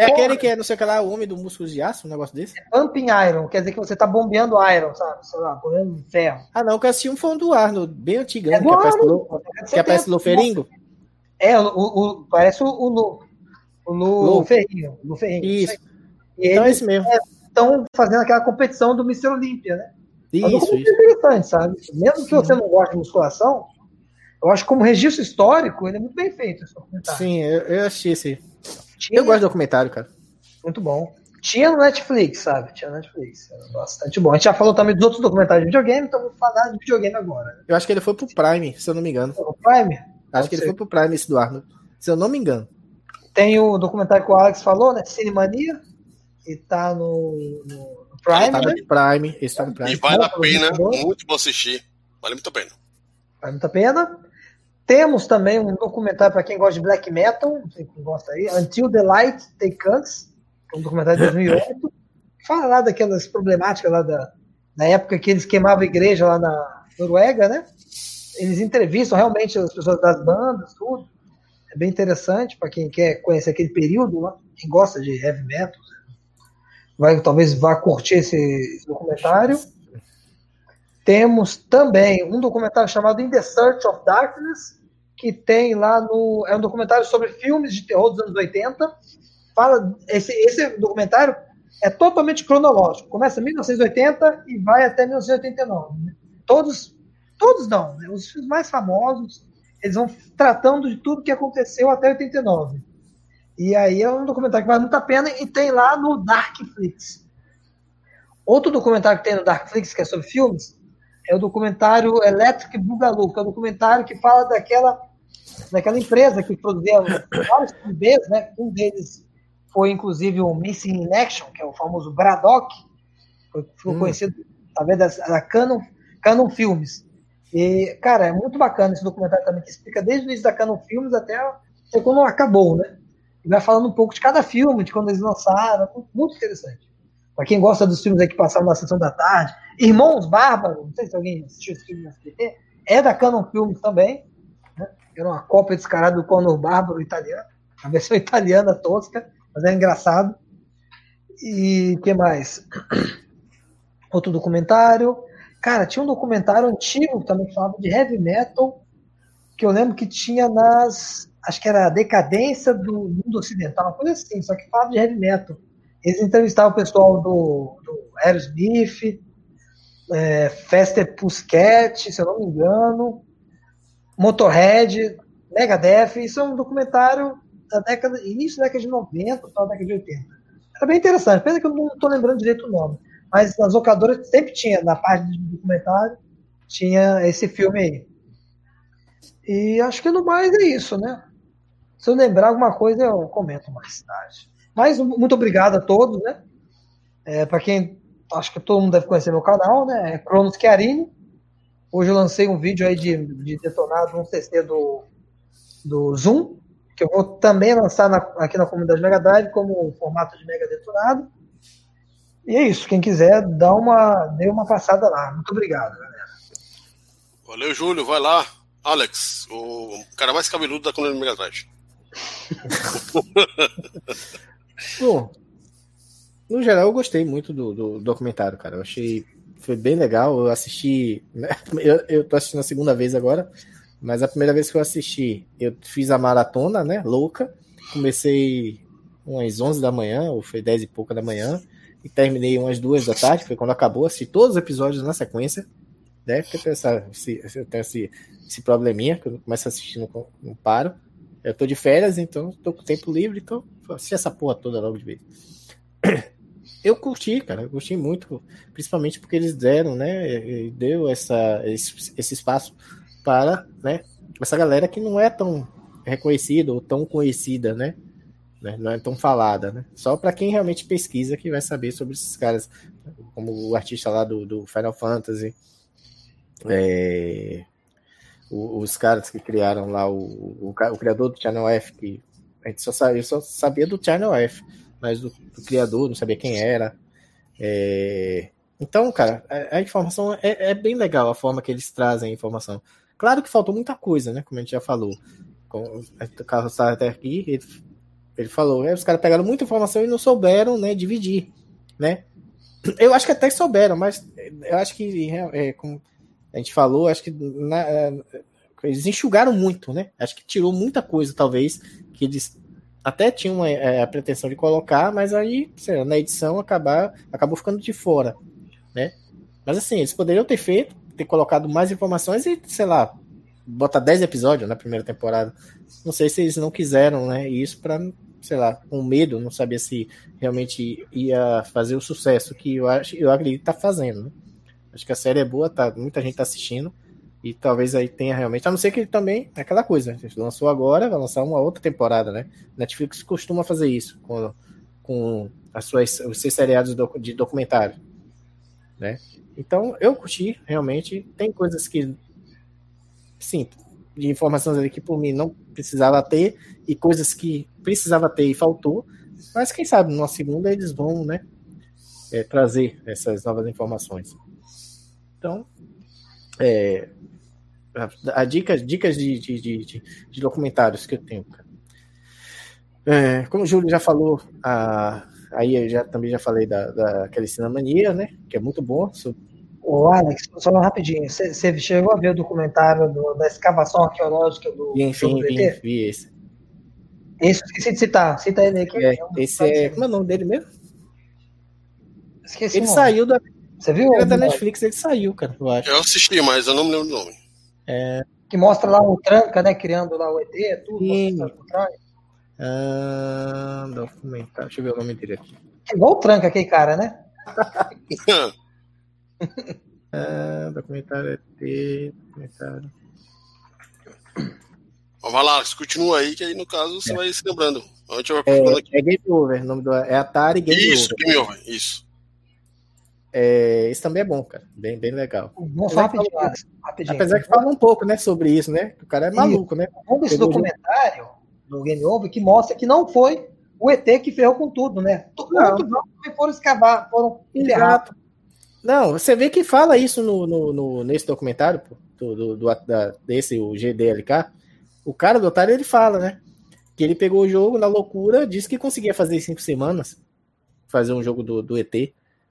É aquele que é, não sei o que lá, úmido, músculos de aço, um negócio desse? É pumping iron, quer dizer que você tá bombeando iron, sabe? Sei lá, bombeando ferro. Ah, não, que eu assisti um foi um do Arnold, bem antigão, é que, aparece no, que aparece no Feringo. É, o, o, parece o, o, o, o, o Ferrinho. O Ferrinho. Isso. Então é esse mesmo. Estão fazendo aquela competição do Mr. Olímpia, né? Isso, é isso. interessante, sabe? Mesmo que você não goste de musculação, eu acho que como registro histórico, ele é muito bem feito. Esse documentário. Sim, eu, eu assisti esse. Tinha, eu gosto de documentário, cara. Muito bom. Tinha no Netflix, sabe? Tinha no Netflix. Era bastante bom. A gente já falou também dos outros documentários de videogame, então vou falar de videogame agora. Eu acho que ele foi pro Prime, se eu não me engano. O Prime? Acho Pode que ser. ele foi pro Prime esse do Arnold, se eu não me engano. Tem o documentário que o Alex falou, né? Cinemania, e tá no, no Prime. Tá no né? Prime, esse tá no Prime. E vale a pena, muito bom assistir. Vale muito a pena. Vale muito a pena. Temos também um documentário para quem gosta de black metal, não sei quem gosta aí, Until the Light Take Us, é um documentário de 2008. Fala lá daquelas problemáticas lá da, na época que eles queimavam a igreja lá na Noruega, né? Eles entrevistam realmente as pessoas das bandas, tudo. É bem interessante para quem quer conhecer aquele período lá, quem gosta de heavy metal, vai, talvez vá curtir esse, documentário. Temos também um documentário chamado In the Search of Darkness, que tem lá no. É um documentário sobre filmes de terror dos anos 80. Fala, esse, esse documentário é totalmente cronológico. Começa em 1980 e vai até 1989. Todos, todos não, né? os filmes mais famosos, eles vão tratando de tudo que aconteceu até 89. E aí é um documentário que vale muito a pena e tem lá no Darkflix. Outro documentário que tem no Darkflix, que é sobre filmes, é o documentário Electric Boogaloo, que é um documentário que fala daquela, daquela empresa que produzia vários filmes, né? Um deles foi, inclusive, o Missing in Action, que é o famoso Braddock, que ficou hum. conhecido através da, da Canon. Canon Filmes. E, cara, é muito bacana esse documentário também, que explica desde o início da Canon Filmes até, até quando acabou, né? Vai falando um pouco de cada filme, de quando eles lançaram, muito interessante. Para quem gosta dos filmes que passaram na sessão da tarde, Irmãos Bárbaros, não sei se alguém assistiu esse filme na SBT, é da Canon Filmes também, né? Era uma cópia descarada do Conor Bárbaro italiano, a versão italiana tosca, mas é engraçado. E que mais? Outro documentário. Cara, tinha um documentário antigo também que falava de heavy metal, que eu lembro que tinha nas. Acho que era a decadência do mundo ocidental, uma coisa assim, só que falava de heavy metal. Eles entrevistavam o pessoal do, do Aerosmith, é, Fester Pussycat, se eu não me engano, Motorhead, Megadeth. Isso é um documentário da década, início da década de 90 para a década de 80. Era bem interessante, pena que eu não estou lembrando direito o nome. Mas nas locadoras sempre tinha, na parte de documentário, tinha esse filme aí. E acho que no mais é isso, né? Se eu lembrar alguma coisa, eu comento mais tarde. Mas muito obrigado a todos, né? É, Para quem acho que todo mundo deve conhecer meu canal, né? É Cronos Chiarini. Hoje eu lancei um vídeo aí de, de detonado no CC do, do Zoom, que eu vou também lançar na, aqui na comunidade Mega Drive como formato de Mega Detonado. E é isso. Quem quiser, dá uma, dê uma passada lá. Muito obrigado, galera. Valeu, Júlio. Vai lá. Alex, o cara mais cabeludo da comunidade Mega Drive. Bom, no geral eu gostei muito do, do, documentário, cara. Eu achei foi bem legal. Eu assisti, né? eu, eu tô assistindo a segunda vez agora, mas a primeira vez que eu assisti, eu fiz a maratona, né? Louca. Comecei umas 11 da manhã, ou foi 10 e pouca da manhã, e terminei umas duas da tarde, foi quando acabou. Assisti todos os episódios na sequência, né? Porque tenho, essa, esse, eu esse, esse probleminha, que eu começo a assistir, não, não paro. Eu tô de férias, então tô com tempo livre, então assisti essa porra toda logo de vez. Eu curti, cara, eu curti muito, principalmente porque eles deram, né, deu essa, esse, esse espaço para, né, essa galera que não é tão reconhecida ou tão conhecida, né, né não é tão falada, né, só para quem realmente pesquisa que vai saber sobre esses caras, como o artista lá do, do Final Fantasy, é, os caras que criaram lá, o, o, o, criador do Channel F, que a gente só sabia, só sabia do Channel F, mas do, do criador, não sabia quem era. É... Então, cara, a, a informação é, é, bem legal a forma que eles trazem a informação. Claro que faltou muita coisa, né? Como a gente já falou. Com, o Carlos está até aqui, ele, ele falou, é, os caras pegaram muita informação e não souberam, né, dividir, né? Eu acho que até souberam, mas eu acho que, é, como a gente falou, acho que na, é, eles enxugaram muito, né? Acho que tirou muita coisa, talvez, que eles até tinham é, a pretensão de colocar, mas aí, lá, na edição acabar, acabou ficando de fora, né? Mas assim, eles poderiam ter feito, ter colocado mais informações e, sei lá, botar 10 episódios na primeira temporada. Não sei se eles não quiseram, né? Isso para, sei lá, com medo, não sabia se realmente ia fazer o sucesso que eu acho, eu acredito que tá fazendo, né? Acho que a série é boa, tá, muita gente tá assistindo. E talvez aí tenha realmente. A não ser que também é aquela coisa. Lançou agora, vai lançar uma outra temporada, né? Netflix costuma fazer isso com, com as suas, os seus seriados de documentário. Né? Então, eu curti, realmente. Tem coisas que. Sim, de informações ali que por mim não precisava ter, e coisas que precisava ter e faltou. Mas quem sabe, numa segunda eles vão, né? É, trazer essas novas informações. Então, é, a, a dicas, dicas de, de, de, de, documentários que eu tenho. É, como o Júlio já falou, a, aí eu já, também já falei da, daquele Cinemania, né? Que é muito bom. Ô, Alex, só rapidinho. Você chegou a ver o documentário do, da escavação arqueológica do. Enfim, vi, vi esse. Esse, esqueci de citar. Cita ele aqui. É, esse é. Como é o nome dele mesmo? Esqueci. Ele saiu da. Você viu? Era da Netflix, ele saiu, cara, eu acho. Eu assisti, mas eu não me lembro o nome. É... Que mostra lá o Tranca, né? Criando lá o ET, tudo. Sim. Ah, documentário. Deixa eu ver o nome dele aqui. É igual o Tranca, aquele cara, né? ah, documentário ET, documentário. Vai lá, continua aí, que aí no caso você é. vai se lembrando. Onde eu é, aqui. é Game Over, o nome do, é Atari Game isso, Over. Game Over, isso. É, isso também é bom, cara. Bem, bem legal. Bom, só rapidinho, rapidinho. Apesar que fala um pouco, né, sobre isso, né? O cara é maluco, né? Um desse documentário do Game Over que mostra que não foi o ET que ferrou com tudo, né? Todos os foram escavar, foram enterrados. Não, você vê que fala isso no, no, no nesse documentário, pô, do, do, do da, desse, o GDLK. O cara do otário, ele fala, né? Que ele pegou o jogo na loucura, disse que conseguia fazer em cinco semanas, fazer um jogo do, do ET.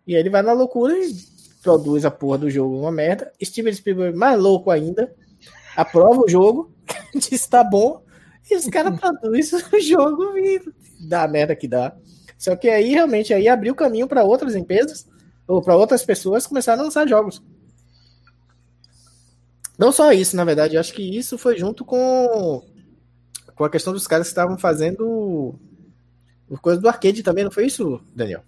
E aí ele vai na loucura e produz a porra do jogo uma merda. Steven Spielberg, mais louco ainda, aprova o jogo, diz que tá bom, e os caras produzem o jogo e dá a merda que dá. Só que aí realmente aí abriu caminho para outras empresas ou para outras pessoas começarem a lançar jogos. Não só isso, na verdade, acho que isso foi junto com, com a questão dos caras que estavam fazendo coisa do arcade também, não foi isso, Daniel?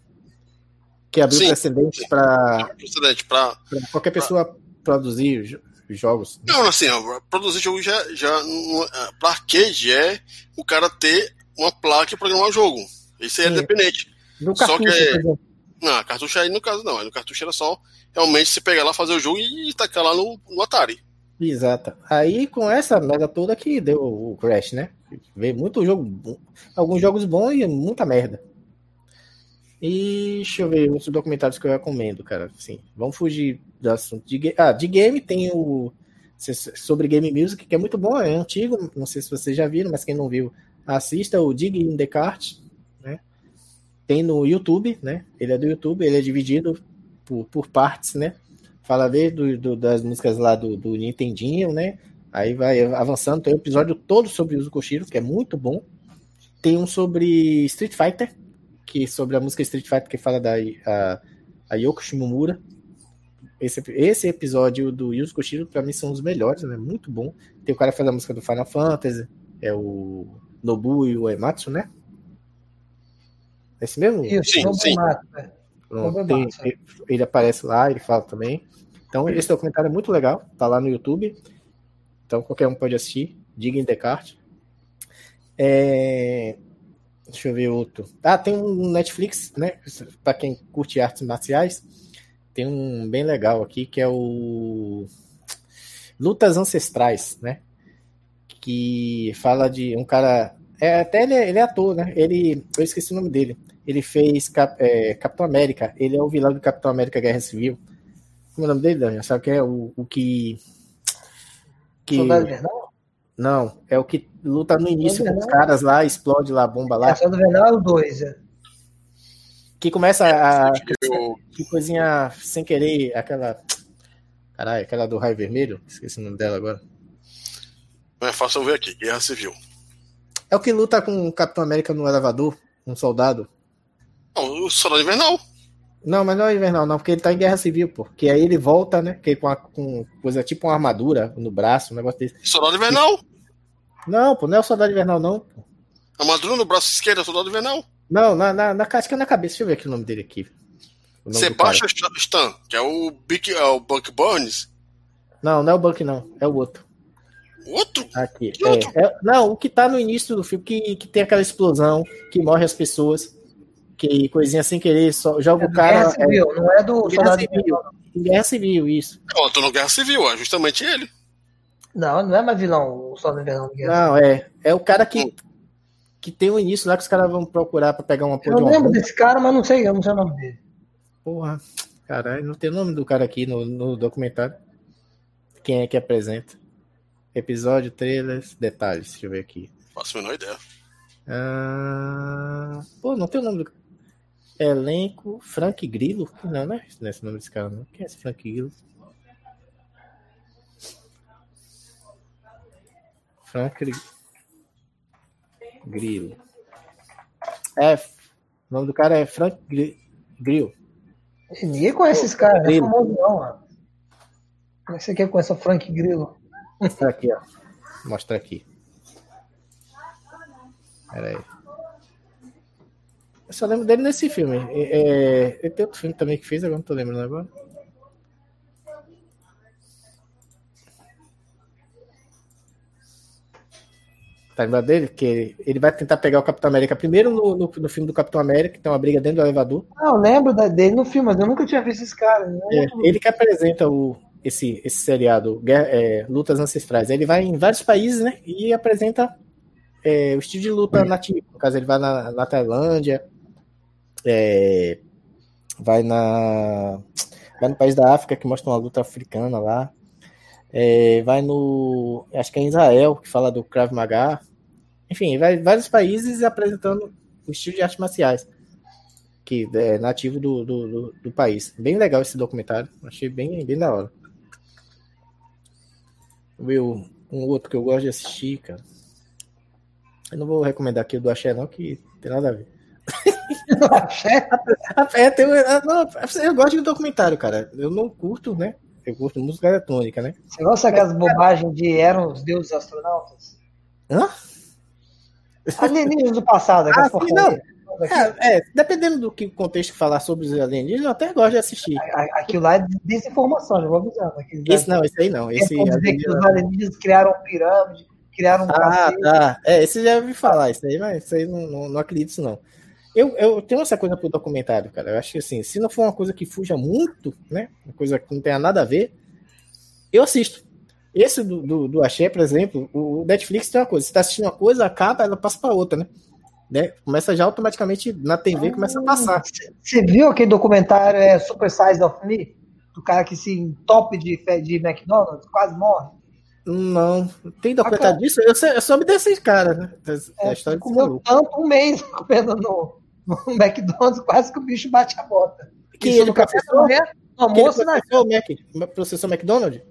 Que abriu Sim. precedentes para qualquer pessoa pra... produzir jogos. Não, assim, produzir jogo já, já é, para arcade é o cara ter uma placa e programar o jogo. Isso aí é independente. No Só que é... Não, cartucho aí no caso não. No cartucho era só realmente se pegar lá, fazer o jogo e tacar lá no, no Atari. Exato. Aí com essa merda toda que deu o Crash, né? Veio muito jogo, alguns jogos bons e muita merda. E deixa eu ver outros documentários que eu recomendo, cara. Assim, vamos fugir do assunto de Ah, de game tem o sobre Game Music, que é muito bom, é antigo, não sei se vocês já viram, mas quem não viu, assista o Dig in né? Tem no YouTube, né? Ele é do YouTube, ele é dividido por, por partes, né? Fala desde do, do, das músicas lá do, do Nintendinho, né? Aí vai avançando, tem um episódio todo sobre o Koshiro, que é muito bom. Tem um sobre Street Fighter, que sobre a música Street Fighter que fala da a, a Yoko Shimomura. Esse, esse episódio do Yuzo Koshiro, pra mim, são os melhores, né? Muito bom. Tem o cara que faz a música do Final Fantasy, é o Nobu e o Ematsu, né? É esse mesmo? Isso, sim, sim. Né? Pronto, tem, ele aparece lá, ele fala também. Então, esse documentário é muito legal, tá lá no YouTube. Então, qualquer um pode assistir. Diga em Descartes. É... Deixa eu ver outro. Ah, tem um Netflix, né? Para quem curte artes marciais, tem um bem legal aqui que é o Lutas Ancestrais, né? Que fala de um cara. É, até ele, é, ele é ator, né? Ele, eu esqueci o nome dele. Ele fez Cap, é, Capitão América. Ele é o vilão do Capitão América Guerra Civil. Como é o nome dele, Daniel? Sabe que é o, o que. que... Soldado Invernal? Não, é o que luta no início com os caras lá, explode lá a bomba lá. É do Venal 2, é. Que começa a. Que coisinha sem querer, aquela. Caralho, aquela do raio vermelho. Esqueci o nome dela agora. Não é fácil ver aqui, Guerra Civil. É o que luta com o Capitão América no elevador, um soldado. Não, o Soldado Invernal. Não, mas não é invernal, não, porque ele tá em guerra civil, pô. Que aí ele volta, né? Que com, a, com coisa tipo uma armadura no braço, um negócio desse. Soldado invernal? Não, pô, não é o soldado invernal, não. Pô. Armadura no braço esquerdo é o soldado invernal? Não, na, na, na, acho que é na cabeça. Deixa eu ver aqui o nome dele aqui. Sebastian Stan, que é o Big, é o Buck Burns. Não, não é o Buck, não. É o outro. Outro? Aqui. É, outro? É, não, o que tá no início do filme, que, que tem aquela explosão, que morre as pessoas que coisinha sem querer, só joga é o cara. Guerra Civil, é, não é do Guerra Civil. Guerra Civil, isso. Não, eu tô no Guerra Civil, é justamente ele. Não, não é mais vilão o Soldado Invernal Não, é. É o cara que, que tem o um início lá que os caras vão procurar pra pegar uma porra. Eu lembro desse cara, mas não sei, eu não sei o nome dele. Porra, caralho, não tem o nome do cara aqui no, no documentário. Quem é que apresenta? Episódio, trailers, detalhes. Deixa eu ver aqui. Faço a menor ideia. Ah, pô, não tem o nome do Elenco Frank Grillo? Não, não é esse nome desse cara, não. Quem é esse Frank Grillo? Frank Grillo. É, o nome do cara é Frank Grillo. Ninguém conhece esse cara, não é famoso não, mano. Como é que você quer conhecer o Frank Grillo? Aqui, ó. Vou mostrar aqui. Pera aí. Eu só lembro dele nesse filme. É, ele tem outro filme também que fez, agora não tô lembrando agora. Tá lembrado dele? Que ele vai tentar pegar o Capitão América primeiro no, no, no filme do Capitão América, que tem uma briga dentro do elevador. Ah, eu lembro dele no filme, mas eu nunca tinha visto esse cara. Né? É, ele que apresenta o, esse, esse seriado, é, Lutas Ancestrais. Ele vai em vários países, né? E apresenta é, o estilo de luta nativo. No caso, ele vai na, na Tailândia, é, vai na vai no país da África que mostra uma luta africana lá. É, vai no. Acho que é em Israel, que fala do Krav Maga. Enfim, vários países apresentando o estilo de artes marciais, que é nativo do, do, do, do país. Bem legal esse documentário, achei bem, bem da hora. Viu? Um outro que eu gosto de assistir, cara. Eu não vou recomendar aqui o do Axé, não, que tem nada a ver. Axé? é, tem, não, eu gosto de documentário, cara. Eu não curto, né? Eu curto música eletrônica, né? Você gosta daquelas bobagens de eram os deuses astronautas? Hã? Alienígenas do passado. Ah, sim, não. É, é, dependendo do que o contexto falar sobre os alienígenas, eu até gosto de assistir. Aquilo lá é desinformação, já vou avisando. Esse não, esse aí não. Esse dizer alienígena... que os alienígenas criaram pirâmide, criaram um Ah, tá. É, esse já ouvi falar, isso aí, mas isso aí não, não, não acredito isso não. Eu, eu tenho essa coisa pro documentário, cara. Eu acho que assim, se não for uma coisa que fuja muito, né? Uma coisa que não tenha nada a ver, eu assisto. Esse do, do, do Axé, por exemplo, o Netflix tem uma coisa: você tá assistindo uma coisa, acaba, ela passa para outra, né? né? Começa já automaticamente na TV, começa a passar. Você viu aquele documentário é, Super Size of Me? Do cara que se entope de, de McDonald's, quase morre? Não, tem documentário ah, disso? Eu, eu soube desses caras, né? É, a história comeu tanto um mês comendo no, no McDonald's, quase que o bicho bate a bota. Que Isso ele processou? Né? No almoço, ele processou, o Mac, processou McDonald's?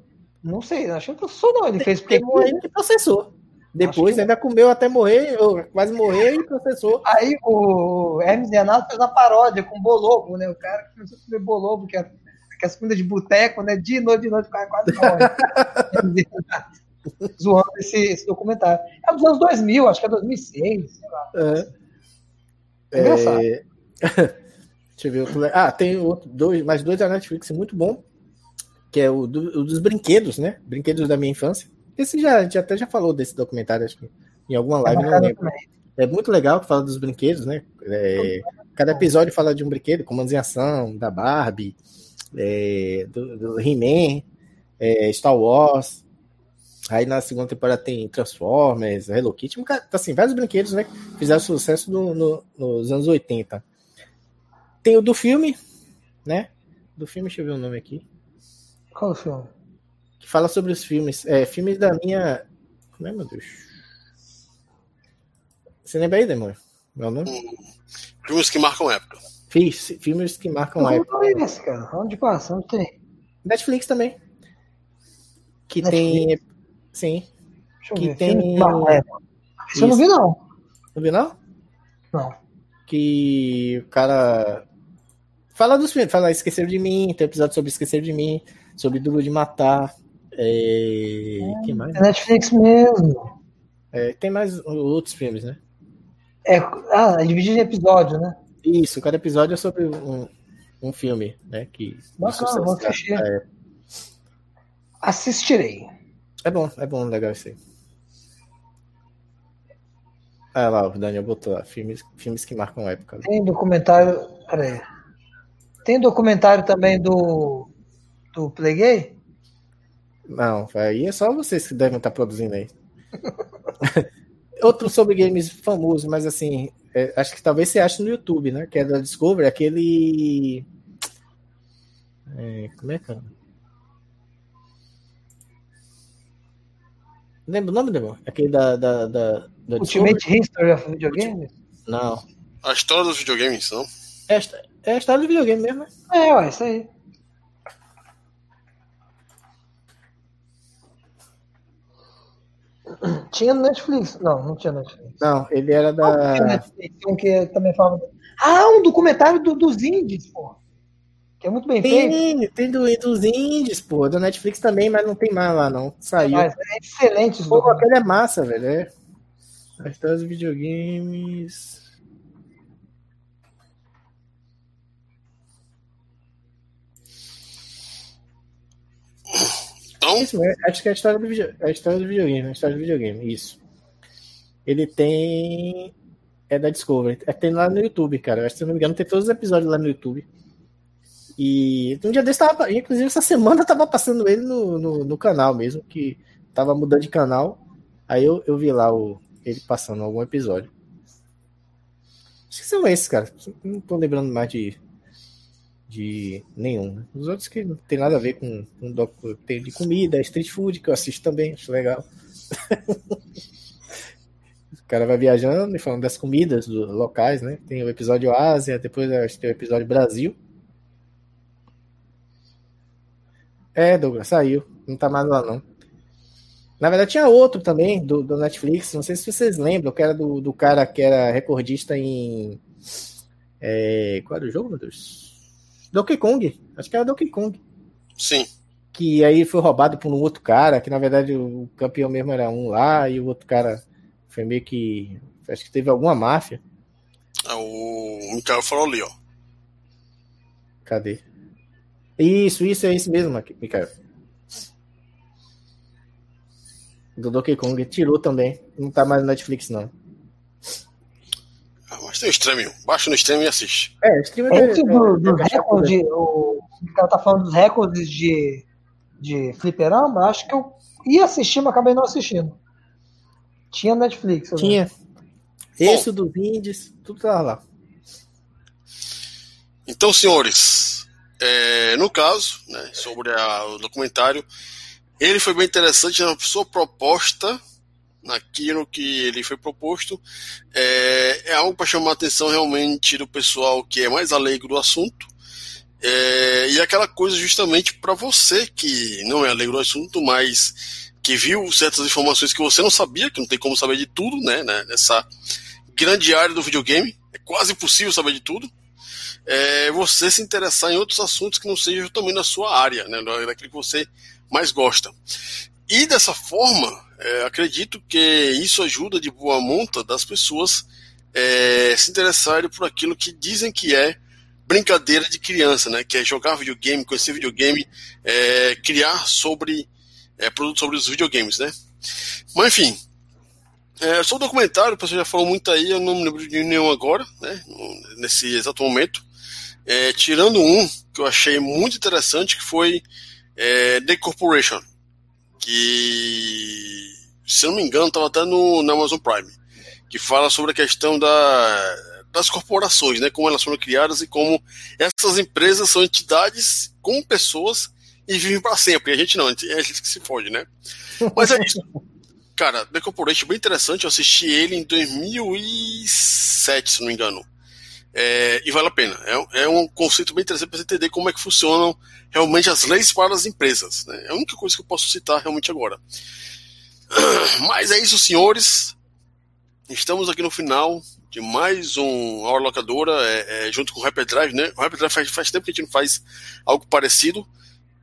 Não sei, acho que não processou não, ele fez porque... Ele que processou. Depois que... ainda comeu até morrer, quase morrer e processou. Aí o Hermes Renato fez uma paródia com bolobo, né? O cara que começou a comer bolobo, que é as comidas de boteco, né? De noite, de noite, o cara quase morre. Zoando esse, esse, documentário. É dos anos 2000, acho que é 2006, sei lá. É. É engraçado. É... Deixa eu ver. Ah, tem outro, dois, mais dois da Netflix muito bom, que é o, do, o, dos brinquedos, né? Brinquedos da minha infância. Esse já, a gente até já falou desse documentário, acho que em alguma live, não lembro. É muito legal que fala dos brinquedos, né? É, cada episódio fala de um brinquedo, comandos em ação, da Barbie, é, do, do He-Man, é, Star Wars. Aí na segunda temporada tem Transformers, Hello Kitty, assim, vários brinquedos, né? Fizeram sucesso no, no, nos anos 80. Tem o do filme, né? Do filme, deixa eu ver o nome aqui. Qual o filme? Que fala sobre os filmes. É, filmes da minha. Como é, meu Deus? Você lembra aí, Demônio? Meu nome? Filmes que marcam época. Fiz, filmes que marcam não, época. Não é esse, cara. Onde passa? Onde tem? Netflix também. Que Netflix. tem. Sim. Deixa que tem. Não, é. Isso eu não vi, não. Não viu, não? Não. Que o cara Fala dos filmes, fala Esquecer de Mim, tem episódio sobre Esquecer de Mim, sobre Duro de Matar. É... É, que mais? É Netflix mesmo. É, tem mais outros filmes, né? É, ah, é dividido em episódio, né? Isso, cada episódio é sobre um, um filme, né? Que Bacana, vou assistir. É. Assistirei. É bom, é bom, legal isso aí. Ah lá, o Daniel botou lá, filmes, filmes que marcam época. Tem documentário. Peraí. Tem documentário também do, do Play Gay? Não, aí é só vocês que devem estar produzindo aí. Outro sobre games famoso, mas assim, é, acho que talvez você ache no YouTube, né? Que é da Discovery, aquele. É, como é que é? Lembra o nome, Demon? Aquele da. da, da, da Ultimate Discovery? History of Video Games? Não. A história dos videogames, não? Esta, é a história do videogame mesmo, né? É, ué, isso aí. Tinha no Netflix. Não, não tinha Netflix. Não, ele era da. Não, Netflix, um que também falava. Ah, um documentário do, dos indies, pô. Que é muito bem tem, feito. Tem do, dos indies, pô. Da Netflix também, mas não tem mais lá, não. Saiu. Mas é excelente. Pô, aquele é massa, velho. É. A história dos videogames. Então... Isso, acho que é a história do, video, é a história do videogame, a história do videogame, isso. ele tem. É da Discovery. É, tem lá no YouTube, cara. Se não me engano, tem todos os episódios lá no YouTube. E um dia desse tava. Inclusive, essa semana tava passando ele no, no, no canal mesmo, que tava mudando de canal. Aí eu, eu vi lá o, ele passando algum episódio. Acho que são esses, cara. Não tô lembrando mais de, de nenhum. Os outros que não tem nada a ver com, com doc, tem de comida, street food, que eu assisto também, acho legal. o cara vai viajando e falando das comidas locais, né? Tem o episódio Ásia, depois tem o episódio Brasil. É, Douglas, saiu. Não tá mais lá, não. Na verdade, tinha outro também do, do Netflix, não sei se vocês lembram, que era do, do cara que era recordista em. É, qual era o jogo, meu Deus? Donkey Kong. Acho que era Donkey Kong. Sim. Que aí foi roubado por um outro cara, que na verdade o campeão mesmo era um lá, e o outro cara foi meio que. Acho que teve alguma máfia. É, o Mikael falou ali, ó. Cadê? Isso, isso, é isso mesmo, Mikael. do Donkey Kong. Tirou também. Não tá mais no Netflix, não. Mas tem o streaming. Baixa no streaming e assiste. É, o streaming é, Esse é, do, é, do recorde, o, o cara tá falando dos recordes de, de fliperama, acho que eu ia assistir, mas acabei não assistindo. Tinha Netflix. Tinha. Né? Esse, Bom, dos indies, tudo tá lá. Então, senhores, é, no caso, né, sobre a, o documentário, ele foi bem interessante na sua proposta, naquilo que ele foi proposto. É, é algo para chamar a atenção realmente do pessoal que é mais alegre do assunto. É, e aquela coisa justamente para você que não é alegre do assunto, mas que viu certas informações que você não sabia, que não tem como saber de tudo, né? né nessa grande área do videogame, é quase impossível saber de tudo. É, você se interessar em outros assuntos que não sejam também na sua área, né? Daquilo que você mais gostam. E dessa forma, é, acredito que isso ajuda de boa monta das pessoas é, se interessarem por aquilo que dizem que é brincadeira de criança, né? Que é jogar videogame, conhecer videogame, é, criar sobre é, produtos sobre os videogames, né? Mas enfim, é, sobre o documentário, o pessoal já falou muito aí, eu não me lembro de nenhum agora, né? Nesse exato momento. É, tirando um que eu achei muito interessante, que foi é The Corporation, que, se não me engano, estava até no, na Amazon Prime, que fala sobre a questão da, das corporações, né, como elas foram criadas e como essas empresas são entidades com pessoas e vivem para sempre. E a gente não, é a gente que se fode, né? Mas é isso. Cara, The Corporation bem interessante, eu assisti ele em 2007, se não me engano. É, e vale a pena. É, é um conceito bem interessante para entender como é que funcionam realmente as leis para as empresas. Né? É a única coisa que eu posso citar realmente agora. Mas é isso, senhores. Estamos aqui no final de mais um Hora Locadora, é, é, junto com o Hyperdrive, né? O Hyperdrive faz, faz tempo que a gente não faz algo parecido.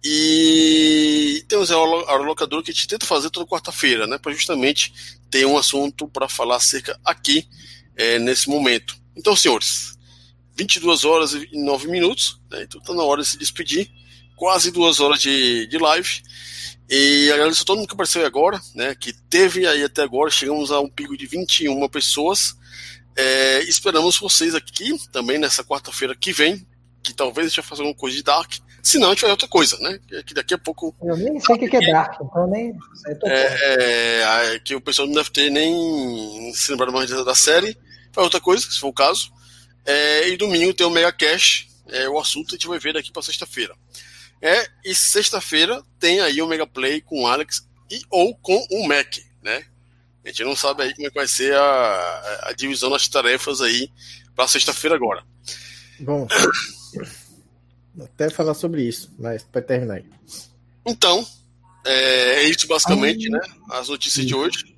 E temos a Hora Locadora que a gente tenta fazer toda quarta-feira, né? Para justamente ter um assunto para falar acerca aqui é, nesse momento. Então, senhores, 22 horas e 9 minutos, né? então está na hora de se despedir. Quase duas horas de, de live. E agradeço a todo mundo que apareceu agora, né? Que teve aí até agora, chegamos a um pico de 21 pessoas. É, esperamos vocês aqui também nessa quarta-feira que vem, que talvez a gente vai fazer alguma coisa de Dark. Se não, a gente vai outra coisa, né? Que daqui a pouco. Eu nem sei o que, que é Dark, então nem. É, é, que o pessoal não deve ter nem se lembrado mais da série. Vai outra coisa, se for o caso. É, e domingo tem o Mega Cash, é, o assunto a gente vai ver daqui para sexta-feira. É, e sexta-feira tem aí o Mega Play com o Alex e ou com o Mac, né? A gente não sabe aí como é que vai ser a, a divisão das tarefas aí para sexta-feira agora. Bom, até falar sobre isso, mas para terminar aí. Então, é, é isso basicamente, né? As notícias de hoje.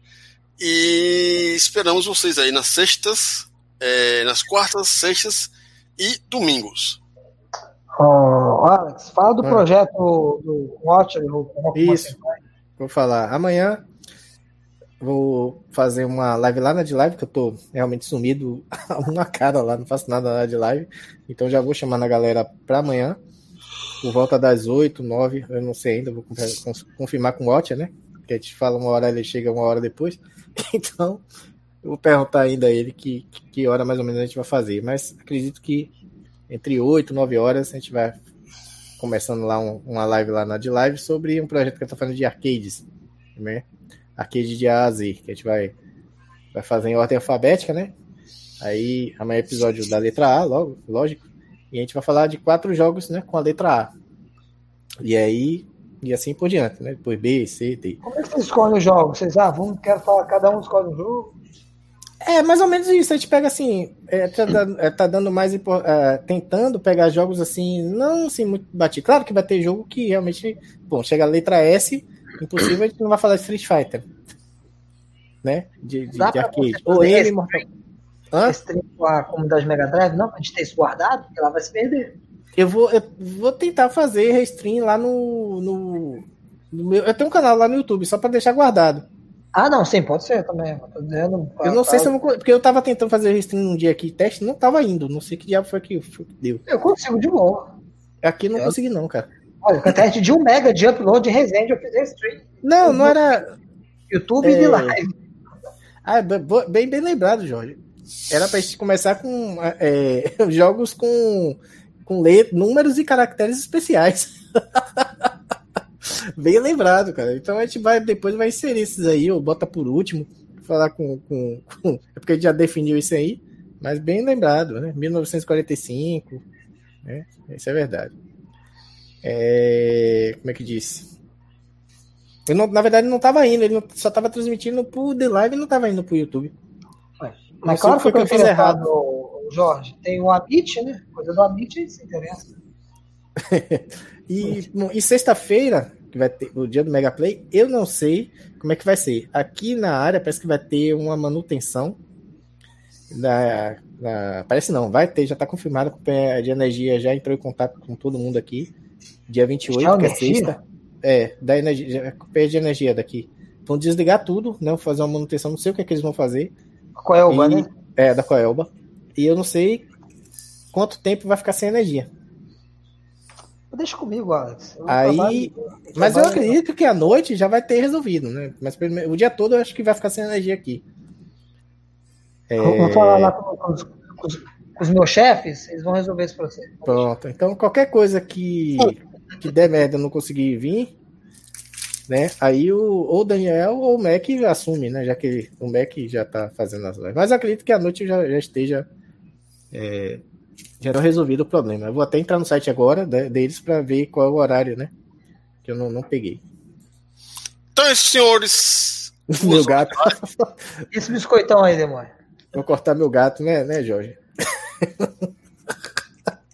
E esperamos vocês aí nas sextas é, nas quartas, sextas e domingos. Oh, Alex, fala do ah. projeto do Watcher. Isso, vou falar. Amanhã vou fazer uma live lá na de live, que eu tô realmente sumido uma cara lá, não faço nada lá de live. Então já vou chamar a galera para amanhã, por volta das 8, 9, eu não sei ainda, vou confirmar com o Watcher, né? Que a gente fala uma hora, ele chega uma hora depois. Então, Eu vou perguntar ainda a ele que, que hora mais ou menos a gente vai fazer. Mas acredito que entre 8 e 9 horas a gente vai começando lá um, uma live lá na de live sobre um projeto que eu tô fazendo de arcades. Né? Arcade de A a Z, que a gente vai, vai fazer em ordem alfabética, né? Aí amanhã é episódio da letra A, logo, lógico. E a gente vai falar de quatro jogos né, com a letra A. E aí, e assim por diante, né? Depois B, C, D. Como é que vocês escolhem os jogos? Vocês, ah, vamos, quero falar, cada um escolhe um jogo? É, mais ou menos isso. A gente pega assim, é, tá, é, tá, dando mais é, tentando pegar jogos assim, não assim muito batido. Claro que vai ter jogo que realmente, bom, chega a letra S, impossível a gente não vai falar de Street Fighter, né? De, de, de arcade. Ou ele, Mortal a comunidade Mega Drive, não, pra gente ter isso guardado, porque ela vai se perder. Eu vou, eu vou tentar fazer restream lá no, no, no meu. Eu tenho um canal lá no YouTube, só para deixar guardado. Ah, não, sim, pode ser também. Eu, dizendo, eu não sei se eu não. Porque eu tava tentando fazer restream um dia aqui, teste, não tava indo. Não sei que diabo foi que, foi que deu. Eu consigo de boa. Aqui não eu... consegui, não, cara. Olha, com a teste de 1 mega de upload de Resende, eu fiz restream. Não, não era. YouTube é... e live. Ah, bem, bem lembrado, Jorge. Era pra gente começar com é, jogos com, com let, números e caracteres especiais. Bem lembrado, cara. Então a gente vai depois vai inserir esses aí, ou bota por último, falar com, com, com, É porque a gente já definiu isso aí, mas bem lembrado, né? 1945, né? Isso é verdade. É, como é que disse? Eu não, na verdade não estava indo, ele não, só estava transmitindo pro The Live e não estava indo pro YouTube. Mas claro que eu fiz errado, Jorge. Tem o Amit, né? Coisa do Amit se interessa. e, e sexta-feira, que vai ter o dia do Mega Play, eu não sei como é que vai ser. Aqui na área parece que vai ter uma manutenção. Da, da parece não, vai ter, já está confirmado o de energia já entrou em contato com todo mundo aqui. Dia 28, que é sexta. É, da energia, de energia daqui. Vão desligar tudo, né? Fazer uma manutenção, não sei o que, é que eles vão fazer. Coelba, e, né? É, da Coelba. E eu não sei quanto tempo vai ficar sem energia. Deixa comigo, Alex. Eu Aí, trabalho, mas eu acredito que à noite já vai ter resolvido, né? Mas o dia todo eu acho que vai ficar sem energia aqui. É... Vou falar lá com, com, os, com, os, meus chefes, eles vão resolver isso pra você. Pronto. Então, qualquer coisa que, que der merda não conseguir vir, né? Aí o, ou o Daniel ou o Mac assume, né? Já que o Mac já tá fazendo as lives. Mas acredito que à noite já, já esteja é, já era resolvido o problema. Eu vou até entrar no site agora deles para ver qual é o horário, né? Que eu não, não peguei. Então, senhores. meu gato. Esse biscoitão aí, demônio. Vou cortar meu gato, né, né, Jorge?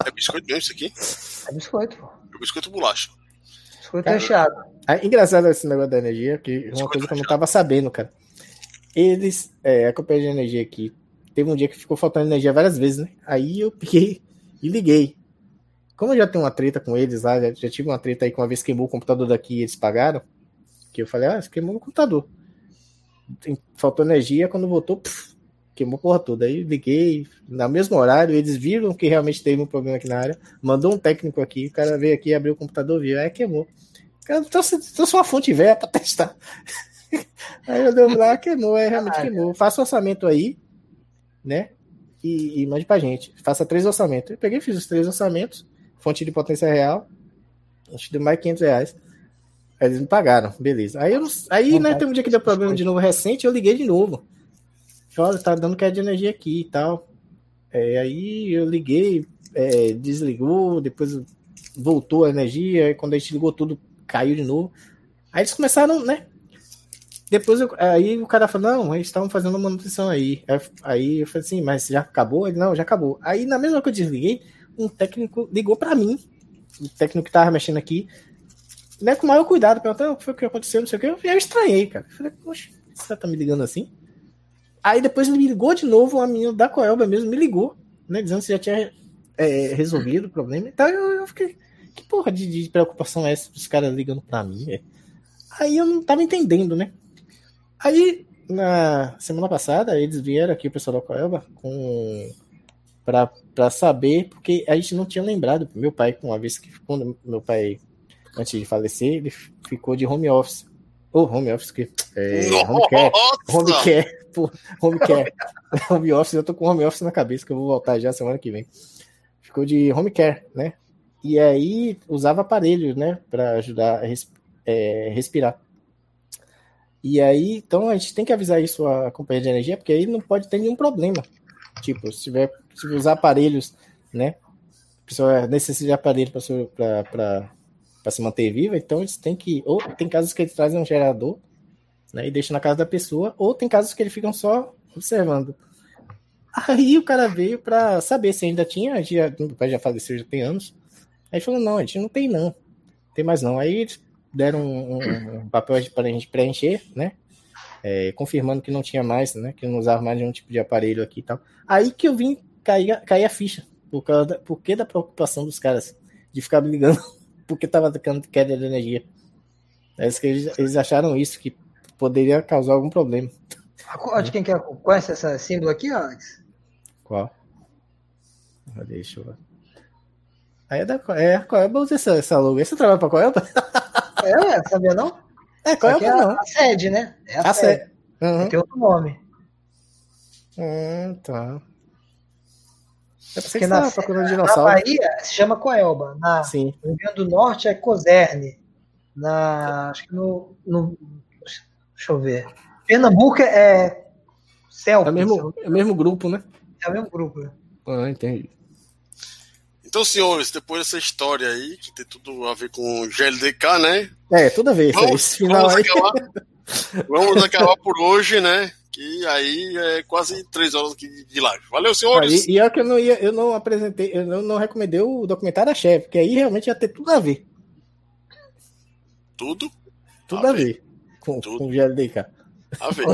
É biscoito mesmo isso aqui? É biscoito, pô. É biscoito bolacha. Biscoito cara, recheado. É engraçado esse negócio da energia, que é uma coisa que eu não tava sabendo, cara. Eles, é, a companhia de energia aqui, teve um dia que ficou faltando energia várias vezes, né? Aí eu peguei e liguei. Como eu já tenho uma treta com eles lá, já, já tive uma treta aí que uma vez queimou o computador daqui e eles pagaram, que eu falei, ah, queimou o computador. Faltou energia, quando voltou, puf, queimou a porra toda. Aí liguei, no mesmo horário, eles viram que realmente teve um problema aqui na área, mandou um técnico aqui, o cara veio aqui, abriu o computador, viu, aí queimou. Cara, trouxe, trouxe uma fonte velha pra testar. aí eu dei lá, queimou, é, realmente queimou. Faça orçamento aí, né? E, e mande pra gente. Faça três orçamentos. Eu peguei, fiz os três orçamentos, fonte de potência real, acho que deu mais 500 reais. Eles me pagaram, beleza. Aí, eu, aí né, tem um dia que deu problema de novo recente, eu liguei de novo. Olha, tá dando queda de energia aqui e tal. É, aí eu liguei, é, desligou, depois voltou a energia, aí quando a gente ligou tudo, caiu de novo. Aí eles começaram, né? Depois eu, aí o cara falou, não, eles estavam fazendo manutenção aí. Aí eu falei assim, mas já acabou? Ele, não, já acabou. Aí na mesma que eu desliguei, um técnico ligou para mim, o técnico que tava mexendo aqui, né, com o maior cuidado, perguntando o que foi que aconteceu, não sei o que. Eu, estranhei, cara. Eu falei, poxa, você tá me ligando assim? Aí depois me ligou de novo, a menina da Coelba mesmo me ligou, né, dizendo que já tinha é, resolvido o problema. Então eu, eu fiquei, que porra de, de preocupação é essa? Os caras ligando pra mim, é? Aí eu não tava entendendo, né? Aí, na semana passada, eles vieram aqui, o pessoal da Coelba, com para saber, porque a gente não tinha lembrado. Meu pai, uma vez que quando meu pai, antes de falecer, ele ficou de home office. Ou oh, home office, que. É, home care. Home care. Pô, home care. home office, eu tô com home office na cabeça, que eu vou voltar já semana que vem. Ficou de home care, né? E aí usava aparelho, né? Pra ajudar a res, é, respirar. E aí, então a gente tem que avisar isso à companhia de energia, porque aí não pode ter nenhum problema. Tipo, se tiver, se usar aparelhos, né? A pessoa necessita de aparelho para se manter viva, então eles têm que. Ou tem casos que eles trazem um gerador né, e deixam na casa da pessoa, ou tem casos que eles ficam só observando. Aí o cara veio para saber se ainda tinha, já, o pai já faleceu, já tem anos. Aí falou: não, a gente não tem não, tem mais não. Aí deram um, um, um papel para a gente preencher, né? É, confirmando que não tinha mais, né? Que não usava mais nenhum tipo de aparelho aqui e tal. Aí que eu vim cair, cair a ficha, por causa da, por que da preocupação dos caras de ficar me ligando porque estava tendo queda de energia. É isso que eles, eles, acharam isso, que poderia causar algum problema. De quem quer, conhece essa símbolo aqui, Alex? Qual? Deixa eu ver. Aí é da é, Coelba, usa essa, essa logo. Você trabalha pra Coelba? É, sabia não? É, Coelba é não. A sede, né? É a, a sede. sede. Uhum. Tem outro nome. Hum, tá. É porque na, na Bahia se chama Coelba. Na, Sim. No Rio Grande do Norte é Cozerne. Na, acho que no, no. Deixa eu ver. Pernambuco é Celta. É o mesmo, é o mesmo grupo, né? É o mesmo grupo. Né? Ah, entendi. Então, senhores, depois dessa história aí, que tem tudo a ver com GLDK, né? É, tudo a ver. Vamos, esse final vamos, aí. Acabar, vamos acabar por hoje, né? que aí é quase três horas aqui de live. Valeu, senhores! Ah, e, e é que eu não ia, eu não apresentei, eu não, não recomendei o documentário da chefe, porque aí realmente ia ter tudo a ver. Tudo? Tudo a, a ver. ver com, tudo. com o GLDK. A ver.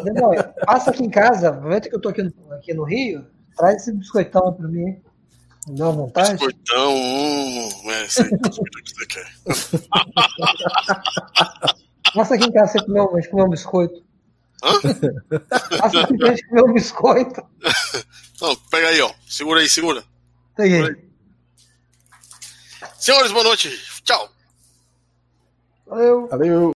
Passa aqui em casa, momento que eu tô aqui no, aqui no Rio, traz esse biscoitão pra mim. Uma vontade. Biscoitão, hum, é, sei, que você quer. Passa aqui em casa, você comeu, comeu um biscoito. Hã? Aqui pra gente comer um biscoito. Não, pega aí, ó. Segura aí, segura. Peguei. Segura aí. Senhores, boa noite. Tchau. Valeu. Valeu.